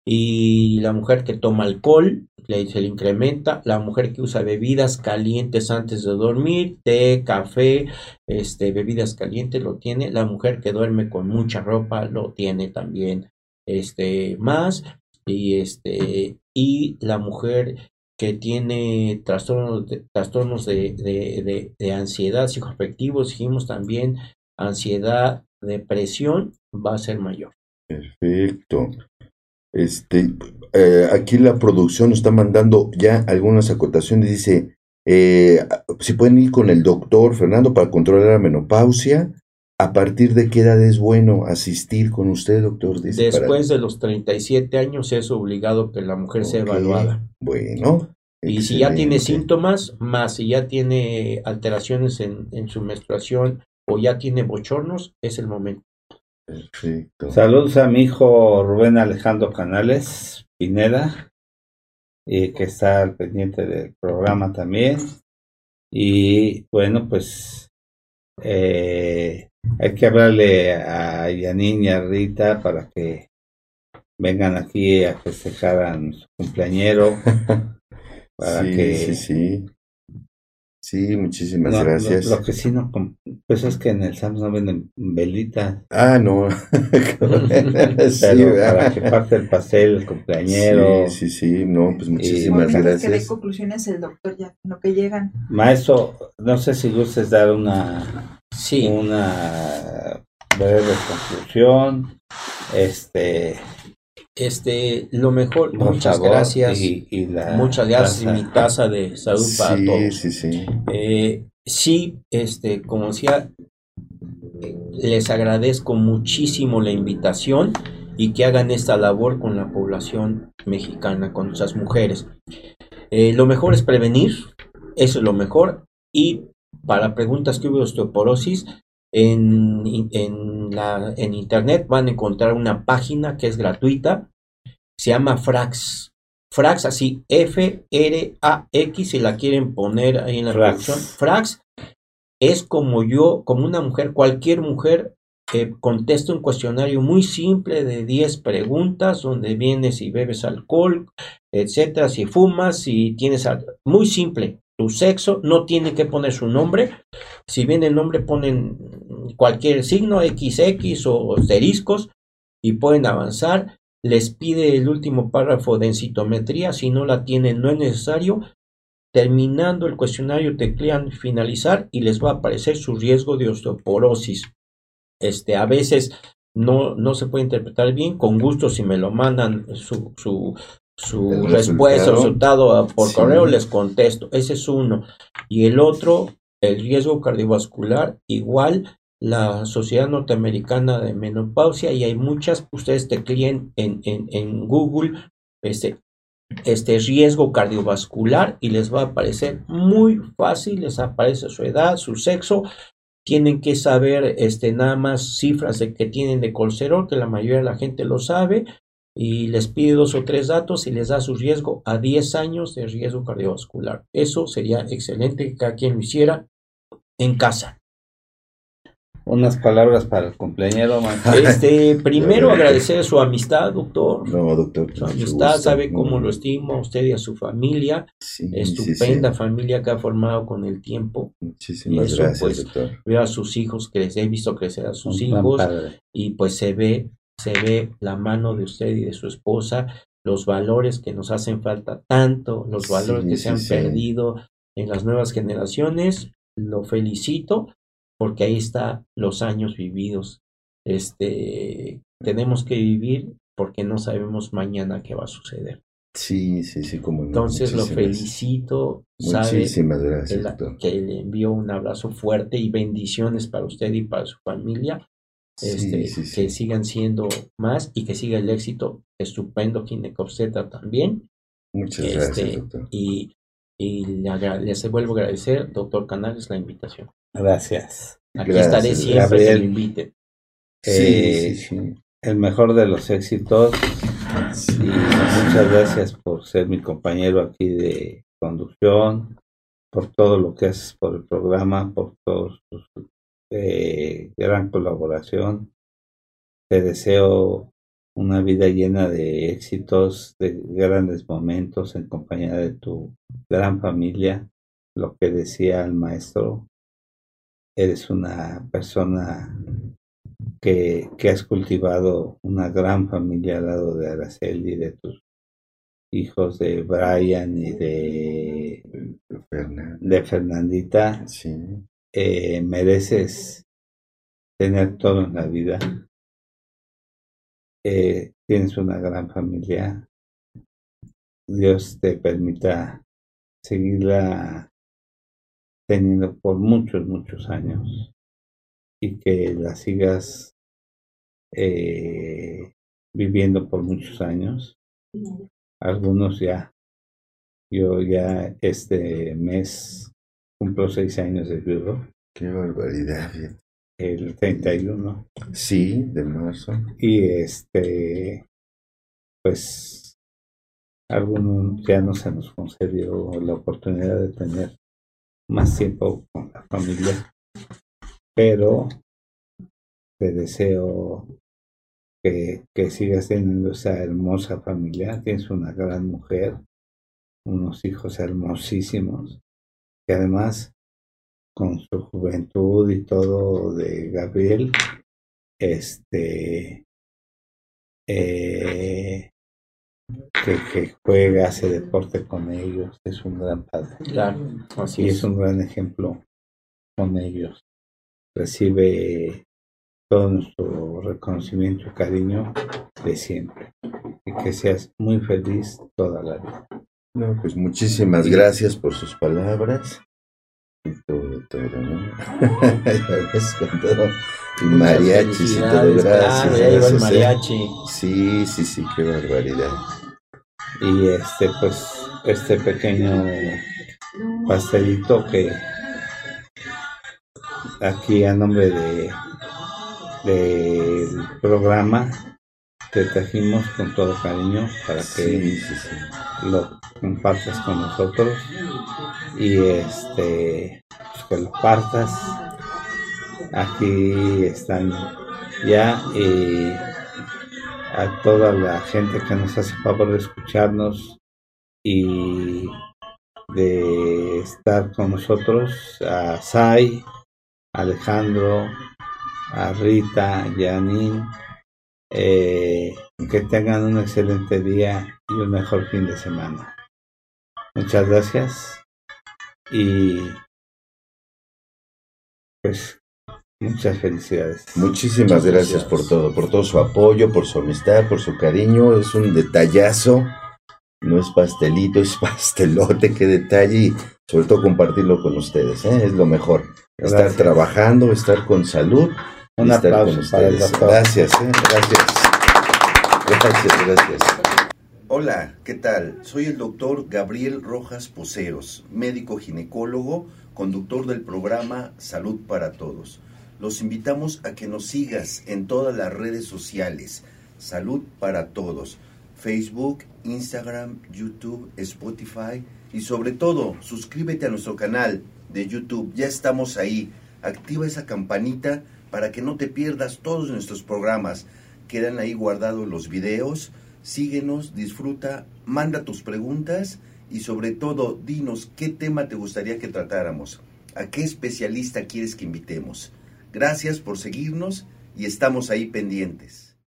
y la mujer que toma alcohol le, se le incrementa, la mujer que usa bebidas calientes antes de dormir, té, café, este, bebidas calientes lo tiene, la mujer que duerme con mucha ropa lo tiene también este, más y este y la mujer que tiene trastornos de, trastornos de, de, de, de ansiedad psicoafectivos, dijimos también ansiedad, depresión, va a ser mayor. Perfecto. Este, eh, aquí la producción nos está mandando ya algunas acotaciones. Dice, eh, si pueden ir con el doctor Fernando para controlar la menopausia, ¿a partir de qué edad es bueno asistir con usted, doctor? Dice, para- Después de los 37 años es obligado que la mujer sea evaluada. Bueno. Y si ya tiene síntomas, más si ya tiene alteraciones en, en su menstruación o ya tiene bochornos, es el momento. Perfecto. Saludos a mi hijo Rubén Alejandro Canales Pineda, y que está al pendiente del programa también. Y bueno, pues eh, hay que hablarle a Yanin y a Rita para que vengan aquí a festejar a nuestro cumpleañero. Para sí, que sí, sí. Sí, muchísimas No, gracias. Lo, que sí no, pues es que en el Sams no venden velita, Ah, no. pero para que parte el pastel, el cumpleañero. Sí, sí, sí, no, pues muchísimas de gracias. conclusiones el doctor ya, lo que llegan. Maestro, no sé si gustes dar una, Sí, una breve conclusión. Este, este, lo mejor, muchas favor, gracias. Y, y la Muchas gracias. taza. Mi taza de salud para todos. sí, sí. Eh, sí, este, como decía, les agradezco muchísimo la invitación y que hagan esta labor con la población mexicana, con nuestras mujeres. Eh, lo mejor es prevenir, eso es lo mejor. Y para preguntas que hubo osteoporosis, en, en, la, en internet van a encontrar una página que es gratuita, se llama Frax. Frax, así, F-R-A-X, si la quieren poner ahí en la Frax. producción. Frax es como yo, como una mujer, cualquier mujer eh, contesta un cuestionario muy simple de 10 preguntas, donde viene si bebes alcohol, etcétera, si fumas, si tienes. Muy simple. Tu sexo, no tiene que poner su nombre. Si bien el nombre ponen cualquier signo, XX o asteriscos, y pueden avanzar. Les pide el último párrafo de encitometría, si no la tienen no es necesario. Terminando el cuestionario teclean finalizar y les va a aparecer su riesgo de osteoporosis. Este, a veces no, no se puede interpretar bien, con gusto si me lo mandan su, su, su respuesta, resultado por correo, les contesto. Ese es uno. Y el otro, el riesgo cardiovascular, igual la Sociedad Norteamericana de Menopausia y hay muchas, ustedes tecleen en, en, en Google este, este riesgo cardiovascular y les va a aparecer muy fácil, les aparece su edad, su sexo, tienen que saber este, nada más cifras de que tienen de colesterol, que la mayoría de la gente lo sabe, y les pide dos o tres datos y les da su riesgo a 10 años de riesgo cardiovascular. Eso sería excelente que cada quien lo hiciera en casa. Unas palabras para el cumpleañero, Este, primero agradecer su amistad, doctor. No, doctor. Su amistad, sabe cómo lo estimo a usted y a su familia. Estupenda familia que ha formado con el tiempo. Muchísimas gracias, pues, doctor. Veo a sus hijos, que les he visto crecer a sus hijos. Y pues se ve, se ve la mano de usted y de su esposa, los valores que nos hacen falta tanto, los valores que se han perdido en las nuevas generaciones. Lo felicito porque ahí está los años vividos. Este, tenemos que vivir porque no sabemos mañana qué va a suceder. Sí, sí, sí, como Entonces lo felicito. Muchísimas gracias. Que, le envío un abrazo fuerte y bendiciones para usted y para su familia. Este, que sigan siendo más y que siga el éxito estupendo Kinecopseta también. Muchas gracias, este, doctor. Y, y les vuelvo a agradecer, doctor Canales, la invitación. Gracias. Aquí estaré siempre que me invite. Eh, sí, El mejor de los éxitos. muchas gracias por ser mi compañero aquí de conducción, por todo lo que haces por el programa, por toda tu eh, gran colaboración. Te deseo una vida llena de éxitos, de grandes momentos en compañía de tu gran familia, lo que decía el maestro, eres una persona que, que, has cultivado una gran familia al lado de Araceli, de tus hijos de Brian y de, de Fernandita. Eh, mereces tener todo en la vida. Eh, tienes una gran familia. Dios te permita seguirla teniendo por muchos, muchos años y que la sigas eh, viviendo por muchos años. Algunos ya, yo ya este mes cumplo seis años de viudo. Qué barbaridad. El 31. Sí, de marzo. Y este, pues, algunos ya no se nos concedió la oportunidad de tener más tiempo con la familia, pero te deseo que, que sigas teniendo esa hermosa familia. Tienes una gran mujer, unos hijos hermosísimos, que además con su juventud y todo de Gabriel, este, eh, que, juega, hace deporte con ellos, es un gran padre. Claro, y es. un gran ejemplo con ellos. Recibe todo nuestro reconocimiento y cariño de siempre. Y que seas muy feliz toda la vida. No, pues muchísimas gracias por sus palabras. Y todo, todo, ¿no? con todo. Y mariachi y todo, gracias. el mariachi. Sí, sí, sí, qué barbaridad. Y este, pues, este pequeño pastelito que aquí a nombre de del programa te trajimos con todo cariño para que lo compartas con nosotros y este pues, que lo partas. Aquí están ya y a toda la gente que nos hace favor de escucharnos y de estar con nosotros, a Sai, Alejandro, a Rita, Janine, eh, que tengan un excelente día y un mejor fin de semana. Muchas gracias y pues muchas felicidades. Muchísimas gracias por todo, por todo su apoyo, por su amistad, por su cariño. Es un detallazo. No es pastelito, es pastelote, qué detalle y sobre todo compartirlo con ustedes, ¿eh? es lo mejor. Estar trabajando, estar con salud. Un aplauso para el doctor. Gracias, ¿eh? gracias. Gracias, gracias. Hola, ¿qué tal? Soy el doctor Gabriel Rojas Poseros, médico ginecólogo, conductor del programa Salud para Todos. Los invitamos a que nos sigas en todas las redes sociales. Salud para Todos. Facebook, Instagram, YouTube, Spotify y sobre todo suscríbete a nuestro canal de YouTube. Ya estamos ahí. Activa esa campanita para que no te pierdas todos nuestros programas. Quedan ahí guardados los videos. Síguenos, disfruta, manda tus preguntas y sobre todo dinos qué tema te gustaría que tratáramos. ¿A qué especialista quieres que invitemos? Gracias por seguirnos y estamos ahí pendientes.